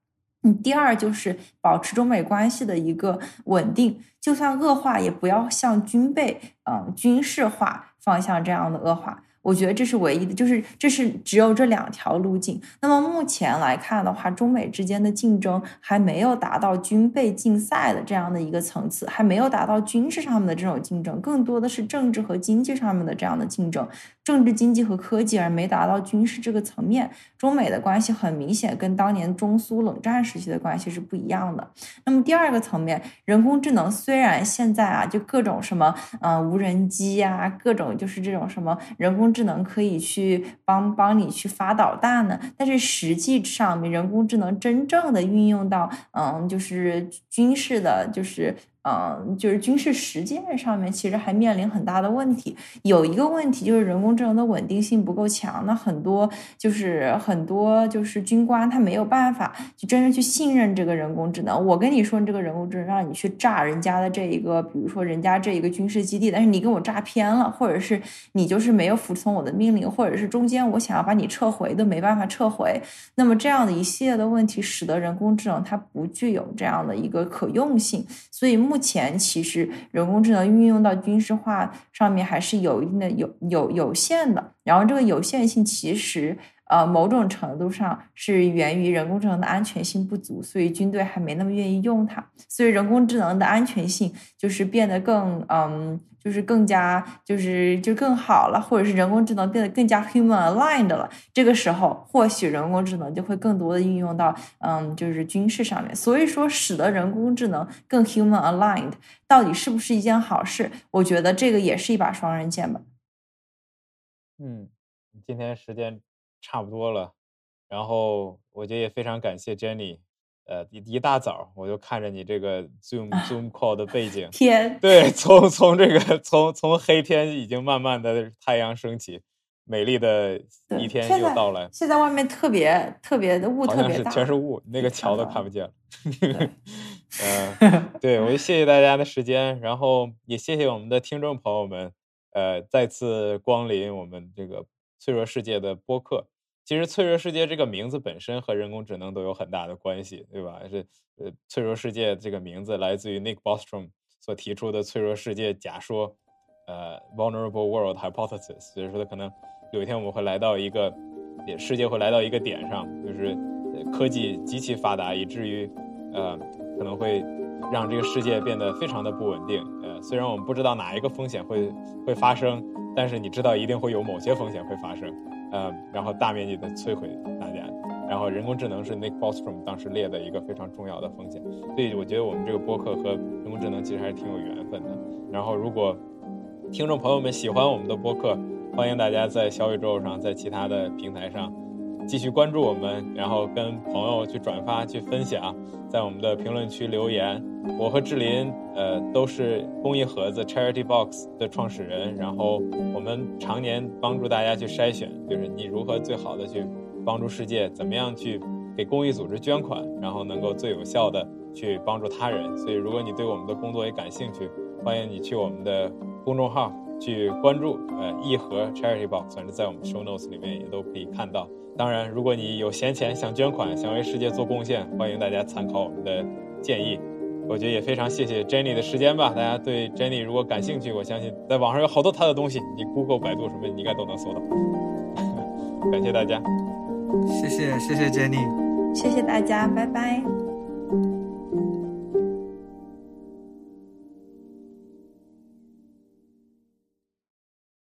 你第二就是保持中美关系的一个稳定，就算恶化，也不要向军备、嗯军事化方向这样的恶化。我觉得这是唯一的，就是这是只有这两条路径。那么目前来看的话，中美之间的竞争还没有达到军备竞赛的这样的一个层次，还没有达到军事上面的这种竞争，更多的是政治和经济上面的这样的竞争，政治、经济和科技，而没达到军事这个层面。中美的关系很明显跟当年中苏冷战时期的关系是不一样的。那么第二个层面，人工智能虽然现在啊，就各种什么，嗯，无人机呀，各种就是这种什么人工智能可以去帮帮你去发导弹呢，但是实际上，人工智能真正的运用到，嗯，就是军事的，就是。嗯，就是军事实践上面其实还面临很大的问题。有一个问题就是人工智能的稳定性不够强，那很多就是很多就是军官他没有办法去真正去信任这个人工智能。我跟你说，这个人工智能让你去炸人家的这一个，比如说人家这一个军事基地，但是你给我炸偏了，或者是你就是没有服从我的命令，或者是中间我想要把你撤回都没办法撤回。那么这样的一系列的问题，使得人工智能它不具有这样的一个可用性，所以目。目前其实人工智能运用到军事化上面还是有一定的有有有限的，然后这个有限性其实呃某种程度上是源于人工智能的安全性不足，所以军队还没那么愿意用它，所以人工智能的安全性就是变得更嗯。就是更加就是就更好了，或者是人工智能变得更加 human aligned 了。这个时候，或许人工智能就会更多的运用到嗯，就是军事上面。所以说，使得人工智能更 human aligned，到底是不是一件好事？我觉得这个也是一把双刃剑吧。嗯，今天时间差不多了，然后我觉得也非常感谢 Jenny。呃，一一大早我就看着你这个 Zoom Zoom call 的背景，天，对，从从这个从从黑天已经慢慢的太阳升起，美丽的一天又到来。现在外面特别特别的雾，特别大，全是雾，那个桥都看不见。嗯，对，我就谢谢大家的时间，然后也谢谢我们的听众朋友们，呃，再次光临我们这个脆弱世界的播客。其实“脆弱世界”这个名字本身和人工智能都有很大的关系，对吧？是呃，“脆弱世界”这个名字来自于 Nick Bostrom 所提出的“脆弱世界假说”，呃，“Vulnerable World Hypothesis”。所以说，可能有一天我们会来到一个，世界会来到一个点上，就是科技极其发达，以至于呃，可能会让这个世界变得非常的不稳定。呃，虽然我们不知道哪一个风险会会发生，但是你知道一定会有某些风险会发生。呃，然后大面积的摧毁大家，然后人工智能是 Nick Bostrom 当时列的一个非常重要的风险，所以我觉得我们这个播客和人工智能其实还是挺有缘分的。然后，如果听众朋友们喜欢我们的播客，欢迎大家在小宇宙上，在其他的平台上继续关注我们，然后跟朋友去转发、去分享，在我们的评论区留言。我和志林，呃，都是公益盒子 Charity Box 的创始人，然后我们常年帮助大家去筛选，就是你如何最好的去帮助世界，怎么样去给公益组织捐款，然后能够最有效的去帮助他人。所以，如果你对我们的工作也感兴趣，欢迎你去我们的公众号去关注，呃，一盒 Charity Box，反正在我们 Show Notes 里面也都可以看到。当然，如果你有闲钱想捐款，想为世界做贡献，欢迎大家参考我们的建议。我觉得也非常谢谢 Jenny 的时间吧。大家对 Jenny 如果感兴趣，我相信在网上有好多她的东西，你 Google、百度什么，你应该都能搜到。感谢大家，谢谢谢谢 Jenny，谢谢大家，拜拜。